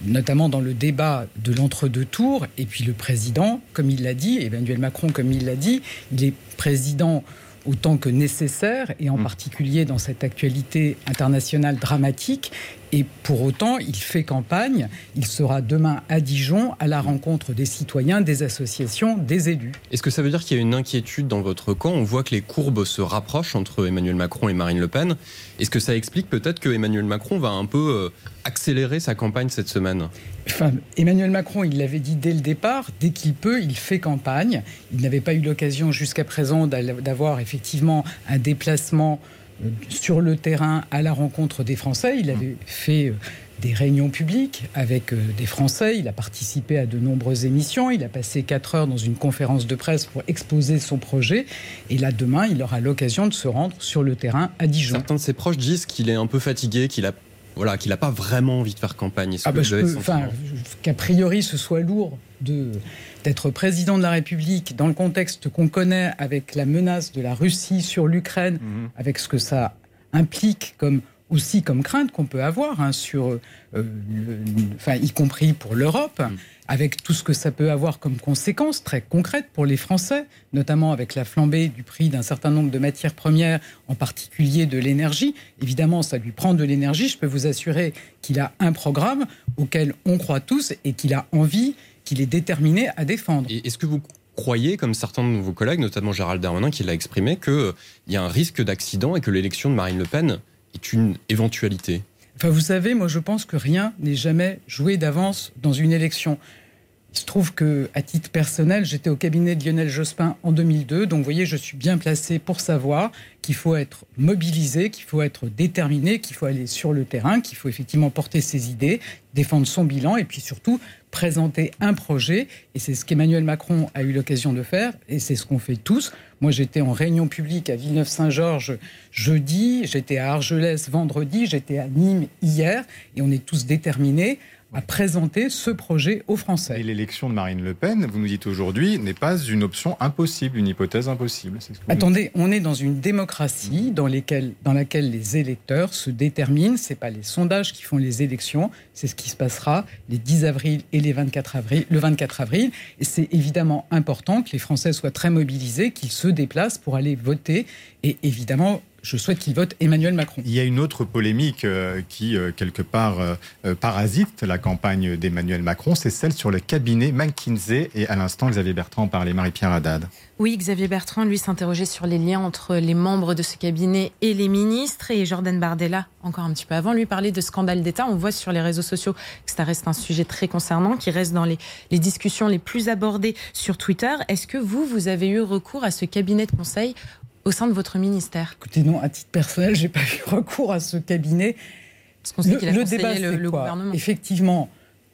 notamment dans le débat de l'entre-deux tours. Et puis le président, comme il l'a dit, Emmanuel Macron, comme il l'a dit, il est président autant que nécessaire, et en mmh. particulier dans cette actualité internationale dramatique. Et pour autant, il fait campagne. Il sera demain à Dijon à la rencontre des citoyens, des associations, des élus. Est-ce que ça veut dire qu'il y a une inquiétude dans votre camp? On voit que les courbes se rapprochent entre Emmanuel Macron et Marine Le Pen. Est-ce que ça explique peut-être que Emmanuel Macron va un peu euh, accélérer sa campagne cette semaine? Enfin, Emmanuel Macron, il l'avait dit dès le départ, dès qu'il peut, il fait campagne. Il n'avait pas eu l'occasion jusqu'à présent d'avoir effectivement un déplacement sur le terrain à la rencontre des Français. Il avait fait euh, des réunions publiques avec euh, des Français. Il a participé à de nombreuses émissions. Il a passé quatre heures dans une conférence de presse pour exposer son projet. Et là, demain, il aura l'occasion de se rendre sur le terrain à Dijon. Certains de ses proches disent qu'il est un peu fatigué, qu'il a voilà, qu'il n'a pas vraiment envie de faire campagne. Ah bah qu'a priori ce soit lourd de d'être président de la République dans le contexte qu'on connaît avec la menace de la Russie sur l'Ukraine, mhm. avec ce que ça implique comme aussi comme crainte qu'on peut avoir hein, sur, euh, enfin, y compris pour l'Europe, mhm. avec tout ce que ça peut avoir comme conséquences très concrètes pour les Français, notamment avec la flambée du prix d'un certain nombre de matières premières, en particulier de l'énergie. Évidemment, ça lui prend de l'énergie. Je peux vous assurer qu'il a un programme auquel on croit tous et qu'il a envie qu'il est déterminé à défendre. Est-ce que vous croyez, comme certains de vos collègues, notamment Gérald Darmanin qui l'a exprimé, qu'il euh, y a un risque d'accident et que l'élection de Marine Le Pen est une éventualité? Enfin, vous savez, moi je pense que rien n'est jamais joué d'avance dans une élection. Il se trouve que, à titre personnel, j'étais au cabinet de Lionel Jospin en 2002. Donc, vous voyez, je suis bien placé pour savoir qu'il faut être mobilisé, qu'il faut être déterminé, qu'il faut aller sur le terrain, qu'il faut effectivement porter ses idées, défendre son bilan et puis surtout présenter un projet. Et c'est ce qu'Emmanuel Macron a eu l'occasion de faire et c'est ce qu'on fait tous. Moi, j'étais en réunion publique à Villeneuve-Saint-Georges jeudi, j'étais à Argelès vendredi, j'étais à Nîmes hier et on est tous déterminés à présenter ce projet aux Français. Et l'élection de Marine Le Pen, vous nous dites aujourd'hui, n'est pas une option impossible, une hypothèse impossible. Attendez, on est dans une démocratie dans, dans laquelle les électeurs se déterminent. Ce n'est pas les sondages qui font les élections, c'est ce qui se passera les 10 avril et les 24 avril, le 24 avril. Et c'est évidemment important que les Français soient très mobilisés, qu'ils se déplacent pour aller voter. Et évidemment, je souhaite qu'il vote Emmanuel Macron. Il y a une autre polémique euh, qui, euh, quelque part, euh, parasite la campagne d'Emmanuel Macron, c'est celle sur le cabinet McKinsey. Et à l'instant, Xavier Bertrand parlait Marie-Pierre Haddad. Oui, Xavier Bertrand, lui, s'interrogeait sur les liens entre les membres de ce cabinet et les ministres. Et Jordan Bardella, encore un petit peu avant, lui parlait de scandale d'État. On voit sur les réseaux sociaux que ça reste un sujet très concernant, qui reste dans les, les discussions les plus abordées sur Twitter. Est-ce que vous, vous avez eu recours à ce cabinet de conseil au sein de votre ministère Écoutez, non, à titre personnel, j'ai pas eu recours à ce cabinet. Parce qu'on sait qu'il a le débat, le, gouvernement. Effectivement,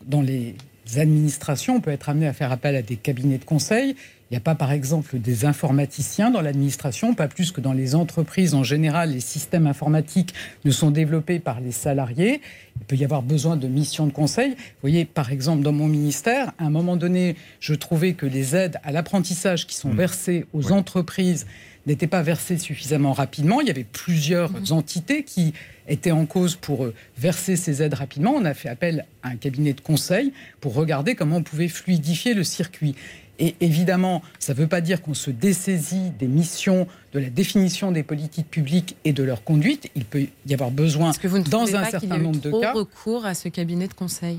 dans les administrations, on peut être amené à faire appel à des cabinets de conseil. Il n'y a pas, par exemple, des informaticiens dans l'administration, pas plus que dans les entreprises en général. Les systèmes informatiques ne sont développés par les salariés. Il peut y avoir besoin de missions de conseil. Vous voyez, par exemple, dans mon ministère, à un moment donné, je trouvais que les aides à l'apprentissage qui sont Mmh. versées aux entreprises n'étaient pas versées suffisamment rapidement. Il y avait plusieurs Mmh. entités qui étaient en cause pour euh, verser ces aides rapidement. On a fait appel à un cabinet de conseil pour regarder comment on pouvait fluidifier le circuit. Et évidemment, ça ne veut pas dire qu'on se dessaisit des missions, de la définition des politiques publiques et de leur conduite. Il peut y avoir besoin, que vous ne dans un pas certain nombre de cas, recours à ce cabinet de conseil?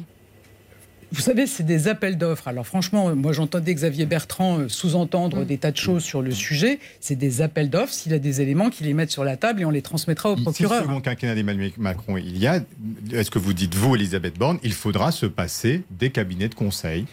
Vous savez, c'est des appels d'offres. Alors franchement, moi j'entendais Xavier Bertrand euh, sous-entendre des tas de choses sur le sujet. C'est des appels d'offres. S'il a des éléments, qu'il les mette sur la table et on les transmettra au Si le procureur. second quinquennat d'Emmanuel Macron, il y a, est-ce que vous dites, vous, Elisabeth Borne, il faudra se passer des cabinets de conseil?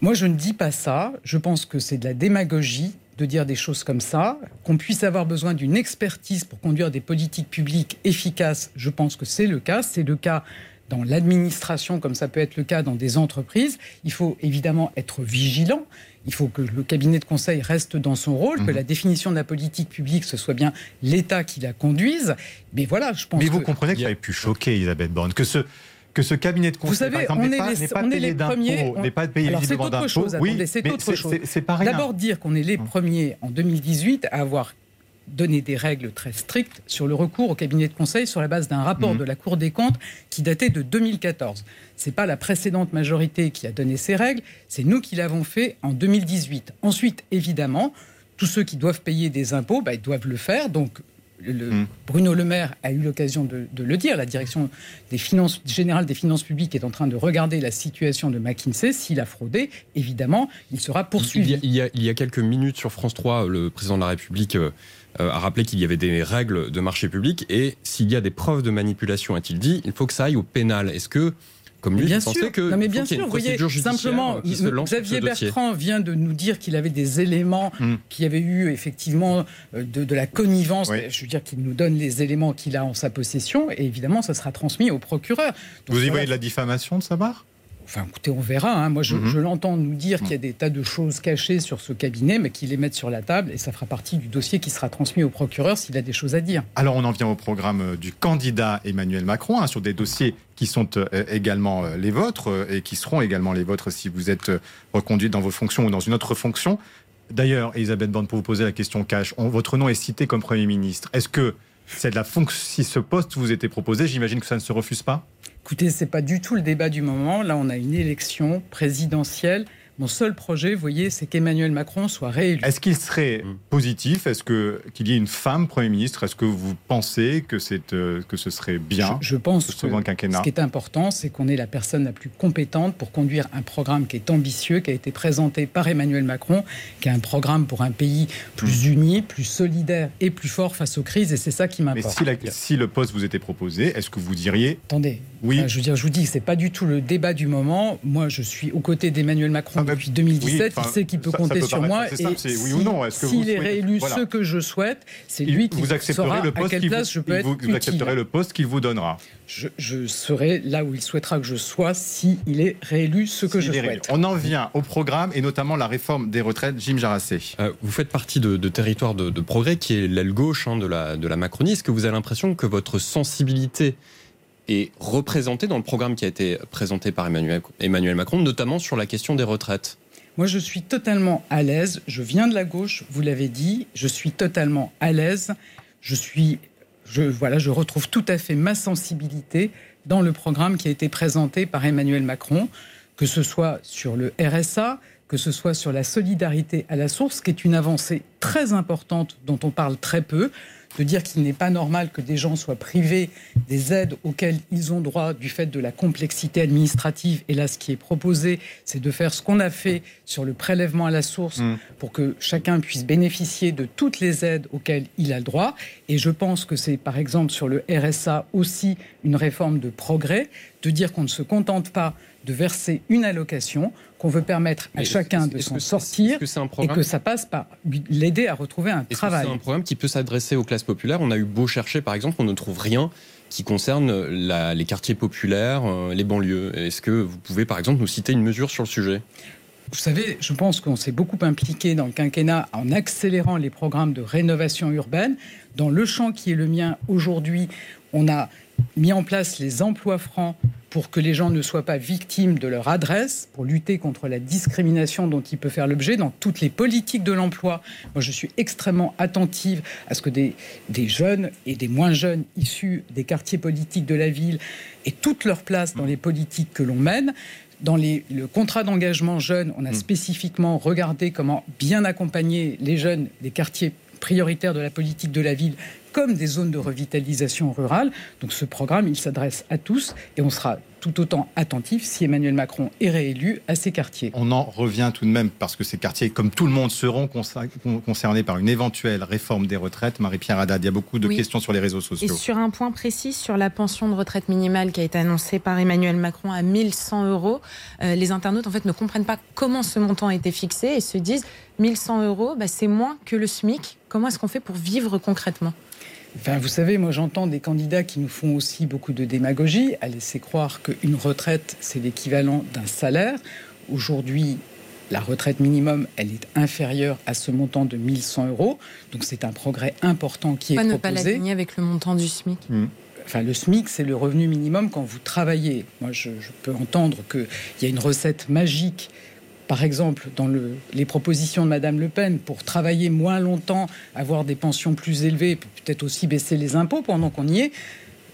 Moi, je ne dis pas ça. Je pense que c'est de la démagogie de dire des choses comme ça. Qu'on puisse avoir besoin d'une expertise pour conduire des politiques publiques efficaces, je pense que c'est le cas. C'est le cas dans l'administration, comme ça peut être le cas dans des entreprises. Il faut évidemment être vigilant. Il faut que le cabinet de conseil reste dans son rôle, que Mhm. la définition de la politique publique, ce soit bien l'État qui la conduise. Mais voilà, je pense Mais vous que- comprenez que ça avait pu choquer Elisabeth Borne, que ce, que ce cabinet de conseil, Vous savez, par exemple, on n'est est pas, les, pas on est les premiers. on- n'est pas payé Alors c'est autre chose. Oui, attendez, c'est autre chose. rien. D'abord dire qu'on est les premiers en 2018 à avoir donné des règles très strictes sur le recours au cabinet de conseil sur la base d'un rapport Mhm. de la Cour des comptes qui datait de 2014. C'est pas la précédente majorité qui a donné ces règles, c'est nous qui l'avons fait en 2018. Ensuite, évidemment, tous ceux qui doivent payer des impôts, bah, ils doivent le faire. Donc le- Mhm. Bruno Le Maire a eu l'occasion de, de le dire. La direction des finances générale des finances publiques est en train de regarder la situation de McKinsey. S'il a fraudé, évidemment, il sera Il y, poursuivi. a, il, y a, il y a quelques minutes sur France 3, le président de la République euh, a rappelé qu'il y avait des règles de marché public et s'il y a des preuves de manipulation, a-t-il dit, il faut que ça aille au pénal. Est-ce que, comme lui, bien sûr. que non, mais bien ait sûr, voyez, simplement, Xavier Bertrand vient de nous dire qu'il avait des éléments, Hmm. qu'il y avait eu effectivement euh, de, de la connivence. Oui. Je veux dire qu'il nous donne les éléments qu'il a en sa possession, et évidemment, ça sera transmis au procureur. Donc, Vous y voyez de la diffamation de sa part? Enfin, écoutez, on verra. hein. Moi, je, Mhm. je l'entends nous dire qu'il y a des tas de choses cachées sur ce cabinet, mais qu'il les mette sur la table, et ça fera partie du dossier qui sera transmis au procureur s'il a des choses à dire. Alors on en vient au programme euh, du candidat Emmanuel Macron, hein, sur des dossiers qui sont euh, également euh, les vôtres et qui seront également les vôtres si vous êtes reconduite dans vos fonctions ou dans une autre fonction. D'ailleurs, Elisabeth Borne, pour vous poser la question cash, on- votre nom est cité comme Premier ministre. Est-ce que c'est de la fonction, si ce poste vous était proposé, j'imagine que ça ne se refuse pas? Écoutez, c'est pas du tout le débat du moment. Là, on a une élection présidentielle. Mon seul projet, vous voyez, c'est qu'Emmanuel Macron soit réélu. Est-ce qu'il serait Mm. positif? Est-ce que qu'il y ait une femme Premier ministre? Est-ce que vous pensez que, c'est, euh, que ce serait bien Je, je pense ce que quinquennat? ce qui est important, c'est qu'on ait la personne la plus compétente pour conduire un programme qui est ambitieux, qui a été présenté par Emmanuel Macron, qui est un programme pour un pays plus Mm. uni, plus solidaire et plus fort face aux crises. Et c'est ça qui Mais m'importe. si, la- si le poste vous était proposé, est-ce que vous diriez? Attendez, oui Enfin, je veux dire, je vous dis, c'est pas du tout le débat du moment. Moi, je suis aux côtés d'Emmanuel Macron Ah, depuis 2017. oui, il sait qu'il peut ça- ça compter peut sur moi. Et simple, c'est oui ou si- non, est-ce que vous s'il est souhaitez- réélu voilà. ce que je souhaite, c'est lui qui vous saura le à poste quelle qu'il place vous, je peux il être vous- utile. vous accepterez le poste qu'il vous donnera. Je, je serai là où il souhaitera que je sois si il est réélu ce que je S'il souhaite. On en vient au programme et notamment la réforme des retraites. Jim Jarassé. Euh, vous faites partie de, de territoire de, de progrès qui est l'aile gauche hein, de, la, de la Macronie. Est-ce que vous avez l'impression que votre sensibilité est représentée dans le programme qui a été présenté par Emmanuel, Macron, notamment sur la question des retraites Moi, je suis totalement à l'aise. Je viens de la gauche, vous l'avez dit. Je suis totalement à l'aise. Je suis, voilà, je retrouve tout à fait ma sensibilité dans le programme qui a été présenté par Emmanuel Macron, que ce soit sur le RSA, que ce soit sur la solidarité à la source, qui est une avancée très importante dont on parle très peu, de dire qu'il n'est pas normal que des gens soient privés des aides auxquelles ils ont droit du fait de la complexité administrative. Et là, ce qui est proposé, c'est de faire ce qu'on a fait sur le prélèvement à la source Mm. pour que chacun puisse bénéficier de toutes les aides auxquelles il a le droit. Et je pense que c'est, par exemple, sur le RSA aussi une réforme de progrès, de dire qu'on ne se contente pas de verser une allocation, qu'on veut permettre à Mais chacun de s'en sortir que un et que ça passe par l'aider à retrouver un travail. c'est un programme qui peut s'adresser aux classes populaires? On a eu beau chercher, par exemple, on ne trouve rien qui concerne la- les quartiers populaires, euh, les banlieues. Est-ce que vous pouvez, par exemple, nous citer une mesure sur le sujet? Vous savez, je pense qu'on s'est beaucoup impliqué dans le quinquennat en accélérant les programmes de rénovation urbaine. Dans le champ qui est le mien aujourd'hui, on a mis en place les emplois francs pour que les gens ne soient pas victimes de leur adresse, pour lutter contre la discrimination dont ils peuvent faire l'objet dans toutes les politiques de l'emploi. Moi, je suis extrêmement attentive à ce que des, des, jeunes et des moins jeunes issus des quartiers politiques de la ville aient toute leur place dans les politiques que l'on mène. Dans les, le contrat d'engagement jeune, on a spécifiquement regardé comment bien accompagner les jeunes des quartiers prioritaires de la politique de la ville comme des zones de revitalisation rurale. Donc ce programme, il s'adresse à tous et on sera tout autant attentif si Emmanuel Macron est réélu à ces quartiers. On en revient tout de même parce que ces quartiers, comme tout le monde, seront concernés par une éventuelle réforme des retraites. Marie-Pierre Haddad, il y a beaucoup de questions sur les réseaux sociaux. Et sur un point précis, sur la pension de retraite minimale qui a été annoncée par Emmanuel Macron à 1100 euros, euh, les internautes en fait ne comprennent pas comment ce montant a été fixé et se disent 1100 euros, bah, c'est moins que le SMIC. Comment est-ce qu'on fait pour vivre concrètement? Enfin, vous savez, moi j'entends des candidats qui nous font aussi beaucoup de démagogie à laisser croire qu'une retraite, c'est l'équivalent d'un salaire. Aujourd'hui, la retraite minimum, elle est inférieure à ce montant de 1100 euros. Donc c'est un progrès important qui Pourquoi est ne proposé. pas l'aligner avec le montant du SMIC? Hmm. Enfin, le SMIC, c'est le revenu minimum quand vous travaillez. Moi, je, je peux entendre qu'il y a une recette magique par exemple, dans le, les propositions de Madame Le Pen pour travailler moins longtemps, avoir des pensions plus élevées, peut-être aussi baisser les impôts pendant qu'on y est,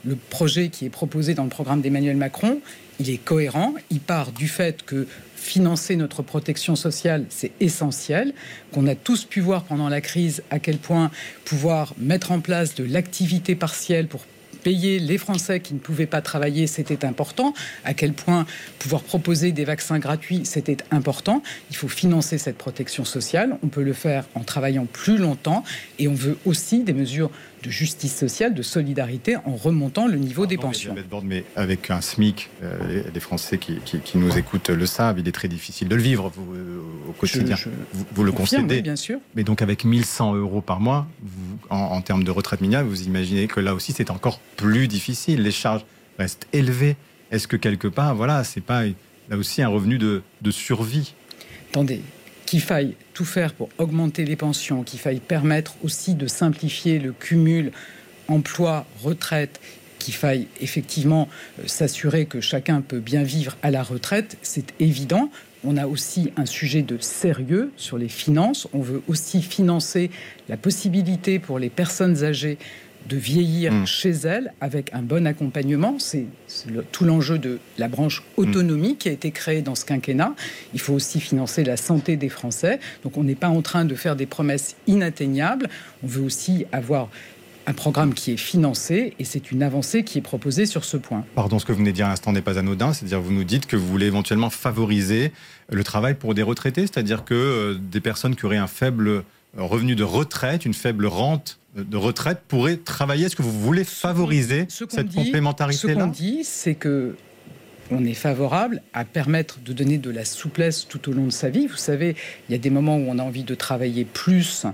le projet qui est proposé dans le programme d'Emmanuel Macron, il est cohérent. Il part du fait que financer notre protection sociale, c'est essentiel, qu'on a tous pu voir pendant la crise à quel point pouvoir mettre en place de l'activité partielle pour payer les Français qui ne pouvaient pas travailler, c'était important. À quel point pouvoir proposer des vaccins gratuits, c'était important. Il faut financer cette protection sociale. On peut le faire en travaillant plus longtemps. Et on veut aussi des mesures de justice sociale, de solidarité, en remontant le niveau des pensions. Mais avec un SMIC, euh, les, Français qui, qui- qui nous écoutent le savent, il est très difficile de le vivre vous, euh, au quotidien. Je- je vous, vous le concédez. oui, bien sûr. Mais donc avec 1100 euros par mois, vous- en, en termes de retraite minimale, vous imaginez que là aussi c'est encore plus difficile. Les charges restent élevées. Est-ce que quelque part, voilà, c'est pas là aussi un revenu de, de survie? Attendez, qu'il faille tout faire pour augmenter les pensions, qu'il faille permettre aussi de simplifier le cumul emploi-retraite, qu'il faille effectivement euh, s'assurer que chacun peut bien vivre à la retraite, c'est évident. On a aussi un sujet de sérieux sur les finances. On veut aussi financer la possibilité pour les personnes âgées de vieillir chez elles avec un bon accompagnement. C'est le- tout l'enjeu de la branche autonomie qui a été créée dans ce quinquennat. Il faut aussi financer la santé des Français. Donc on n'est pas en train de faire des promesses inatteignables. On veut aussi avoir un programme qui est financé et c'est une avancée qui est proposée sur ce point. Pardon, ce que vous venez de dire à l'instant n'est pas anodin, c'est-à-dire vous nous dites que vous voulez éventuellement favoriser le travail pour des retraités, c'est-à-dire que euh, des personnes qui auraient un faible euh, revenu de retraite, une faible rente de retraite pourraient travailler. Est-ce que vous voulez favoriser Ce cette dit- Ce qu'on dit, c'est que on est favorable à permettre de donner de la souplesse tout au long de sa vie. Vous savez, il y a des moments où on a envie de travailler plus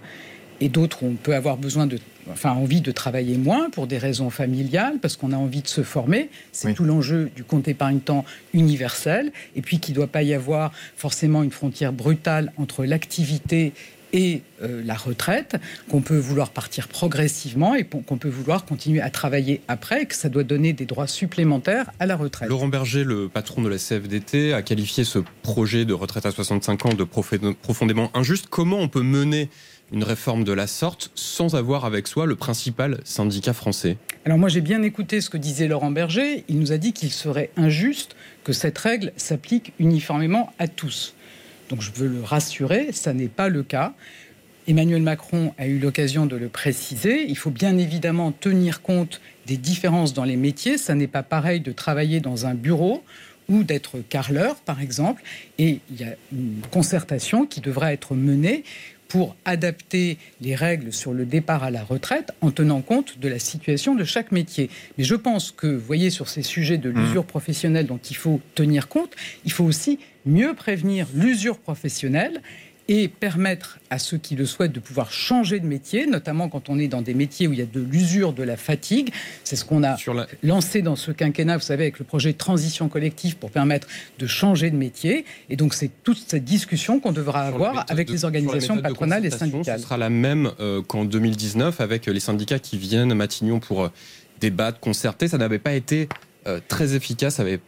et d'autres où on peut avoir besoin de enfin envie de travailler moins pour des raisons familiales parce qu'on a envie de se former, c'est tout l'enjeu du compte épargne-temps universel et puis qu'il ne doit pas y avoir forcément une frontière brutale entre l'activité et euh, la retraite, qu'on peut vouloir partir progressivement et qu'on peut vouloir continuer à travailler après, et que ça doit donner des droits supplémentaires à la retraite. Laurent Berger, le patron de la CFDT, a qualifié ce projet de retraite à 65 ans de profondément injuste. Comment on peut mener une réforme de la sorte sans avoir avec soi le principal syndicat français? Alors moi j'ai bien écouté ce que disait Laurent Berger. Il nous a dit qu'il serait injuste que cette règle s'applique uniformément à tous. Donc je veux le rassurer, ça n'est pas le cas. Emmanuel Macron a eu l'occasion de le préciser. Il faut bien évidemment tenir compte des différences dans les métiers. Ça n'est pas pareil de travailler dans un bureau ou d'être carreleur, par exemple. Et il y a une concertation qui devra être menée pour adapter les règles sur le départ à la retraite en tenant compte de la situation de chaque métier. Mais je pense que, vous voyez, sur ces sujets de l'usure professionnelle dont il faut tenir compte, il faut aussi mieux prévenir l'usure professionnelle et permettre à ceux qui le souhaitent de pouvoir changer de métier, notamment quand on est dans des métiers où il y a de l'usure, de la fatigue. C'est ce qu'on a lancé dans ce quinquennat, vous savez, avec le projet de transition collective pour permettre de changer de métier. Et donc c'est toute cette discussion qu'on devra avoir avec les organisations patronales et syndicales. Ce sera la même euh, qu'en 2019 avec les syndicats qui viennent à Matignon pour euh, débattre, concerter. Ça n'avait pas été euh, très efficace, ça avait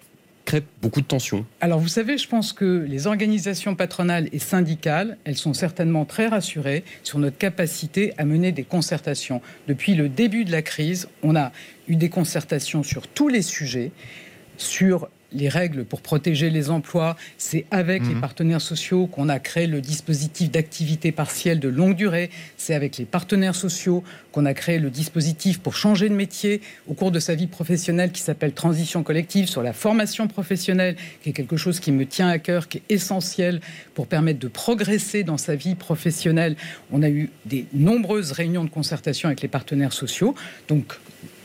crée beaucoup de tensions. Alors vous savez, je pense que les organisations patronales et syndicales, elles sont certainement très rassurées sur notre capacité à mener des concertations. Depuis le début de la crise, on a eu des concertations sur tous les sujets, sur les règles pour protéger les emplois. C'est avec les mhm. partenaires sociaux qu'on a créé le dispositif d'activité partielle de longue durée. C'est avec les partenaires sociaux qu'on a créé le dispositif pour changer de métier au cours de sa vie professionnelle qui s'appelle Transition collective sur la formation professionnelle, qui est quelque chose qui me tient à cœur, qui est essentiel pour permettre de progresser dans sa vie professionnelle. On a eu des nombreuses réunions de concertation avec les partenaires sociaux. Donc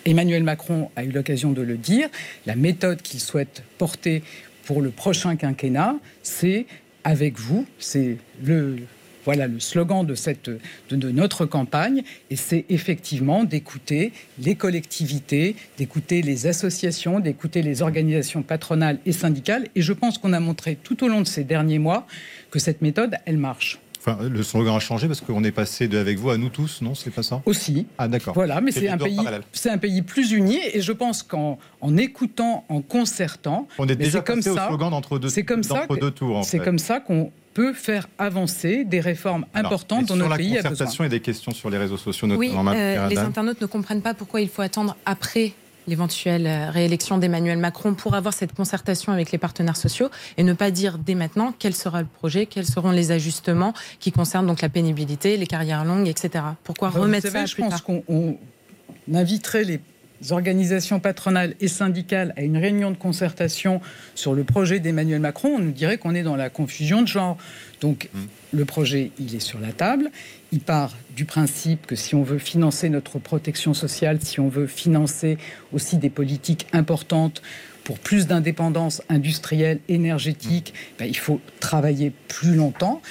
Emmanuel Macron a eu l'occasion de le dire, la méthode qu'il souhaite porter pour le prochain quinquennat, c'est avec vous, c'est le voilà le slogan de, cette, de, notre campagne, et c'est effectivement d'écouter les collectivités, d'écouter les associations, d'écouter les organisations patronales et syndicales. Et je pense qu'on a montré tout au long de ces derniers mois que cette méthode, elle marche le slogan a changé parce qu'on est passé de avec vous à nous tous, non C'est pas ça? Aussi. Ah d'accord. Voilà, mais c'est un pays, c'est un pays plus uni et je pense qu'en en écoutant, en concertant, on est déjà comme ça, au slogan d'entre deux, comme ça, deux tours. C'est comme ça qu'on peut faire avancer des réformes importantes dans notre pays. Sur la concertation et des questions sur les réseaux sociaux, notamment. Oui, euh, les internautes ne comprennent pas pourquoi il faut attendre après l'éventuelle euh, réélection d'Emmanuel Macron pour avoir cette concertation avec les partenaires sociaux et ne pas dire dès maintenant quel sera le projet, quels seront les ajustements qui concernent donc la pénibilité, les carrières longues, etc. Pourquoi remettre ça Je pense qu'on inviterait les organisations patronales et syndicales à une réunion de concertation sur le projet d'Emmanuel Macron, on nous dirait qu'on est dans la confusion de genre. Donc mmh. le projet, il est sur la table. Il part du principe que si on veut financer notre protection sociale, si on veut financer aussi des politiques importantes pour plus d'indépendance industrielle, énergétique, ben, il faut travailler plus longtemps.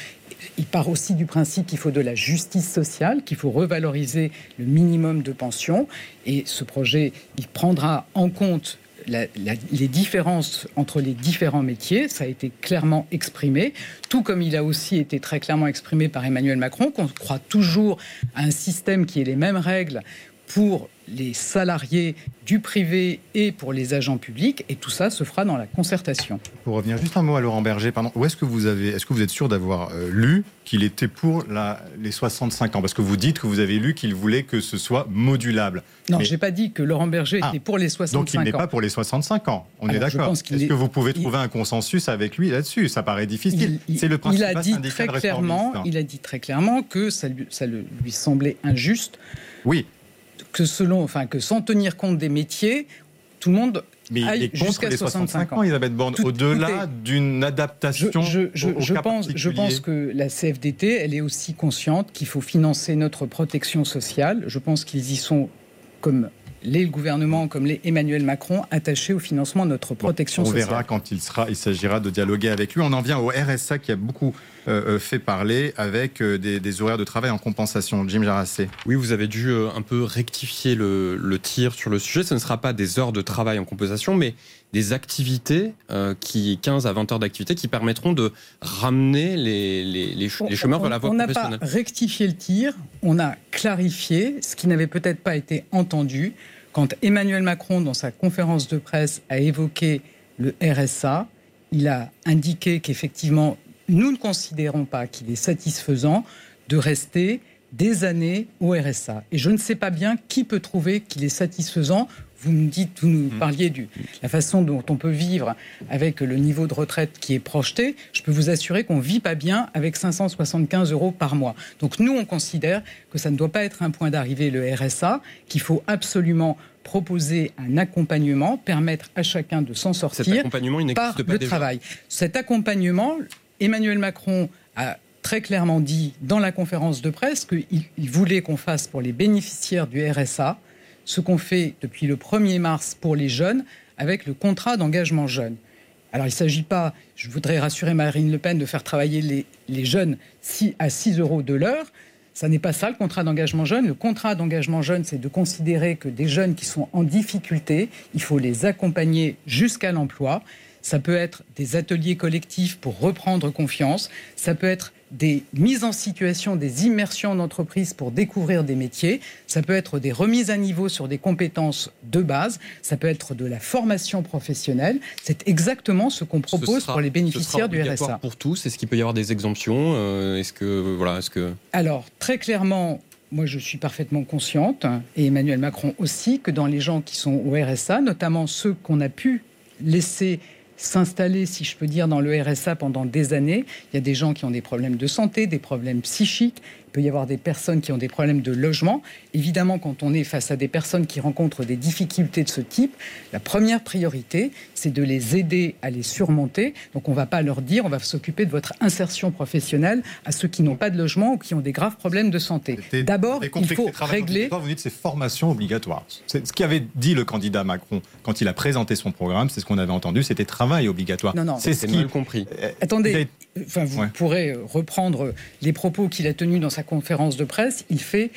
Il part aussi du principe qu'il faut de la justice sociale, qu'il faut revaloriser le minimum de pension. Et ce projet, il prendra en compte les différences entre les différents métiers, ça a été clairement exprimé, tout comme il a aussi été très clairement exprimé par Emmanuel Macron, qu'on croit toujours à un système qui ait les mêmes règles pour les salariés du privé et pour les agents publics, et tout ça se fera dans la concertation. Pour revenir juste un mot à Laurent Berger, pardon, où est-ce que vous avez, est-ce que vous êtes sûr d'avoir euh, lu qu'il était pour la, les 65 ans? Parce que vous dites que vous avez lu qu'il voulait que ce soit modulable. Non, je j'ai pas dit que Laurent Berger était ah, pour les 65 ans. Donc il n'est pas pour les 65 ans. On est d'accord. Est-ce que vous pouvez trouver un consensus avec lui là-dessus? Ça paraît difficile. C'est le principe. Il a dit très clairement. Il a dit très clairement que ça lui, ça lui semblait injuste. Oui que selon, enfin, que sans tenir compte des métiers, tout le monde mais aille jusqu'à 65 ans. Elisabeth Borne, au-delà d'une adaptation. Je, je, je pense, je pense que la CFDT, elle est aussi consciente qu'il faut financer notre protection sociale. Je pense qu'ils y sont comme les gouvernements comme les Emmanuel Macron attachés au financement de notre protection sociale. On verra quand il sera, il s'agira de dialoguer avec lui. On en vient au RSA qui a beaucoup fait parler avec euh, des, horaires de travail en compensation. Jim Jarassé. Oui, vous avez dû un peu rectifier le, tir sur le sujet. Ce ne sera pas des heures de travail en compensation, mais des activités, qui 15 à 20 heures d'activité, qui permettront de ramener les, les, chômeurs vers la voie professionnelle. On n'a pas rectifié le tir, on a clarifié ce qui n'avait peut-être pas été entendu quand Emmanuel Macron, dans sa conférence de presse, a évoqué le RSA, il a indiqué qu'effectivement, nous ne considérons pas qu'il est satisfaisant de rester des années au RSA. Et je ne sais pas bien qui peut trouver qu'il est satisfaisant vous nous dites, vous nous mm. parliez de la façon dont on peut vivre avec le niveau de retraite qui est projeté. Je peux vous assurer qu'on ne vit pas bien avec 575 euros par mois. Donc nous, on considère que ça ne doit pas être un point d'arrivée, le RSA, qu'il faut absolument proposer un accompagnement, permettre à chacun de s'en sortir Cet accompagnement, il par pas le travail. Cet accompagnement, Emmanuel Macron a très clairement dit dans la conférence de presse qu'il voulait qu'on fasse pour les bénéficiaires du RSA ce qu'on fait depuis le 1er mars pour les jeunes avec le contrat d'engagement jeune. Alors il ne s'agit pas, je voudrais rassurer Marine Le Pen, de faire travailler les, jeunes à 6 euros de l'heure. Ça n'est pas ça le contrat d'engagement jeune. Le contrat d'engagement jeune, c'est de considérer que des jeunes qui sont en difficulté, il faut les accompagner jusqu'à l'emploi. Ça peut être des ateliers collectifs pour reprendre confiance. Ça peut être des mises en situation, des immersions en entreprise pour découvrir des métiers. Ça peut être des remises à niveau sur des compétences de base. Ça peut être de la formation professionnelle. C'est exactement ce qu'on propose pour les bénéficiaires du RSA. Pour tous, est-ce qu'il peut y avoir des exemptions euh, Est-ce que voilà, est-ce que Alors très clairement. Moi, je suis parfaitement consciente, et Emmanuel Macron aussi, que dans les gens qui sont au RSA, notamment ceux qu'on a pu laisser s'installer, si je peux dire, dans le RSA pendant des années. Il y a des gens qui ont des problèmes de santé, des problèmes psychiques, peut y avoir des personnes qui ont des problèmes de logement. Évidemment, quand on est face à des personnes qui rencontrent des difficultés de ce type, la première priorité, c'est de les aider à les surmonter. Donc on ne va pas leur dire, on va s'occuper de votre insertion professionnelle à ceux qui n'ont pas de logement ou qui ont des graves problèmes de santé. D'abord, il faut régler... Vous dites c'est formation obligatoire. C'est ce qu'avait dit le candidat Macron quand il a présenté son programme, c'est ce qu'on avait entendu, c'était travail obligatoire. Non, non, c'est ce qui... mal compris. Attendez, enfin, vous pourrez reprendre les propos qu'il a tenus dans sa conférence de presse. Il fait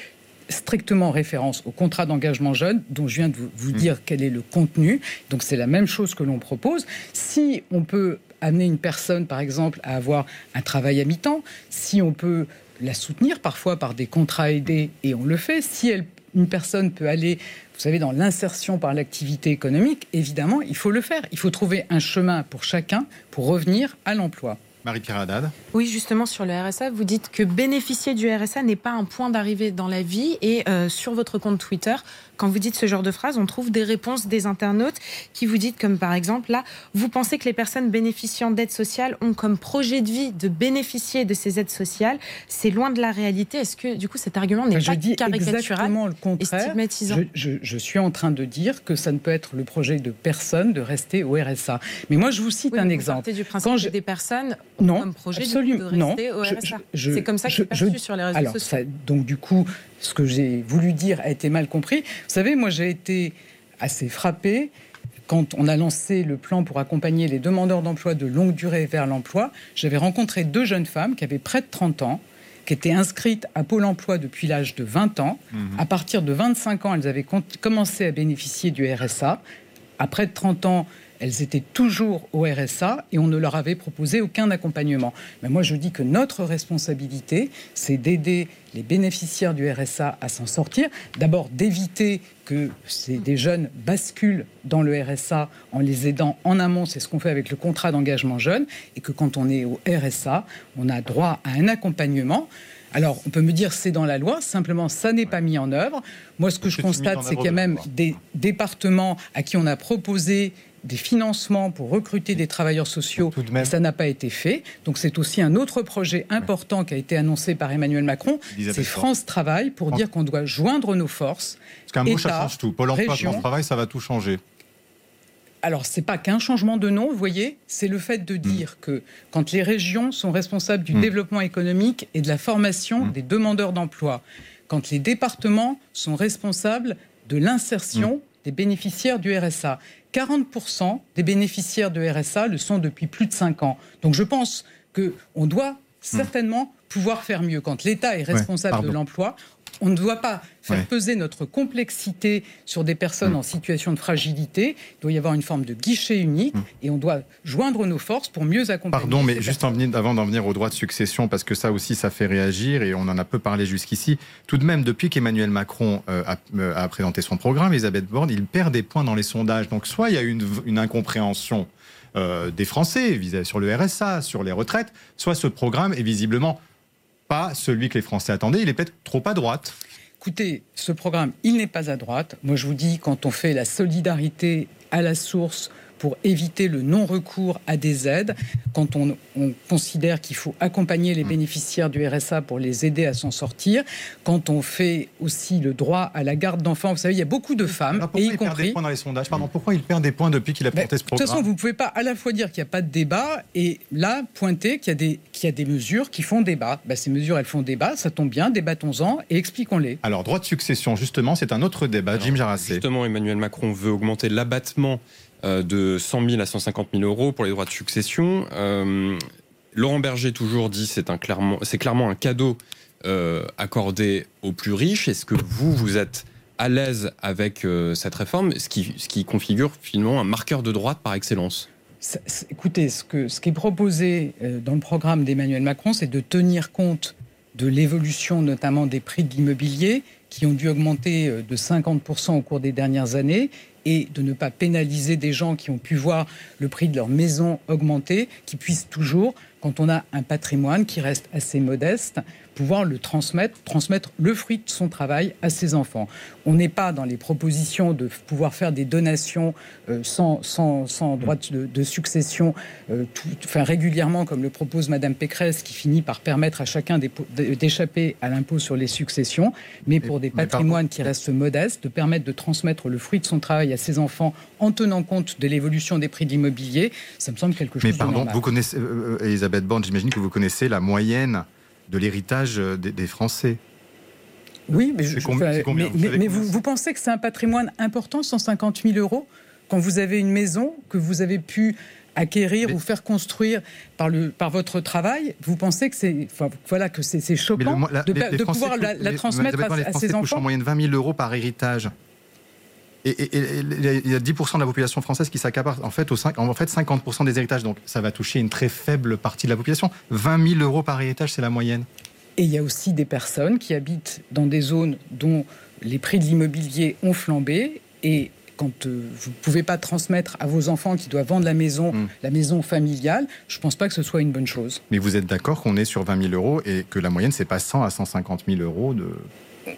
strictement référence au contrat d'engagement jeune dont je viens de vous, dire mm. quel est le contenu. Donc c'est la même chose que l'on propose. Si on peut amener une personne, par exemple, à avoir un travail à mi-temps, si on peut la soutenir parfois par des contrats aidés, et on le fait, si elle, une personne peut aller, vous savez, dans l'insertion par l'activité économique, évidemment, il faut le faire. Il faut trouver un chemin pour chacun pour revenir à l'emploi. Marie-Pierre. Oui, justement, sur le RSA, vous dites que bénéficier du RSA n'est pas un point d'arrivée dans la vie. Et euh, sur votre compte Twitter, quand vous dites ce genre de phrase, on trouve des réponses des internautes qui vous disent, comme par exemple, là, vous pensez que les personnes bénéficiant d'aides sociales ont comme projet de vie de bénéficier de ces aides sociales. C'est loin de la réalité. Est-ce que, du coup, cet argument n'est pas dis caricatural exactement le contraire. Je, je, je, suis en train de dire que ça ne peut être le projet de personne de rester au RSA. Mais moi, je vous cite un exemple. du principe quand des personnes non, comme projet absolument, de rester au RSA. C'est comme ça que c'est perçu sur les réseaux alors, sociaux. donc, du coup, ce que j'ai voulu dire a été mal compris. Vous savez, moi, j'ai été assez frappé quand on a lancé le plan pour accompagner les demandeurs d'emploi de longue durée vers l'emploi. J'avais rencontré deux jeunes femmes qui avaient près de 30 ans qui étaient inscrites à Pôle emploi depuis l'âge de 20 ans. Mhm. À partir de 25 ans, elles avaient commencé à bénéficier du RSA. À près de 30 ans, elles étaient toujours au RSA et on ne leur avait proposé aucun accompagnement. Mais moi, je dis que notre responsabilité, c'est d'aider les bénéficiaires du RSA à s'en sortir. D'abord, d'éviter que des jeunes basculent dans le RSA en les aidant en amont. C'est ce qu'on fait avec le contrat d'engagement jeune. Et que quand on est au RSA, on a droit à un accompagnement. Alors, on peut me dire c'est dans la loi, simplement ça n'est pas mis en œuvre. Moi, ce que je constate, c'est qu'il y a même des départements à qui on a proposé des financements pour recruter des travailleurs sociaux. Ça n'a pas été fait. Donc c'est aussi un autre projet important qui a été annoncé par Emmanuel Macron. C'est France Travail pour dire qu'on doit joindre nos forces. Parce qu'un mot, ça change tout. Pôle emploi, France Travail, ça va tout changer. Alors, c'est pas qu'un changement de nom, vous voyez, c'est le fait de hmm. dire que quand les régions sont responsables du hmm. développement économique et de la formation hmm. des demandeurs d'emploi, quand les départements sont responsables de l'insertion des bénéficiaires du RSA. 40% des bénéficiaires de RSA le sont depuis plus de 5 ans. Donc je pense qu'on doit certainement pouvoir faire mieux. Quand l'État est responsable de l'emploi, on ne doit pas faire peser notre complexité sur des personnes en situation de fragilité. Il doit y avoir une forme de guichet unique mm. et on doit joindre nos forces pour mieux accompagner. Pardon, mais juste avant d'en venir au droit de succession, parce que ça aussi, ça fait réagir et on en a peu parlé jusqu'ici. Tout de même, depuis qu'Emmanuel Macron euh, euh, a, présenté son programme, Elisabeth Borne, il perd des points dans les sondages. Donc, soit il y a une, une incompréhension euh, des Français sur le RSA, sur les retraites, soit ce programme est visiblement pas celui que les Français attendaient. Il est peut-être trop à droite. Écoutez, ce programme, il n'est pas à droite. Moi, je vous dis, quand on fait la solidarité à la source pour éviter le non-recours à des aides, quand on, considère qu'il faut accompagner les bénéficiaires du RSA pour les aider à s'en sortir, quand on fait aussi le droit à la garde d'enfants. Vous savez, il y a beaucoup de femmes, et y il compris... des points dans les sondages? Pardon, pourquoi il perd des points depuis qu'il a porté ce programme De toute façon, vous ne pouvez pas à la fois dire qu'il n'y a pas de débat et là pointer qu'il y, y, a des mesures qui font débat. Ben, ces mesures, elles font débat, ça tombe bien, débattons-en et expliquons-les. Alors, droit de succession, justement, c'est un autre débat. Jim Jarassé. Justement, Emmanuel Macron veut augmenter l'abattement de 100 000 à 150 000 euros pour les droits de succession. Euh, Laurent Berger toujours dit c'est clairement c'est clairement un cadeau euh, accordé aux plus riches. Est-ce que vous vous êtes à l'aise avec euh, cette réforme, ce qui, ce qui configure finalement un marqueur de droite par excellence? Écoutez, ce, que, ce qui est proposé euh, dans le programme d'Emmanuel Macron, c'est de tenir compte de l'évolution notamment des prix de l'immobilier qui ont dû augmenter euh, de 50% au cours des dernières années et de ne pas pénaliser des gens qui ont pu voir le prix de leur maison augmenter, qui puissent toujours, quand on a un patrimoine qui reste assez modeste, pouvoir le transmettre, transmettre le fruit de son travail à ses enfants. On n'est pas dans les propositions de pouvoir faire des donations euh, sans, sans, sans droit de, de succession euh, tout- enfin, régulièrement, comme le propose Madame Pécresse, qui finit par permettre à chacun d'échapper à l'impôt sur les successions, mais pour des patrimoines qui restent modestes, de permettre de transmettre le fruit de son travail à ses enfants en tenant compte de l'évolution des prix de l'immobilier, ça me semble quelque chose Mais de pardon, normal. vous connaissez, euh, Elisabeth Borne, j'imagine que vous connaissez la moyenne de l'héritage euh, des, des Français. Oui, mais, je- combien- combien mais- Vous mais- savez mais combien vous, vous pensez que c'est un patrimoine important, 150 000 euros, quand vous avez une maison que vous avez pu acquérir ou faire construire par, le, par votre travail, vous pensez que c'est enfin, voilà, que c'est choquant le mo- la- de, les- pouvoir la, transmettre à, à Français ses touchent en enfants moyenne 20 000 euros par héritage. Et, et- et- il y a 10% de la population française qui s'accapare en fait, au cinq- en fait 50% des héritages. Donc ça va toucher une très faible partie de la population. 20 000 euros par héritage, c'est la moyenne. Et il y a aussi des personnes qui habitent dans des zones dont les prix de l'immobilier ont flambé et quand euh, vous ne pouvez pas transmettre à vos enfants qui doivent vendre la maison, Mm. la maison familiale, je ne pense pas que ce soit une bonne chose. Mais vous êtes d'accord qu'on est sur 20 000 euros et que la moyenne, c'est pas 100 à 150 000 euros de.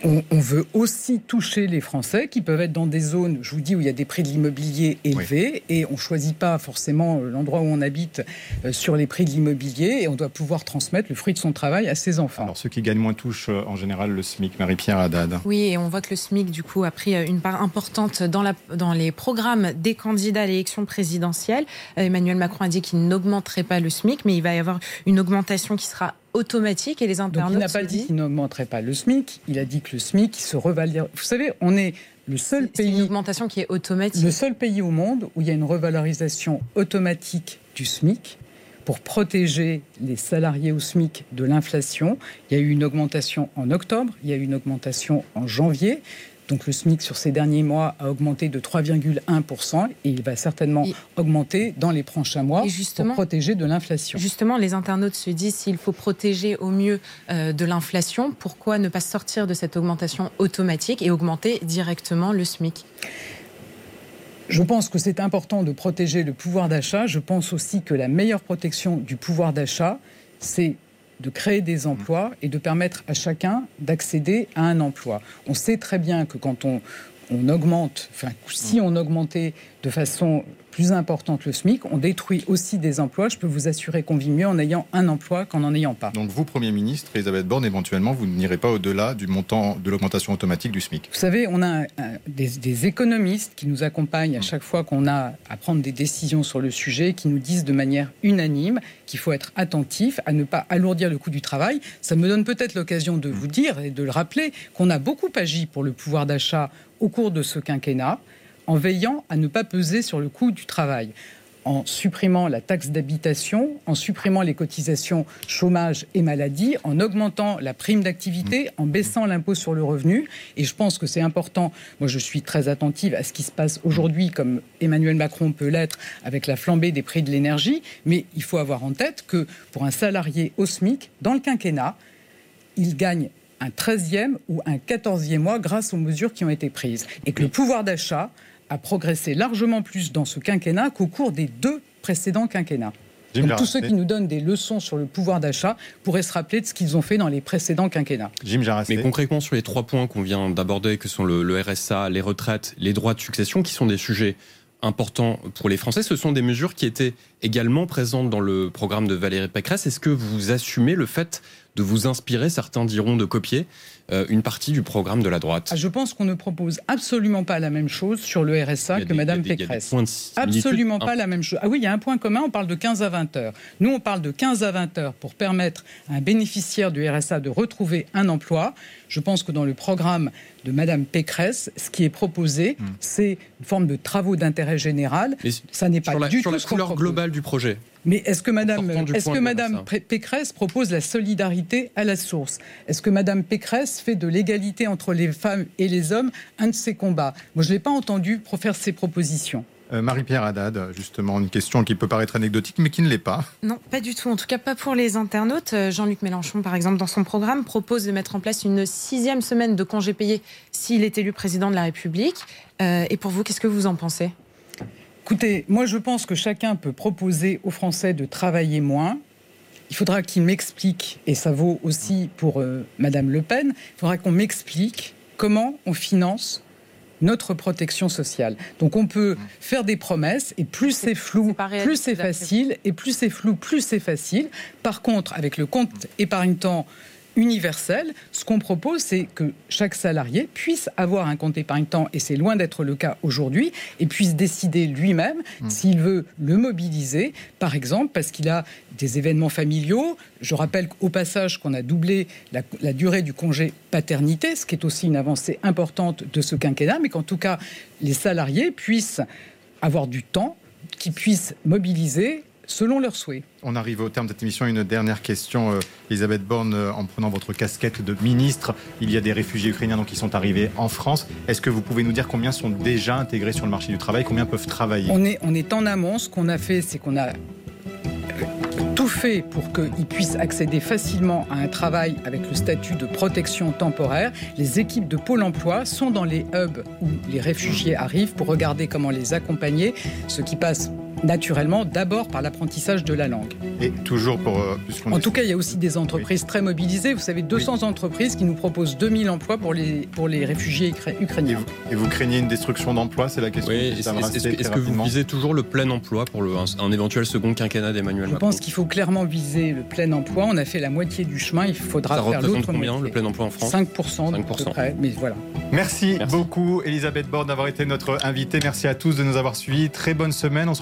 On, on veut aussi toucher les Français qui peuvent être dans des zones, je vous dis, où il y a des prix de l'immobilier élevés et on ne choisit pas forcément euh, l'endroit où on habite euh, sur les prix de l'immobilier et on doit pouvoir transmettre le fruit de son travail à ses enfants. Alors ceux qui gagnent moins touchent euh, en général le SMIC. Marie-Pierre Haddad. Oui, et on voit que le SMIC, du coup, a pris une part importante dans, la, dans les programmes des candidats à l'élection présidentielle. Emmanuel Macron a dit qu'il n'augmenterait pas le SMIC, mais il va y avoir une augmentation qui sera automatique et les Donc internautes il n'a pas dit qu'il n'augmenterait pas le SMIC, il a dit que le SMIC se revalide. Vous savez, on est le seul c'est une pays, augmentation qui est automatique. le seul pays au monde où il y a une revalorisation automatique du SMIC pour protéger les salariés au SMIC de l'inflation. Il y a eu une augmentation en octobre, il y a eu une augmentation en janvier. Donc le SMIC sur ces derniers mois a augmenté de 3,1% et il va certainement Et- augmenter dans les prochains mois justement- pour protéger de l'inflation. Justement, les internautes se disent s'il faut protéger au mieux euh, de l'inflation, pourquoi ne pas sortir de cette augmentation automatique et augmenter directement le SMIC Je pense que c'est important de protéger le pouvoir d'achat. Je pense aussi que la meilleure protection du pouvoir d'achat, c'est de créer des emplois et de permettre à chacun d'accéder à un emploi. On sait très bien que quand on, on augmente, enfin, si on augmentait de façon plus importante le SMIC, on détruit aussi des emplois. Je peux vous assurer qu'on vit mieux en ayant un emploi qu'en n'en ayant pas. Donc vous, Premier ministre, Elisabeth Borne, éventuellement, vous n'irez pas au-delà du montant de l'augmentation automatique du SMIC. Vous savez, on a un- des, des économistes qui nous accompagnent à chaque fois qu'on a à prendre des décisions sur le sujet, qui nous disent de manière unanime qu'il faut être attentif à ne pas alourdir le coût du travail. Ça me donne peut-être l'occasion de vous dire et de le rappeler qu'on a beaucoup agi pour le pouvoir d'achat au cours de ce quinquennat, en veillant à ne pas peser sur le coût du travail en supprimant la taxe d'habitation, en supprimant les cotisations chômage et maladie, en augmentant la prime d'activité, en baissant l'impôt sur le revenu. Et je pense que c'est important. Moi, je suis très attentive à ce qui se passe aujourd'hui, comme Emmanuel Macron peut l'être avec la flambée des prix de l'énergie. Mais il faut avoir en tête que pour un salarié au SMIC, dans le quinquennat, il gagne un 13e ou un 14e mois grâce aux mesures qui ont été prises. Et que le pouvoir d'achat a progressé largement plus dans ce quinquennat qu'au cours des deux précédents quinquennats. Jim Donc, tous ceux qui nous donnent des leçons sur le pouvoir d'achat pourraient se rappeler de ce qu'ils ont fait dans les précédents quinquennats. Jim. Mais concrètement, sur les trois points qu'on vient d'aborder, que sont le, le RSA, les retraites, les droits de succession, qui sont des sujets importants pour les Français, ce sont des mesures qui étaient également présentes dans le programme de Valérie Pécresse. Est-ce que vous assumez le fait de vous inspirer, certains diront de copier, une partie du programme de la droite ah, Je pense qu'on ne propose absolument pas la même chose sur le RSA que Mme Pécresse. absolument pas la même chose. Ah oui, il y a un point commun, on parle de 15 à 20 heures. Nous, on parle de 15 à 20 heures pour permettre à un bénéficiaire du RSA de retrouver un emploi. Je pense que dans le programme de Madame Pécresse, ce qui est proposé, hmm. c'est une forme de travaux d'intérêt général. ça n'est pas du sur tout la couleur globale du projet. Mais est-ce que Madame, est-ce que Madame Pécresse propose la solidarité à la source? Est-ce que Madame Pécresse fait de l'égalité entre les femmes et les hommes un de ses combats Moi, je ne l'ai pas entendu faire ces propositions. Euh, Marie-Pierre Haddad, justement, une question qui peut paraître anecdotique, mais qui ne l'est pas. Non, pas du tout. En tout cas, pas pour les internautes. Euh, Jean-Luc Mélenchon, par exemple, dans son programme, propose de mettre en place une sixième semaine de congés payés s'il est élu président de la République. Euh, et pour vous, qu'est-ce que vous en pensez? Écoutez, moi je pense que chacun peut proposer aux Français de travailler moins. Il faudra qu'il m'explique, et ça vaut aussi pour Madame Le Pen, il faudra qu'on m'explique comment on finance notre protection sociale. Donc on peut faire des promesses et plus c'est flou, plus c'est facile et plus c'est flou, plus c'est facile. Par contre, avec le compte épargne-temps universel, ce qu'on propose, c'est que chaque salarié puisse avoir un compte épargne-temps, et c'est loin d'être le cas aujourd'hui, et puisse décider lui-même mmh. s'il veut le mobiliser, par exemple, parce qu'il a des événements familiaux. Je rappelle au passage qu'on a doublé la, la, durée du congé paternité, ce qui est aussi une avancée importante de ce quinquennat, mais qu'en tout cas, les salariés puissent avoir du temps, qu'ils puissent mobiliser selon leurs souhaits. On arrive au terme de cette émission. Une dernière question, euh, Elisabeth Borne, euh, en prenant votre casquette de ministre. Il y a des réfugiés ukrainiens donc, qui sont arrivés en France. Est-ce que vous pouvez nous dire combien sont déjà intégrés sur le marché du travail? Combien peuvent travailler? On est, on est en amont. Ce qu'on a fait, c'est qu'on a tout fait pour qu'ils puissent accéder facilement à un travail avec le statut de protection temporaire. Les équipes de Pôle emploi sont dans les hubs où les réfugiés arrivent pour regarder comment les accompagner, ce qui passe naturellement d'abord par l'apprentissage de la langue. Et toujours pour... Euh, en tout cas, il y a aussi des entreprises très mobilisées. Vous savez, 200 entreprises qui nous proposent 2000 emplois pour les, pour les réfugiés ukrainiens. Et vous, craignez une destruction d'emplois C'est la question. Oui, est-ce que vous visez toujours le plein emploi pour le, un, éventuel second quinquennat d'Emmanuel Macron Je pense qu'il faut clairement viser le plein emploi. On a fait la moitié du chemin. Il faudra Ça faire l'autre combien le plein emploi en France 5%, 5%. mais voilà. Merci, Merci. beaucoup, Elisabeth Borne, d'avoir été notre invitée. Merci à tous de nous avoir suivis. Très bonne semaine. On se